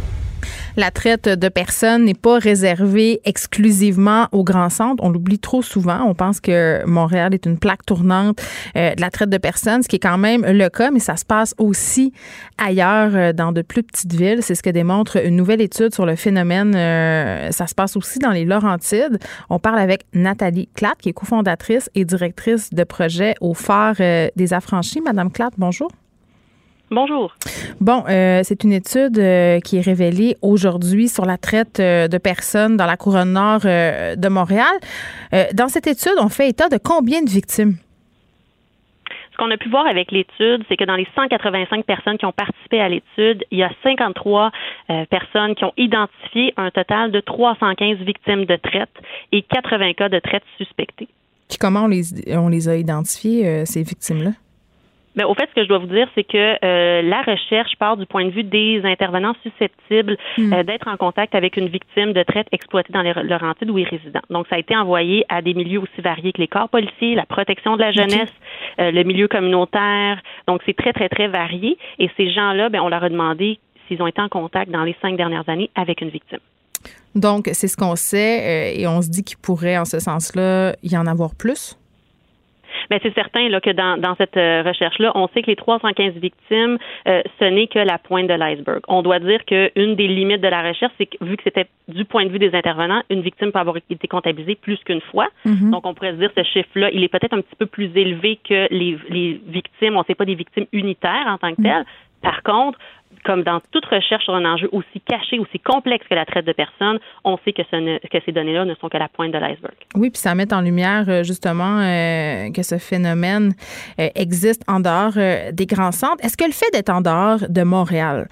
La traite de personnes n'est pas réservée exclusivement au grand centre. On l'oublie trop souvent. On pense que Montréal est une plaque tournante euh, de la traite de personnes, ce qui est quand même le cas, mais ça se passe aussi ailleurs euh, dans de plus petites villes. C'est ce que démontre une nouvelle étude sur le phénomène. Euh, ça se passe aussi dans les Laurentides. On parle avec Nathalie Clatt, qui est cofondatrice et directrice de projet au Phare des Affranchis. Madame Clatt, bonjour. Bonjour. Bon, euh, c'est une étude euh, qui est révélée aujourd'hui sur la traite euh, de personnes dans la couronne nord de Montréal. dans cette étude, on fait état de combien de victimes? Ce qu'on a pu voir avec l'étude, c'est que dans les 185 personnes qui ont participé à l'étude, il y a 53 personnes qui ont identifié un total de 315 victimes de traite et 80 cas de traite suspectés. Puis comment on les, on les a identifiés, ces victimes-là? Mais au fait, ce que je dois vous dire, c'est que euh, la recherche part du point de vue des intervenants susceptibles hmm. euh, d'être en contact avec une victime de traite exploitée dans les Laurentides ou y résidents. Donc, ça a été envoyé à des milieux aussi variés que les corps policiers, la protection de la jeunesse, euh, le milieu communautaire. Donc, c'est très, très, très varié. Et ces gens-là, ben, on leur a demandé s'ils ont été en contact dans les cinq dernières années avec une victime. Donc, c'est ce qu'on sait et on se dit qu'il pourrait, en ce sens-là, y en avoir plus? Mais c'est certain là, que dans, dans cette euh, recherche-là, on sait que les 315 victimes, euh, ce n'est que la pointe de l'iceberg. On doit dire qu'une des limites de la recherche, c'est que vu que c'était du point de vue des intervenants, une victime peut avoir été comptabilisée plus qu'une fois. Mm-hmm. Donc, on pourrait se dire ce chiffre-là, il est peut-être un petit peu plus élevé que les, les victimes. On ne sait pas des victimes unitaires en tant que mm. telles. Par contre, comme dans toute recherche sur un enjeu aussi caché, aussi complexe que la traite de personnes, on sait que, ces données-là ne sont que la pointe de l'iceberg. Oui, puis ça met en lumière euh, justement euh, que ce phénomène euh, existe en dehors des grands centres. Est-ce que le fait d'être en dehors de Montréal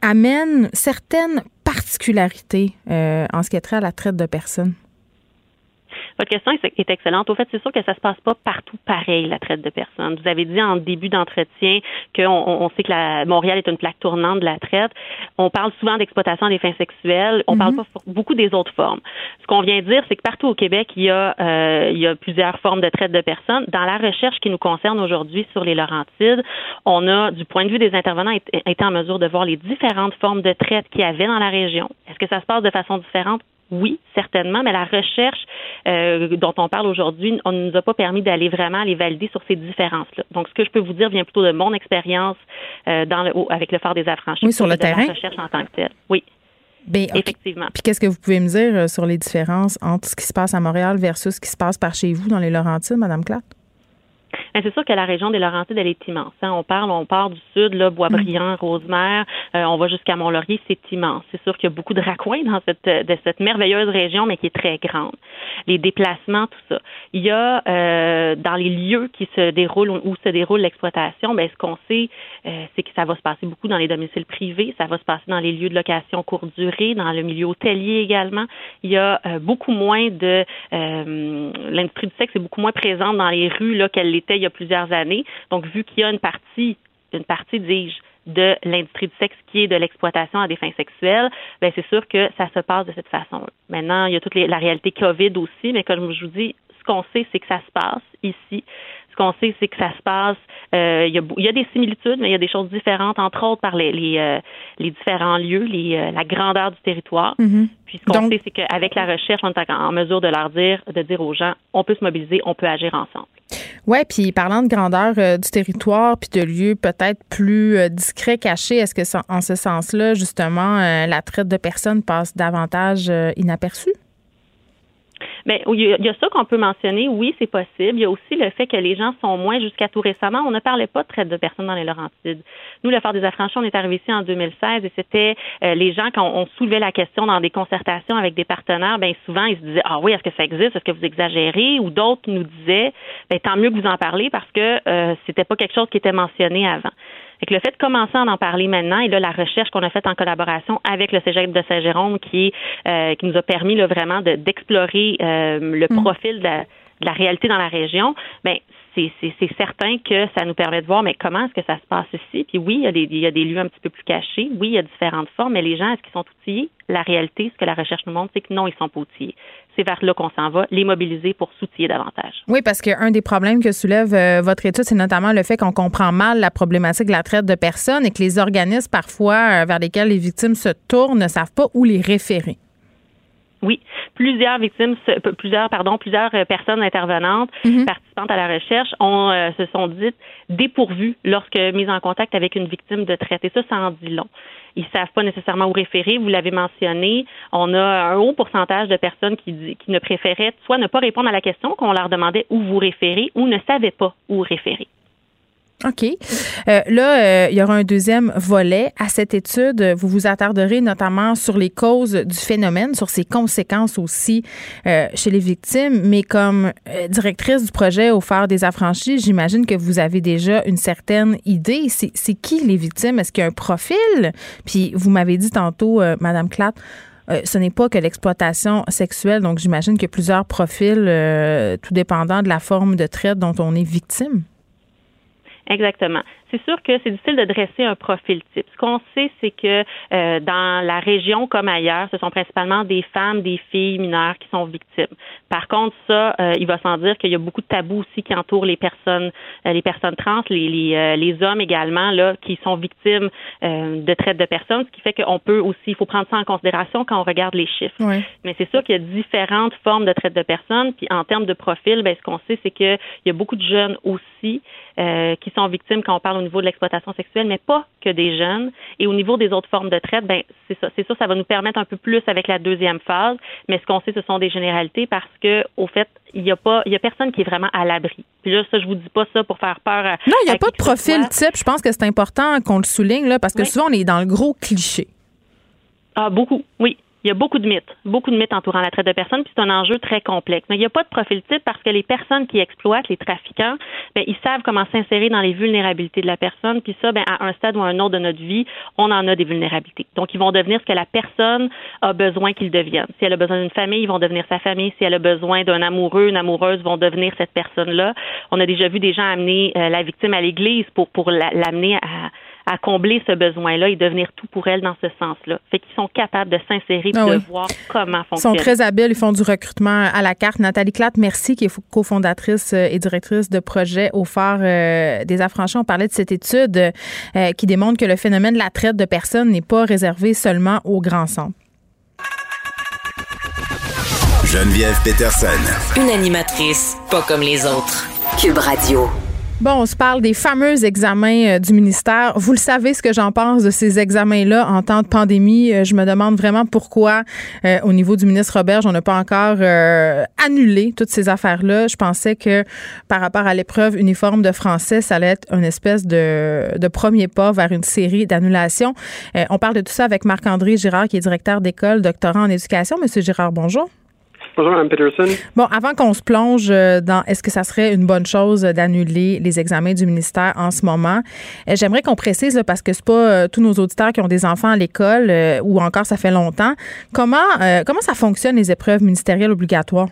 amène certaines particularités en ce qui est trait à la traite de personnes? Votre question est excellente. Au fait, c'est sûr que ça se passe pas partout pareil, la traite de personnes. Vous avez dit en début d'entretien qu'on on sait que la, Montréal est une plaque tournante de la traite. On parle souvent d'exploitation des fins sexuelles. On parle mhm. pas beaucoup des autres formes. Ce qu'on vient de dire, c'est que partout au Québec, il y, a, euh, il y a plusieurs formes de traite de personnes. Dans la recherche qui nous concerne aujourd'hui sur les Laurentides, on a, du point de vue des intervenants, été en mesure de voir les différentes formes de traite qu'il y avait dans la région. Est-ce que ça se passe de façon différente? Oui, certainement, mais la recherche euh, dont on parle aujourd'hui, on ne nous a pas permis d'aller vraiment les valider sur ces différences-là. Donc, ce que je peux vous dire vient plutôt de mon expérience euh, dans le, avec le phare des affranchis. Oui, sur le terrain. La recherche en tant que telle. Oui. Bien, Effectivement. Puis qu'est-ce que vous pouvez me dire euh, sur les différences entre ce qui se passe à Montréal versus ce qui se passe par chez vous dans les Laurentides, Madame Clatt? C'est sûr que la région des Laurentides, elle est immense. Hein. On parle, on part du sud, là, Boisbriand, mm. Rosemère, euh, on va jusqu'à Mont-Laurier, c'est immense. C'est sûr qu'il y a beaucoup de raccoins dans cette, de cette merveilleuse région, mais qui est très grande. Les déplacements, tout ça. Il y a euh, dans les lieux qui se déroulent où se déroule l'exploitation, ben ce qu'on sait, euh, c'est que ça va se passer beaucoup dans les domiciles privés, ça va se passer dans les lieux de location courte durée, dans le milieu hôtelier également. Il y a beaucoup moins de l'industrie du sexe est beaucoup moins présente dans les rues là qu'elle il y a plusieurs années. Donc, vu qu'il y a une partie, une partie, dis-je, de l'industrie du sexe qui est de l'exploitation à des fins sexuelles, ben c'est sûr que ça se passe de cette façon. Maintenant, il y a toute la réalité COVID aussi, mais comme je vous dis, ce qu'on sait, c'est que ça se passe ici. Ce qu'on sait, c'est que ça se passe. Euh, il, y a, des similitudes, mais il y a des choses différentes, entre autres par les, les, euh, différents lieux, les, euh, la grandeur du territoire. Mm-hmm. Puis ce qu'on sait, c'est qu'avec la recherche, on est en mesure de leur dire, de dire aux gens, on peut se mobiliser, on peut agir ensemble. Oui, puis parlant de grandeur du territoire, puis de lieux peut-être plus discrets, cachés, est-ce que en ce sens-là, justement, la traite de personnes passe davantage inaperçue? Mais il y, a ça qu'on peut mentionner. Oui, c'est possible. Il y a aussi le fait que les gens sont moins jusqu'à tout récemment. On ne parlait pas de traite de personnes dans les Laurentides. Nous, le Phare des Affranchis, on est arrivé ici en 2016 et c'était euh, les gens quand on soulevait la question dans des concertations avec des partenaires, bien souvent ils se disaient ah oui, est-ce que ça existe, est-ce que vous exagérez, ou d'autres nous disaient ben tant mieux que vous en parlez parce que euh, c'était pas quelque chose qui était mentionné avant. Fait le fait de commencer à en parler maintenant, et là, la recherche qu'on a faite en collaboration avec le Cégep de Saint-Jérôme, qui, euh, qui nous a permis là, vraiment d'explorer euh, le mm. profil de la, réalité dans la région, ben c'est certain que ça nous permet de voir, mais comment est-ce que ça se passe ici? Puis oui, il y, a des, il y a des lieux un petit peu plus cachés. Oui, il y a différentes formes, mais les gens, est-ce qu'ils sont outillés? La réalité, ce que la recherche nous montre, c'est que non, ils sont pas outillés c'est vers là qu'on s'en va, les mobiliser pour soutiller davantage. Oui, parce qu'un des problèmes que soulève euh, votre étude, c'est notamment le fait qu'on comprend mal la problématique de la traite de personnes et que les organismes parfois euh, vers lesquels les victimes se tournent ne savent pas où les référer. Oui, plusieurs victimes, plusieurs pardon, plusieurs euh, personnes intervenantes, mhm. participantes à la recherche, ont se sont dites dépourvues lorsque mises en contact avec une victime de traite. Et ça, ça en dit long ils savent pas nécessairement où référer. Vous l'avez mentionné, on a un haut pourcentage de personnes qui, qui ne préféraient soit ne pas répondre à la question qu'on leur demandait où vous référer ou ne savaient pas où référer. OK. Euh, là, euh, il y aura un deuxième volet à cette étude. Vous vous attarderez notamment sur les causes du phénomène, sur ses conséquences aussi euh, chez les victimes. Mais comme directrice du projet au phare des affranchis, j'imagine que vous avez déjà une certaine idée. C'est qui les victimes? Est-ce qu'il y a un profil? Puis vous m'avez dit tantôt, Madame Clatt, ce n'est pas que l'exploitation sexuelle, donc j'imagine qu'il y a plusieurs profils, tout dépendant de la forme de traite dont on est victime. Exactement c'est sûr que c'est difficile de dresser un profil type. Ce qu'on sait, c'est que euh, dans la région comme ailleurs, ce sont principalement des femmes, des filles mineures qui sont victimes. Par contre, ça, euh, il va sans dire qu'il y a beaucoup de tabous aussi qui entourent les personnes, euh, les personnes trans, les, les, les, hommes également là qui sont victimes de traite de personnes, ce qui fait qu'on peut aussi, il faut prendre ça en considération quand on regarde les chiffres. Mais c'est sûr qu'il y a différentes formes de traite de personnes. Puis en termes de profil, ben, ce qu'on sait, c'est qu'il y a beaucoup de jeunes aussi qui sont victimes quand on parle au niveau de l'exploitation sexuelle, mais pas que des jeunes. Et au niveau des autres formes de traite, ben c'est ça, c'est ça, ça va nous permettre un peu plus avec la deuxième phase. Mais ce qu'on sait, ce sont des généralités parce que, au fait, il y a pas, il y a personne qui est vraiment à l'abri. Puis là, ça, je vous dis pas ça pour faire peur. À, non, il n'y a pas de profil type. Je pense que c'est important qu'on le souligne là, parce que souvent on est dans le gros cliché. Ah, beaucoup, oui il y a beaucoup de mythes, beaucoup de mythes entourant la traite de personnes, puis c'est un enjeu très complexe. Mais il n'y a pas de profil type parce que les personnes qui exploitent, les trafiquants, ben, ils savent comment s'insérer dans les vulnérabilités de la personne, puis ça, ben, à un stade ou à un autre de notre vie, on en a des vulnérabilités. Donc, ils vont devenir ce que la personne a besoin qu'ils deviennent. Si elle a besoin d'une famille, ils vont devenir sa famille. Si elle a besoin d'un amoureux, une amoureuse, vont devenir cette personne-là. On a déjà vu des gens amener euh, la victime à l'église pour, pour l'amener à à combler ce besoin-là et devenir tout pour elle dans ce sens-là. Fait qu'ils sont capables de s'insérer et ah de voir comment fonctionne. Ils sont très habiles, ils font du recrutement à la carte. Nathalie Clatte, merci, qui est cofondatrice euh, et directrice de projet au phare euh, des affranchis. On parlait de cette étude euh, qui démontre que le phénomène de la traite de personnes n'est pas réservé seulement aux grands centres. Geneviève Peterson. Une animatrice pas comme les autres. Cube Radio. Bon, on se parle des fameux examens euh, du ministère. Vous le savez ce que j'en pense de ces examens-là en temps de pandémie. Euh, je me demande vraiment pourquoi, euh, au niveau du ministre Roberge, on n'a pas encore annulé toutes ces affaires-là. Je pensais que par rapport à l'épreuve uniforme de français, ça allait être une espèce de, de premier pas vers une série d'annulations. on parle de tout ça avec Marc-André Girard, qui est directeur d'école, doctorant en éducation. Monsieur Girard, bonjour. Bonjour, Mme Peterson. Bon, avant qu'on se plonge euh, dans est-ce que ça serait une bonne chose d'annuler les examens du ministère en ce moment, euh, j'aimerais qu'on précise, parce que c'est pas euh, tous nos auditeurs qui ont des enfants à l'école ou encore ça fait longtemps, comment, comment ça fonctionne les épreuves ministérielles obligatoires?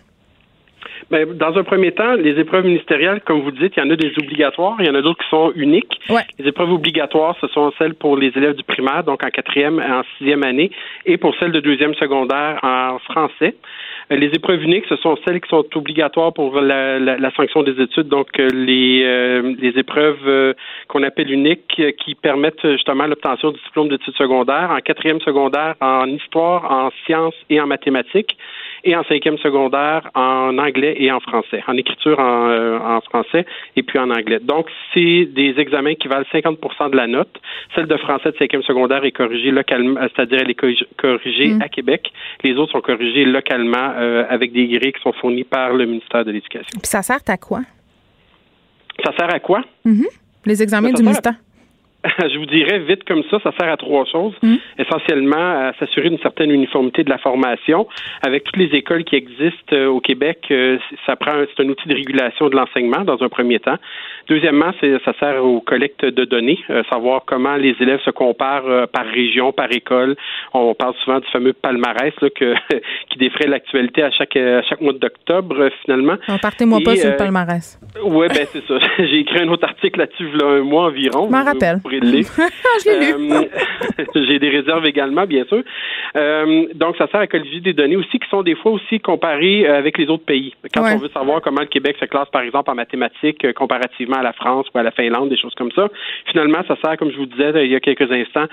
Bien, dans un premier temps, les épreuves ministérielles, comme vous dites, il y en a des obligatoires, il y en a d'autres qui sont uniques. Les épreuves obligatoires, ce sont celles pour les élèves du primaire, donc en quatrième et en sixième année, et pour celles de deuxième secondaire en français. Euh, les épreuves uniques, ce sont celles qui sont obligatoires pour la, la, sanction des études, donc euh, les, euh, les épreuves qu'on appelle uniques qui permettent justement l'obtention du diplôme d'études secondaires en quatrième secondaire en histoire, en sciences et en mathématiques et en cinquième secondaire en anglais et en français, en écriture en, en français et puis en anglais. Donc, c'est des examens qui valent 50% de la note. Celle de français de cinquième secondaire est corrigée localement, c'est-à-dire elle est corrigée mm. à Québec. Les autres sont corrigés localement avec des grilles qui sont fournies par le ministère de l'Éducation. Puis ça sert à quoi? Ça sert à quoi? Mm-hmm. Les examens du ministère. (laughs) je vous dirais vite comme ça, ça sert à trois choses. Mmh. Essentiellement, à s'assurer d'une certaine uniformité de la formation. Avec toutes les écoles qui existent euh, au Québec, euh, ça prend c'est un outil de régulation de l'enseignement dans un premier temps. Deuxièmement, c'est ça sert aux collectes de données, euh, savoir comment les élèves se comparent par région, par école. On parle souvent du fameux palmarès là, que, (laughs) qui défraie l'actualité à chaque à chaque mois d'octobre finalement. partez-moi pas sur le palmarès. Oui, ben c'est ça. (laughs) J'ai écrit un autre article là-dessus il y a un mois environ. Je m'en rappelle. (laughs) Euh, (laughs) j'ai des réserves également, bien sûr. Euh, donc, ça sert à colliger des données aussi qui sont des fois aussi comparées euh, avec les autres pays. Quand on veut savoir comment le Québec se classe, par exemple, en mathématiques comparativement à la France ou à la Finlande, des choses comme ça, finalement, ça sert, comme je vous disais il y a quelques instants,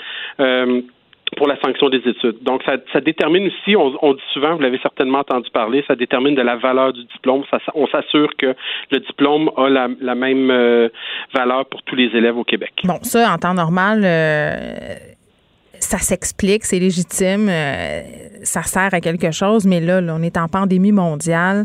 pour la sanction des études. Donc, ça, détermine aussi, on, dit souvent, vous l'avez certainement entendu parler, ça détermine de la valeur du diplôme. On s'assure que le diplôme a la, la même euh, valeur pour tous les élèves au Québec. Bon, ça, en temps normal, euh, ça s'explique, c'est légitime, euh, ça sert à quelque chose, mais là, là on est en pandémie mondiale.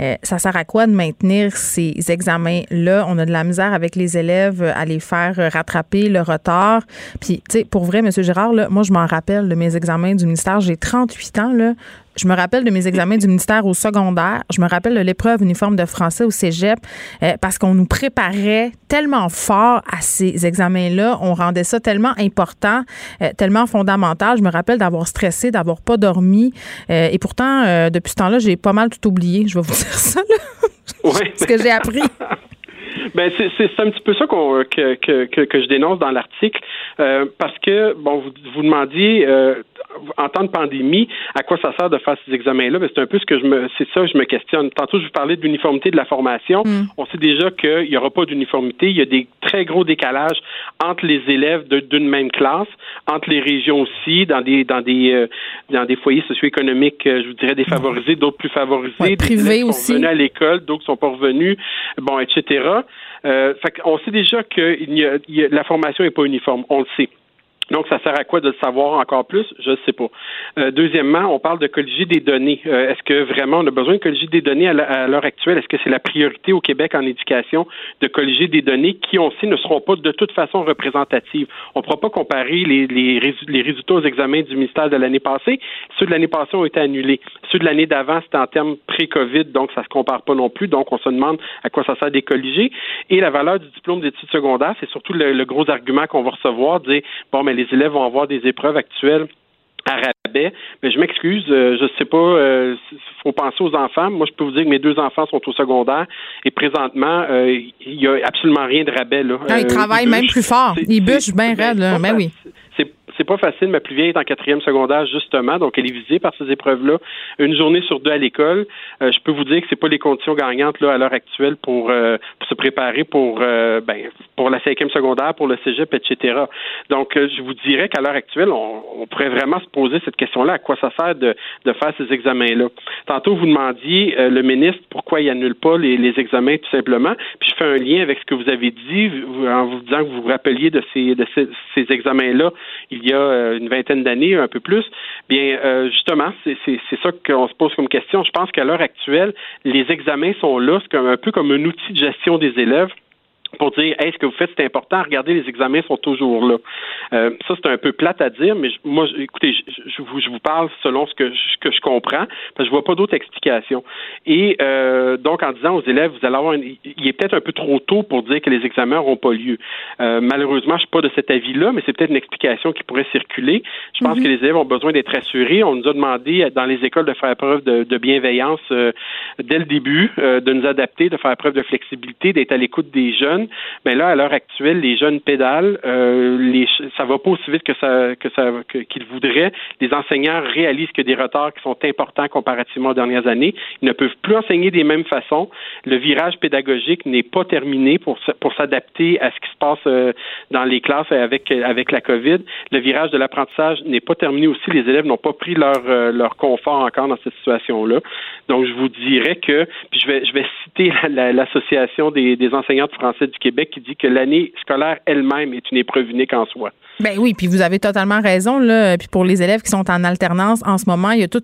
Euh, ça sert à quoi de maintenir ces examens-là? On a de la misère avec les élèves à les faire rattraper le retard. Puis, tu sais, pour vrai, M. Girard, là, moi, je m'en rappelle de mes examens du ministère. J'ai 38 ans, là. Je me rappelle de mes examens du ministère au secondaire. Je me rappelle de l'épreuve uniforme de français au cégep euh, parce qu'on nous préparait tellement fort à ces examens-là. On rendait ça tellement important, euh, tellement fondamental. Je me rappelle d'avoir stressé, d'avoir pas dormi. Euh, et pourtant, depuis ce temps-là, j'ai pas mal tout oublié. Je vais vous (laughs) dire ça, là. ce que j'ai appris. (laughs) Ben c'est un petit peu ça qu'on que, que, que, je dénonce dans l'article parce que bon vous, vous demandiez en temps de pandémie, à quoi ça sert de faire ces examens-là? Ben, c'est un peu ce que je me, c'est ça, je me questionne. Tantôt, je vous parlais de l'uniformité de la formation. Mm. On sait déjà qu'il n'y aura pas d'uniformité. Il y a des très gros décalages entre les élèves d'une même classe, entre les régions aussi, dans des, dans des, euh, dans des foyers socio-économiques, euh, je vous dirais défavorisés, d'autres plus favorisés. Ouais, privés aussi. Sont venus à l'école, d'autres sont pas revenus, bon, etc. Euh, fait on sait déjà que il y a, la formation n'est pas uniforme. On le sait. Donc, ça sert à quoi de le savoir encore plus? Je ne sais pas. Euh, deuxièmement, on parle de colliger des données. Euh, est-ce que vraiment on a besoin de colliger des données à l'heure actuelle? Est-ce que c'est la priorité au Québec en éducation de colliger des données qui, on sait, ne seront pas de toute façon représentatives? On ne pourra pas comparer les, les, les, résultats aux examens du ministère de l'année passée. Ceux de l'année passée ont été annulés. Ceux de l'année d'avant, c'était en termes pré-COVID, donc ça ne se compare pas non plus. Donc, on se demande à quoi ça sert des colliger. Et la valeur du diplôme d'études secondaires, c'est surtout le, le, gros argument qu'on va recevoir, dire, bon, mais les élèves vont avoir des épreuves actuelles à rabais. Mais je m'excuse, euh, je ne sais pas, il euh, faut penser aux enfants. Moi, je peux vous dire que mes deux enfants sont au secondaire et présentement, euh, il n'y a absolument rien de rabais. Là. Ah, ils travaillent même plus fort. Ils bûchent bien raide, là. Ben oui c'est pas facile. Ma plus vieille est en quatrième secondaire, justement, donc elle est visée par ces épreuves-là. Une journée sur deux à l'école. Euh, je peux vous dire que c'est pas les conditions gagnantes là à l'heure actuelle pour, euh, se préparer pour euh, ben, pour la cinquième secondaire, pour le cégep, etc. Donc, je vous dirais qu'à l'heure actuelle, on, pourrait vraiment se poser cette question-là à quoi ça sert de, de faire ces examens-là. Tantôt, vous demandiez le ministre pourquoi il annule pas les, les, examens tout simplement. Puis je fais un lien avec ce que vous avez dit en vous disant que vous vous rappeliez de ces de ces, ces examens-là a euh, une vingtaine d'années, un peu plus, bien euh, justement, c'est ça qu'on se pose comme question. Je pense qu'à l'heure actuelle, les examens sont là, c'est un peu comme un outil de gestion des élèves pour dire est ce que vous faites, c'est important. Regardez, les examens sont toujours là. Euh, ça, c'est un peu plate à dire, mais moi, écoutez, je, vous, je vous parle selon ce que, je, que je comprends, parce que je vois pas d'autres explications. Et euh, donc, en disant aux élèves, vous allez avoir il est peut-être un peu trop tôt pour dire que les examens n'auront pas lieu. Euh, malheureusement, je suis pas de cet avis-là, mais c'est peut-être une explication qui pourrait circuler. Je pense mhm. que les élèves ont besoin d'être assurés. On nous a demandé dans les écoles de faire preuve de, de bienveillance dès le début, de nous adapter, de faire preuve de flexibilité, d'être à l'écoute des jeunes mais là, à l'heure actuelle, les jeunes pédalent, euh, les, ça va pas aussi vite que ça que ça qu'ils voudraient. Les enseignants réalisent que des retards qui sont importants comparativement aux dernières années. Ils ne peuvent plus enseigner des mêmes façons. Le virage pédagogique n'est pas terminé pour pour s'adapter à ce qui se passe euh, dans les classes avec avec la COVID. Le virage de l'apprentissage n'est pas terminé aussi. Les élèves n'ont pas pris leur euh, leur confort encore dans cette situation-là. Donc, je vous dirais que, puis je vais je vais citer l'association des, des enseignants de français du Québec qui dit que l'année scolaire elle-même est une épreuve unique en soi. Ben oui, puis vous avez totalement raison là. Puis pour les élèves qui sont en alternance en ce moment, il y a tout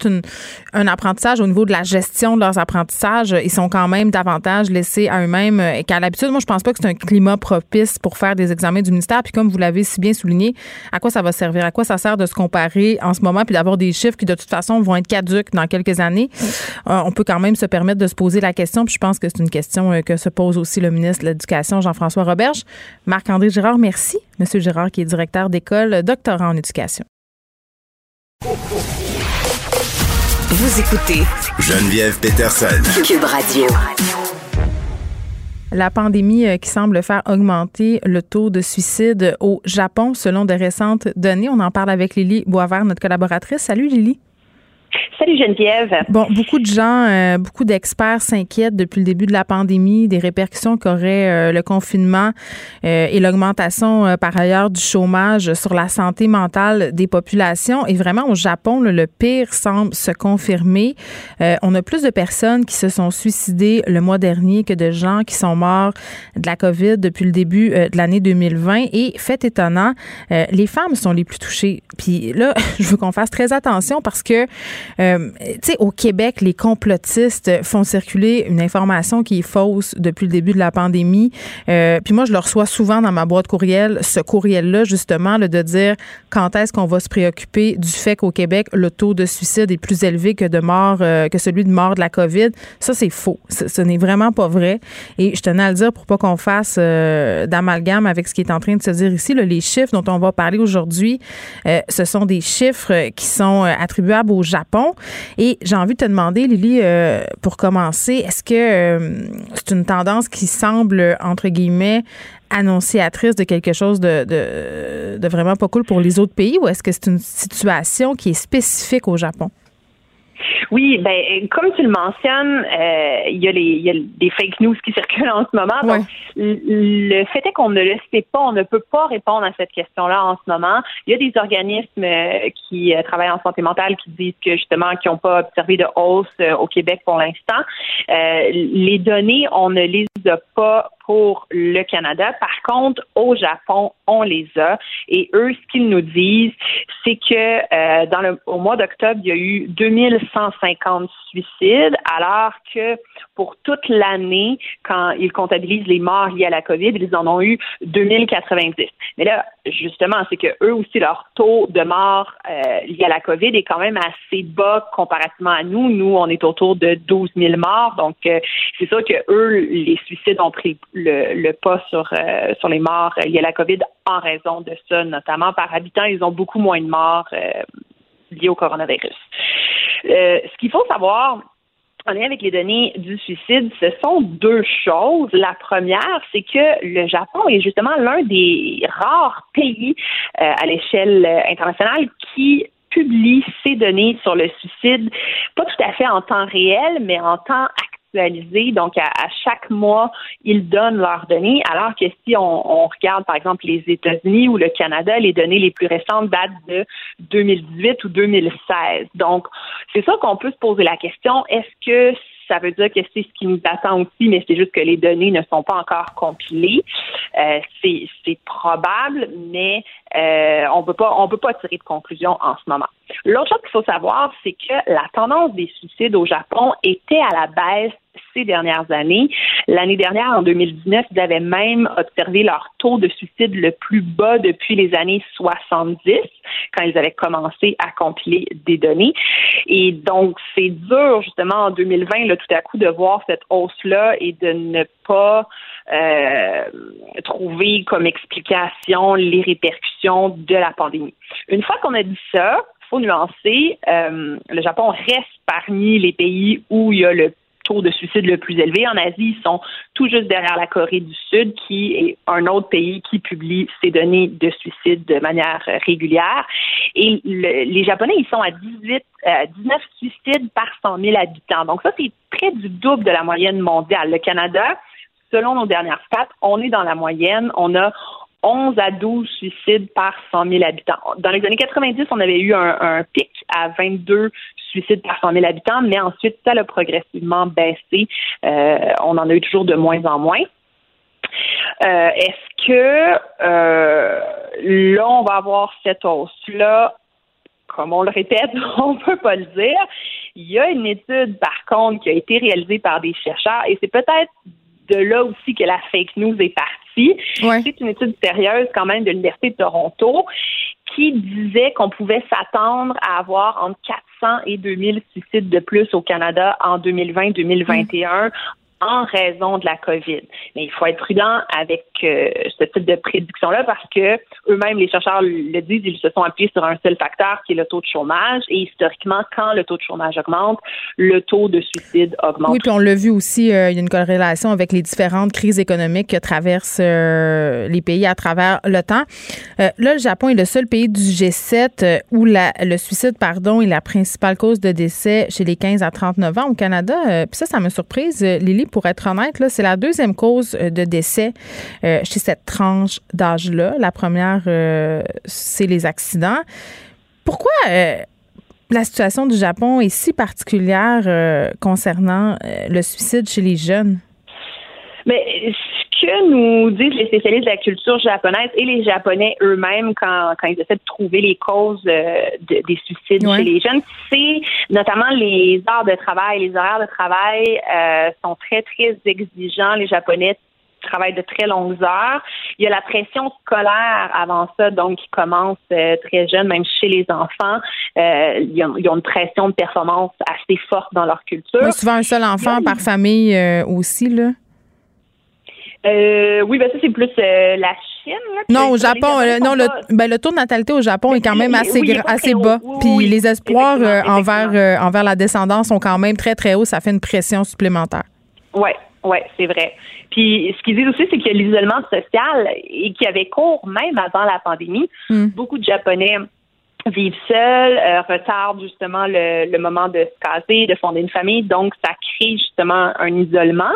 un apprentissage au niveau de la gestion de leurs apprentissages. Ils sont quand même davantage laissés à eux-mêmes qu'à l'habitude. Moi, je pense pas que c'est un climat propice pour faire des examens du ministère. Puis comme vous l'avez si bien souligné, à quoi ça va servir? À quoi ça sert de se comparer en ce moment puis d'avoir des chiffres qui de toute façon vont être caduques dans quelques années? Euh, On peut quand même se permettre de se poser la question. Puis je pense que c'est une question euh, que se pose aussi le ministre de l'Éducation Jean-François Roberge. Marc-André Girard, merci. Monsieur Girard, qui est directeur d'école, doctorant en éducation. Vous écoutez Geneviève Peterson. Cube Radio. La pandémie euh, qui semble faire augmenter le taux de suicide au Japon selon de récentes données. On en parle avec Lily Boisvert, notre collaboratrice. Salut Lily. Salut Geneviève. Bon, beaucoup de gens, euh, beaucoup d'experts s'inquiètent depuis le début de la pandémie des répercussions qu'aurait euh, le confinement euh, et l'augmentation par ailleurs du chômage sur la santé mentale des populations. Et vraiment, au Japon, le pire semble se confirmer. on a plus de personnes qui se sont suicidées le mois dernier que de gens qui sont morts de la COVID depuis le début de l'année 2020. Et fait étonnant, les femmes sont les plus touchées. Puis là, (laughs) je veux qu'on fasse très attention parce que euh, tu sais, au Québec, les complotistes font circuler une information qui est fausse depuis le début de la pandémie. Euh, puis moi, je le reçois souvent dans ma boîte courriel, ce courriel-là, justement, de dire quand est-ce qu'on va se préoccuper du fait qu'au Québec, le taux de suicide est plus élevé que de mort, euh, que celui de mort de la COVID. Ça, c'est faux. Ce, n'est vraiment pas vrai. Et je tenais à le dire pour pas qu'on fasse d'amalgame avec ce qui est en train de se dire ici. les chiffres dont on va parler aujourd'hui, ce sont des chiffres qui sont attribuables au Japon. Et j'ai envie de te demander, Lily, euh, pour commencer, est-ce que euh, c'est une tendance qui semble, entre guillemets, annonciatrice de quelque chose de, de vraiment pas cool pour les autres pays ou est-ce que c'est une situation qui est spécifique au Japon? Oui, ben comme tu le mentionnes, euh, il y a les il y a des fake news qui (laughs) circulent en ce moment. Donc, le fait est qu'on ne le sait pas, on ne peut pas répondre à cette question-là en ce moment. Il y a des organismes euh, qui euh, travaillent en santé mentale qui disent que justement qui n'ont pas observé de hausse au Québec pour l'instant. les données, on ne les a pas pour le Canada. Par contre, au Japon, on les a. Et eux, ce qu'ils nous disent, c'est que euh, dans le, au mois d'octobre, il y a eu 2150 suicides, alors que pour toute l'année, quand ils comptabilisent les morts liés à la COVID, ils en ont eu 2090. Mais là, justement, c'est que eux aussi, leur taux de mort euh, lié à la COVID est quand même assez bas comparativement à nous. Nous, on est autour de 12 000 morts. Donc, euh, c'est sûr que eux, les suicides ont pris le, le pas sur, euh, sur les morts liés à la COVID en raison de ça, notamment par habitant. Ils ont beaucoup moins de morts liés au coronavirus. ce qu'il faut savoir, en lien avec les données du suicide, ce sont deux choses. La première, c'est que le Japon est justement l'un des rares pays euh, à l'échelle internationale qui publie ces données sur le suicide, pas tout à fait en temps réel, mais en temps donc, à, chaque mois, ils donnent leurs données, alors que si on, regarde, par exemple, les États-Unis ou le Canada, les données les plus récentes datent de 2018 ou 2016. Donc, c'est ça qu'on peut se poser la question. Est-ce que ça veut dire que c'est ce qui nous attend aussi, mais c'est juste que les données ne sont pas encore compilées? Euh, c'est probable, mais euh, on peut pas on peut pas tirer de conclusion en ce moment. L'autre chose qu'il faut savoir, c'est que la tendance des suicides au Japon était à la baisse ces dernières années. L'année dernière, en 2019, ils avaient même observé leur taux de suicide le plus bas depuis les années 70, quand ils avaient commencé à compiler des données. Et donc, c'est dur, justement, en 2020, là, tout à coup, de voir cette hausse-là et de ne pas euh, trouver comme explication les répercussions de la pandémie. Une fois qu'on a dit ça, faut nuancer, euh, le Japon reste parmi les pays où il y a le taux de suicide le plus élevé. En Asie, ils sont tout juste derrière la Corée du Sud, qui est un autre pays qui publie ces données de suicide de manière régulière. Et les Japonais, ils sont à 18, 19 suicides par 100 000 habitants. Donc ça, c'est près du double de la moyenne mondiale. Le Canada, selon nos dernières stats, on est dans la moyenne. On a 11 à 12 suicides par 100 000 habitants. Dans les années 90, on avait eu un, pic à 22 suicides par 100 000 habitants, mais ensuite, ça a progressivement baissé. Euh, on en a eu toujours de moins en moins. Est-ce que là, on va avoir cette hausse-là? Comme on le répète, (laughs) on ne peut pas le dire. Il y a une étude, par contre, qui a été réalisée par des chercheurs, et c'est peut-être de là aussi que la fake news est partie. C'est une étude sérieuse quand même de l'Université de Toronto qui disait qu'on pouvait s'attendre à avoir entre 400 et 2000 suicides de plus au Canada en 2020-2021 en raison de la COVID. Mais il faut être prudent avec euh, ce type de prédiction-là parce que eux-mêmes, les chercheurs le disent, ils se sont appuyés sur un seul facteur qui est le taux de chômage. Et historiquement, quand le taux de chômage augmente, le taux de suicide augmente. Oui, puis on l'a vu aussi, euh, il y a une corrélation avec les différentes crises économiques que traversent euh, les pays à travers le temps. là, le Japon est le seul pays du G7 où la, le suicide, pardon, est la principale cause de décès chez les 15 à 39 ans. Au Canada, puis ça, ça m'a surprise, Lily, pour être honnête, c'est la deuxième cause euh, de décès euh, chez cette tranche d'âge-là. La première, euh, c'est les accidents. Pourquoi la situation du Japon est si particulière concernant le suicide chez les jeunes? Mais que nous disent les spécialistes de la culture japonaise et les Japonais eux-mêmes quand, quand ils essaient de trouver les causes euh, des suicides chez les jeunes, c'est notamment les heures de travail. Les horaires de travail euh, sont très, très exigeants. Les Japonais travaillent de très longues heures. Il y a la pression scolaire avant ça, donc qui commence euh, très jeune, même chez les enfants. Euh, ils, ont, une pression de performance assez forte dans leur culture. Oui, souvent un seul enfant par famille aussi, là. Euh, oui, ben ça, c'est plus euh, la Chine. non, au Japon, euh, non, le, ben, le taux de natalité au Japon est quand même assez, assez bas. Puis les espoirs envers, envers la descendance sont quand même très, très hauts. Ça fait une pression supplémentaire. Oui, oui, c'est vrai. Puis ce qu'ils disent aussi, c'est que l'isolement social et qui avait cours même avant la pandémie. Hmm. Beaucoup de Japonais vivent seuls, retardent justement le, le, moment de se caser, de fonder une famille. Donc, ça crée justement un isolement.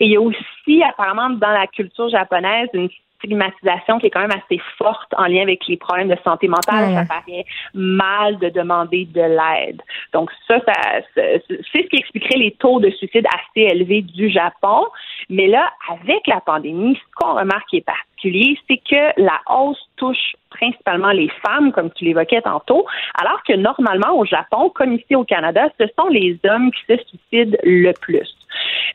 Et il y a aussi, apparemment, dans la culture japonaise, une stigmatisation qui est quand même assez forte en lien avec les problèmes de santé mentale. Ça paraît mal de demander de l'aide. Donc ça, ça c'est ce qui expliquerait les taux de suicide assez élevés du Japon. Mais là, avec la pandémie, ce qu'on remarque qui est particulier, c'est que la hausse touche principalement les femmes, comme tu l'évoquais tantôt, alors que normalement au Japon, comme ici au Canada, ce sont les hommes qui se suicident le plus.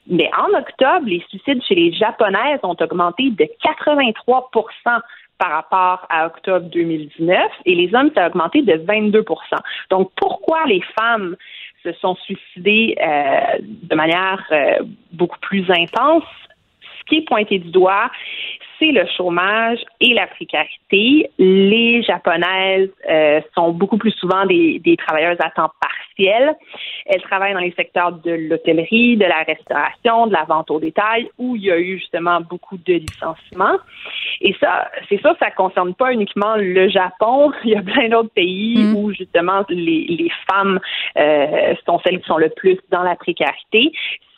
Mais en octobre, les suicides chez les Japonaises ont augmenté de 83% par rapport à octobre 2019 et les hommes, ça a augmenté de 22% Donc, pourquoi les femmes se sont suicidées euh, de manière euh, beaucoup plus intense? Ce qui est pointé du doigt, c'est le chômage et la précarité. Les Japonaises euh, sont beaucoup plus souvent des, des travailleuses à temps partiel. Elles travaillent dans les secteurs de l'hôtellerie, de la restauration, de la vente au détail, où il y a eu justement beaucoup de licenciements. Et ça, c'est ça, ça concerne pas uniquement le Japon. (laughs) Il y a plein d'autres pays mm. où justement les, les femmes euh, sont celles qui sont le plus dans la précarité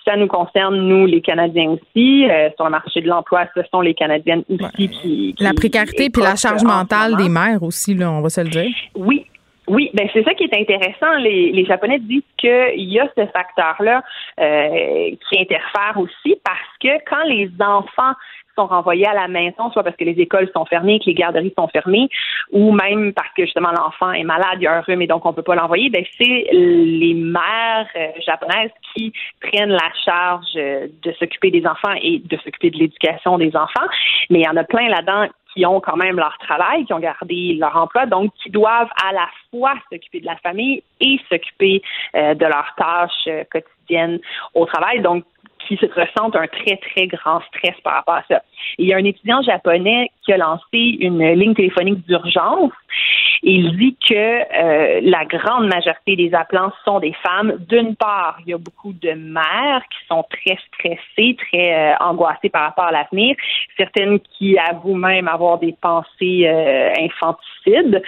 ça nous concerne, nous, les Canadiens aussi. Euh, sur le marché de l'emploi, ce sont les Canadiennes aussi qui, La précarité puis la charge mentale des mères aussi, là, on va se le dire. Oui, oui, ben c'est ça qui est intéressant. Les, les Japonais disent qu'il y a ce facteur-là euh, qui interfère aussi parce que quand les enfants sont renvoyés à la maison, soit parce que les écoles sont fermées, que les garderies sont fermées, ou même parce que justement l'enfant est malade, il y a un rhume et donc on peut pas l'envoyer, ben c'est les mères euh, japonaises qui prennent la charge euh, de s'occuper des enfants et de s'occuper de l'éducation des enfants. Mais il y en a plein là-dedans qui ont quand même leur travail, qui ont gardé leur emploi, donc qui doivent à la fois s'occuper de la famille et s'occuper euh, de leurs tâches quotidiennes au travail. Donc, qui se ressentent un très, très grand stress par rapport à ça. il y a un étudiant japonais qui a lancé une ligne téléphonique d'urgence il dit que euh, la grande majorité des appelants sont des femmes. D'une part, il y a beaucoup de mères qui sont très stressées, très euh, angoissées par rapport à l'avenir, certaines qui avouent même avoir des pensées euh, infanticides.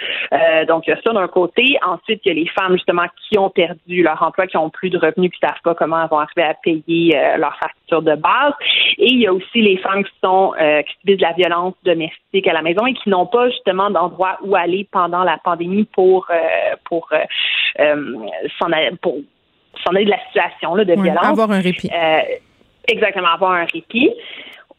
donc, il y a ça d'un côté. Ensuite, il y a les femmes justement qui ont perdu leur emploi, qui ont plus de revenus, qui ne savent pas comment elles vont arriver à payer leur facture de base. Et il y a aussi les femmes qui sont qui subissent de la violence domestique à la maison et qui n'ont pas justement d'endroit où aller pendant la pandémie pour euh, pour euh, euh, s'en aller pour s'en aller de la situation là, de violence. Avoir un répit. exactement, avoir un répit.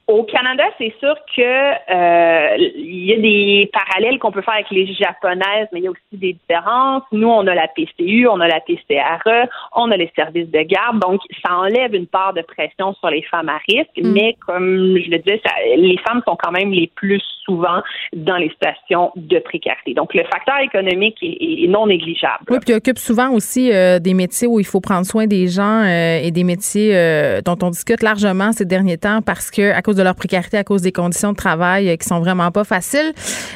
Au Canada, c'est sûr que euh, il y a des parallèles qu'on peut faire avec les japonaises, mais il y a aussi des différences. Nous, on a la PCU, on a la PCRE, on a les services de garde, donc ça enlève une part de pression sur les femmes à risque. Mm. Mais comme je le disais, les femmes sont quand même les plus souvent dans les situations de précarité. Donc le facteur économique est, non négligeable. Oui, puis il occupe souvent aussi euh, des métiers où il faut prendre soin des gens euh, et des métiers dont on discute largement ces derniers temps parce que à cause de leur précarité à cause des conditions de travail euh, qui sont vraiment pas faciles.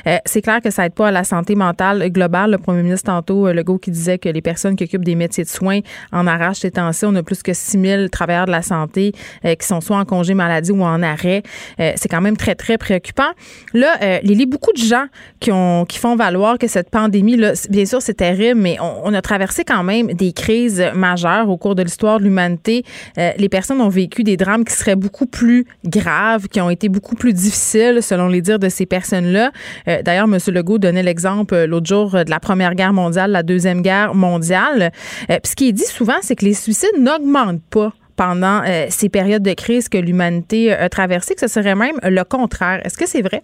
Euh, c'est clair que ça aide pas à la santé mentale globale. Le premier ministre tantôt, euh, Legault, qui disait que les personnes qui occupent des métiers de soins en arrachent ces temps-ci. On a plus que 6 000 travailleurs de la santé qui sont soit en congé maladie ou en arrêt. c'est quand même très, très préoccupant. Là, il y a beaucoup de gens qui, ont, qui font valoir que cette pandémie, bien sûr, c'est terrible, mais on, on, a traversé quand même des crises majeures au cours de l'histoire de l'humanité. les personnes ont vécu des drames qui seraient beaucoup plus graves qui ont été beaucoup plus difficiles, selon les dires de ces personnes-là. Euh, d'ailleurs, M. Legault donnait l'exemple euh, l'autre jour euh, de la Première Guerre mondiale, la Deuxième Guerre mondiale. Puis ce qui est dit souvent, c'est que les suicides n'augmentent pas pendant ces périodes de crise que l'humanité a traversées, que ce serait même le contraire. Est-ce que c'est vrai?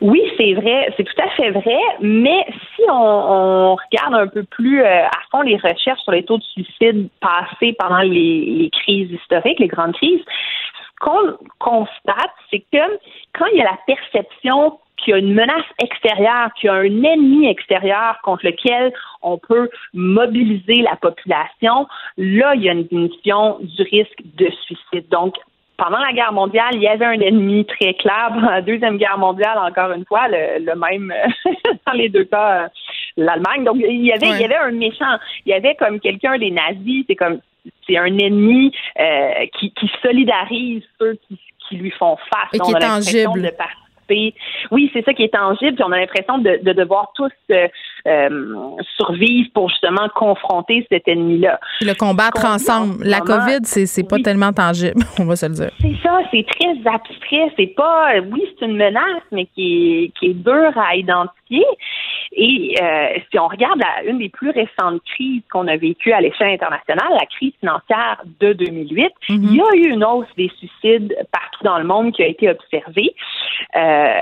Oui, c'est vrai, c'est tout à fait vrai, mais si on, regarde un peu plus à fond les recherches sur les taux de suicide passés pendant les, les crises historiques, les grandes crises, qu'on constate, c'est que quand il y a la perception qu'il y a une menace extérieure, qu'il y a un ennemi extérieur contre lequel on peut mobiliser la population, là, il y a une diminution du risque de suicide. Donc, pendant la guerre mondiale, il y avait un ennemi très clair. Dans la deuxième guerre mondiale, encore une fois, le, même (laughs) dans les deux cas, euh, l'Allemagne. Donc il y avait, il y avait un méchant. Il y avait comme quelqu'un des nazis. C'est comme c'est un ennemi euh, qui, qui, solidarise ceux qui, qui lui font face. Et qui est tangible. Oui, c'est ça qui est tangible. Puis on a l'impression de, de, devoir tous euh, euh, survivre pour justement confronter cet ennemi-là. Le combattre ensemble. La COVID, c'est c'est pas tellement tangible, (laughs) on va se le dire. C'est ça, c'est très abstrait. C'est pas, oui, c'est une menace, mais qui est, qui est dure à identifier. Et euh, si on regarde la, une des plus récentes crises qu'on a vécues à l'échelle internationale, la crise financière de 2008, mm-hmm. il y a eu une hausse des suicides partout dans le monde qui a été observée. Euh,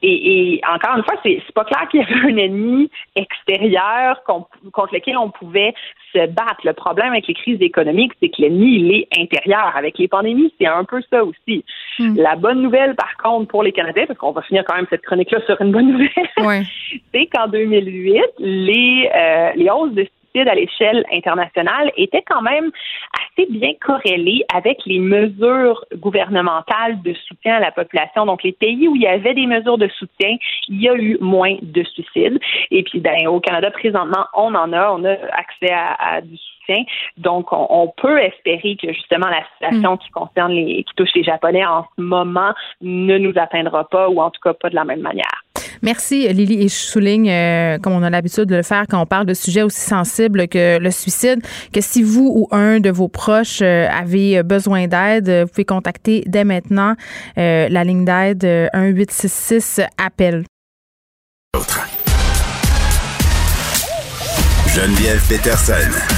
et, encore une fois, c'est, pas clair qu'il y avait un ennemi extérieur contre lequel on pouvait se battre. Le problème avec les crises économiques, c'est que l'ennemi, il est intérieur. Avec les pandémies, c'est un peu ça aussi. Hmm. La bonne nouvelle, par contre, pour les Canadiens, parce qu'on va finir quand même cette chronique-là sur une bonne nouvelle, (laughs) (laughs) c'est qu'en 2008, les, euh, les hausses de à l'échelle internationale était quand même assez bien corrélé avec les mesures gouvernementales de soutien à la population. Donc, les pays où il y avait des mesures de soutien, il y a eu moins de suicides. Et puis, ben, au Canada, présentement, on en a, on a accès à, du soutien. Donc, on, peut espérer que justement la situation mm. qui concerne les, qui touche les Japonais en ce moment ne nous atteindra pas, ou en tout cas pas de la même manière. Merci, Lily. Et je souligne, euh, comme on a l'habitude de le faire quand on parle de sujets aussi sensibles que le suicide, que si vous ou un de vos proches euh, avez besoin d'aide, vous pouvez contacter dès maintenant euh, la ligne d'aide 1866 appel. Geneviève Peterson.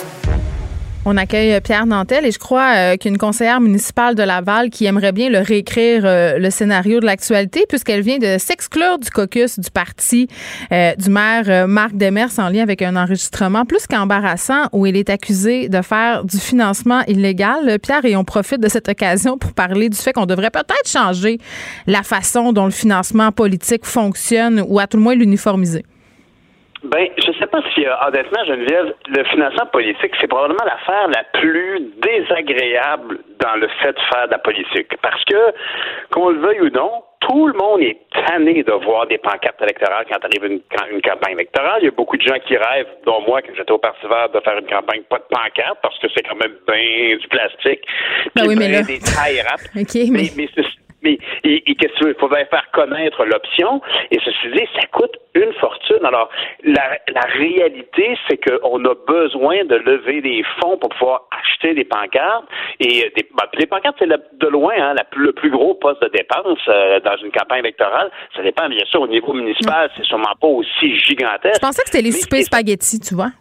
On accueille Pierre Nantel et je crois euh, qu'une conseillère municipale de Laval qui aimerait bien le réécrire euh, le scénario de l'actualité puisqu'elle vient de s'exclure du caucus du parti euh, du maire Marc Demers en lien avec un enregistrement plus qu'embarrassant où il est accusé de faire du financement illégal. Pierre, et on profite de cette occasion pour parler du fait qu'on devrait peut-être changer la façon dont le financement politique fonctionne ou à tout le moins l'uniformiser. Ben, je sais pas si, euh, honnêtement, Geneviève, le financement politique, c'est probablement l'affaire la plus désagréable dans le fait de faire de la politique. Parce que, qu'on le veuille ou non, tout le monde est tanné de voir des pancartes électorales quand arrive une, une campagne électorale. Il y a beaucoup de gens qui rêvent, dont moi, quand j'étais au Parti vert, de faire une campagne pas de pancarte parce que c'est quand même bien du plastique. Ben oui, mais là... des tailles (laughs) OK, mais... Mais et, qu'est-ce qu'il faudrait faire connaître l'option. Et ceci dit, ça coûte une fortune. Alors, la, la réalité, c'est qu'on a besoin de lever des fonds pour pouvoir acheter des pancartes. Et des, ben, les pancartes, c'est de loin hein, la, le plus gros poste de dépense euh, dans une campagne électorale. Ça dépend bien sûr au niveau municipal, c'est sûrement pas aussi gigantesque. Je pensais que c'était les soupers spaghettis, tu vois.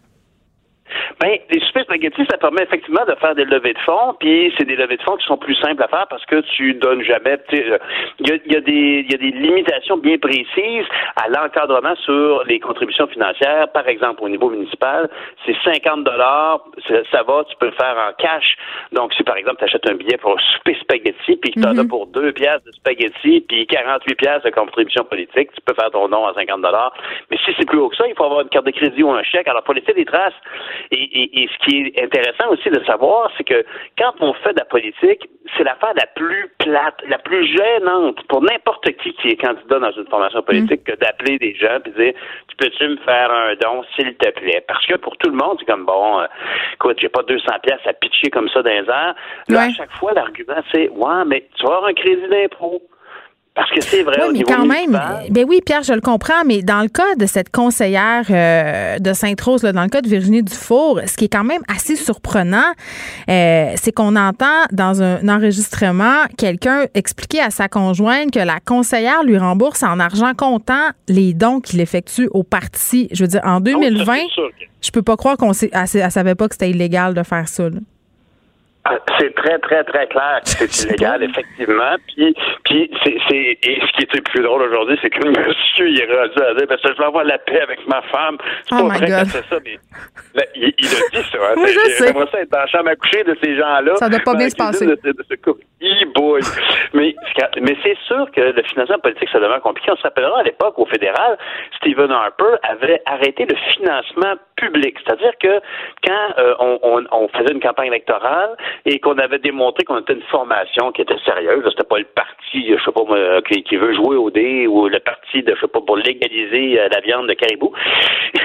Ben, les super spaghettis, ça permet effectivement de faire des levées de fonds, puis c'est des levées de fonds qui sont plus simples à faire parce que tu donnes jamais. Il y a, y, a des, y a des limitations bien précises à l'encadrement sur les contributions financières. Par exemple, au niveau municipal, c'est 50 dollars, ça va, tu peux le faire en cash. Donc, si par exemple, tu achètes un billet pour un souper spaghetti, puis que tu en as mhm. pour deux pièces de spaghetti, puis 48 pièces de contribution politique, tu peux faire ton nom à 50 dollars. Mais si c'est plus haut que ça, il faut avoir une carte de crédit ou un chèque. Alors, pour laisser des traces, et, ce qui est intéressant aussi de savoir, c'est que quand on fait de la politique, c'est l'affaire la plus plate, la plus gênante pour n'importe qui qui est candidat dans une formation politique que d'appeler des gens et dire Tu peux-tu me faire un don, s'il te plaît? Parce que pour tout le monde, c'est comme bon, euh, écoute, j'ai pas 200 pièces à pitcher comme ça dans les airs. Là, à chaque fois, l'argument, c'est Ouais, mais tu vas avoir un crédit d'impôt. Parce que c'est vrai. Oui, mais quand même. Ben oui, Pierre, je le comprends, mais dans le cas de cette conseillère euh, de Sainte-Rose, dans le cas de Virginie Dufour, ce qui est quand même assez surprenant, euh, c'est qu'on entend dans un enregistrement quelqu'un expliquer à sa conjointe que la conseillère lui rembourse en argent comptant les dons qu'il effectue au parti. Je veux dire, en 2020, ah je peux pas croire qu'on ne savait pas que c'était illégal de faire ça. C'est très, très, très clair que c'est (laughs) illégal, effectivement. Puis, puis c'est, c'est, et ce qui était plus drôle aujourd'hui, c'est que le (laughs) monsieur, il est rendu à dire, parce que je vais avoir la paix avec ma femme. C'est oh pas vrai que c'est ça, mais il, il, a dit ça. Hein. (laughs) Oui, je J'aimerais ça être dans la chambre à coucher de ces gens-là. Ça doit pas bien se passer. De, de, ce couple. boy mais, mais c'est sûr que le financement politique, ça devient compliqué. On se rappellera à l'époque, au fédéral, Stephen Harper avait arrêté le financement public. C'est-à-dire que quand euh, on, on, on faisait une campagne électorale, et qu'on avait démontré qu'on était une formation qui était sérieuse. C'était pas le parti, je sais pas qui, veut jouer au dé ou le parti de, je sais pas, pour légaliser euh, la viande de caribou. (laughs)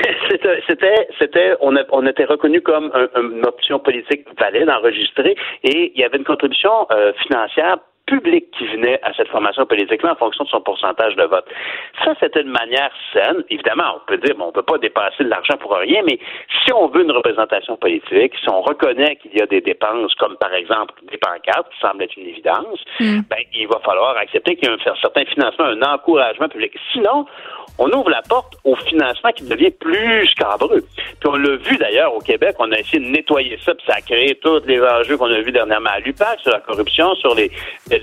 c'était, c'était, on, on était reconnu comme une option politique valide, enregistrée, et il y avait une contribution euh, financière public qui venait à cette formation politique-là en fonction de son pourcentage de vote. Ça, c'était une manière saine. Évidemment, on peut dire, bon, on peut pas dépasser de l'argent pour rien, mais si on veut une représentation politique, si on reconnaît qu'il y a des dépenses comme, par exemple, des pancartes, qui semble être une évidence, hmm. ben, il va falloir accepter qu'il y a un certain financement, un encouragement public. Sinon, on ouvre la porte au financement qui devient plus scabreux. Puis on l'a vu d'ailleurs au Québec, on a essayé de nettoyer ça, puis ça a créé tous les enjeux qu'on a vus dernièrement à l'UPAC sur la corruption, sur les,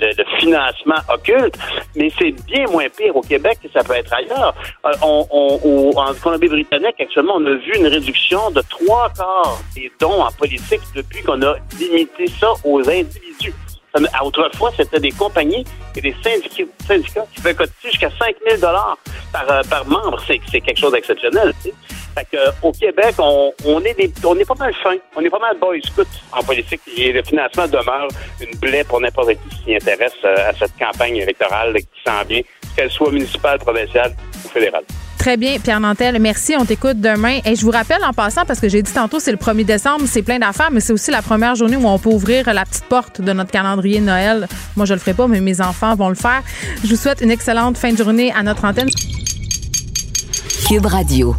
le, financement occulte, mais c'est bien moins pire au Québec que ça peut être ailleurs. Euh, en Colombie-Britannique, actuellement, on a vu une réduction de trois quarts des dons en politique depuis qu'on a limité ça aux individus. Autrefois, c'était des compagnies et des syndicats, qui faisaient cotiser jusqu'à 5 000 par, euh, par membre. C'est quelque chose d'exceptionnel. Fait que, au Québec, on, on, est des, on est pas mal fin, on est pas mal boy scout en politique et le financement demeure une plaie pour n'importe qui s'y intéresse euh, à cette campagne électorale qui s'en vient, qu'elle soit municipale, provinciale ou fédérale. Très bien, Pierre Nantel. Merci. On t'écoute demain. Et je vous rappelle en passant, parce que j'ai dit tantôt, c'est le 1er décembre, c'est plein d'affaires, mais c'est aussi la première journée où on peut ouvrir la petite porte de notre calendrier de Noël. Moi, je le ferai pas, mais mes enfants vont le faire. Je vous souhaite une excellente fin de journée à notre antenne. Cube Radio.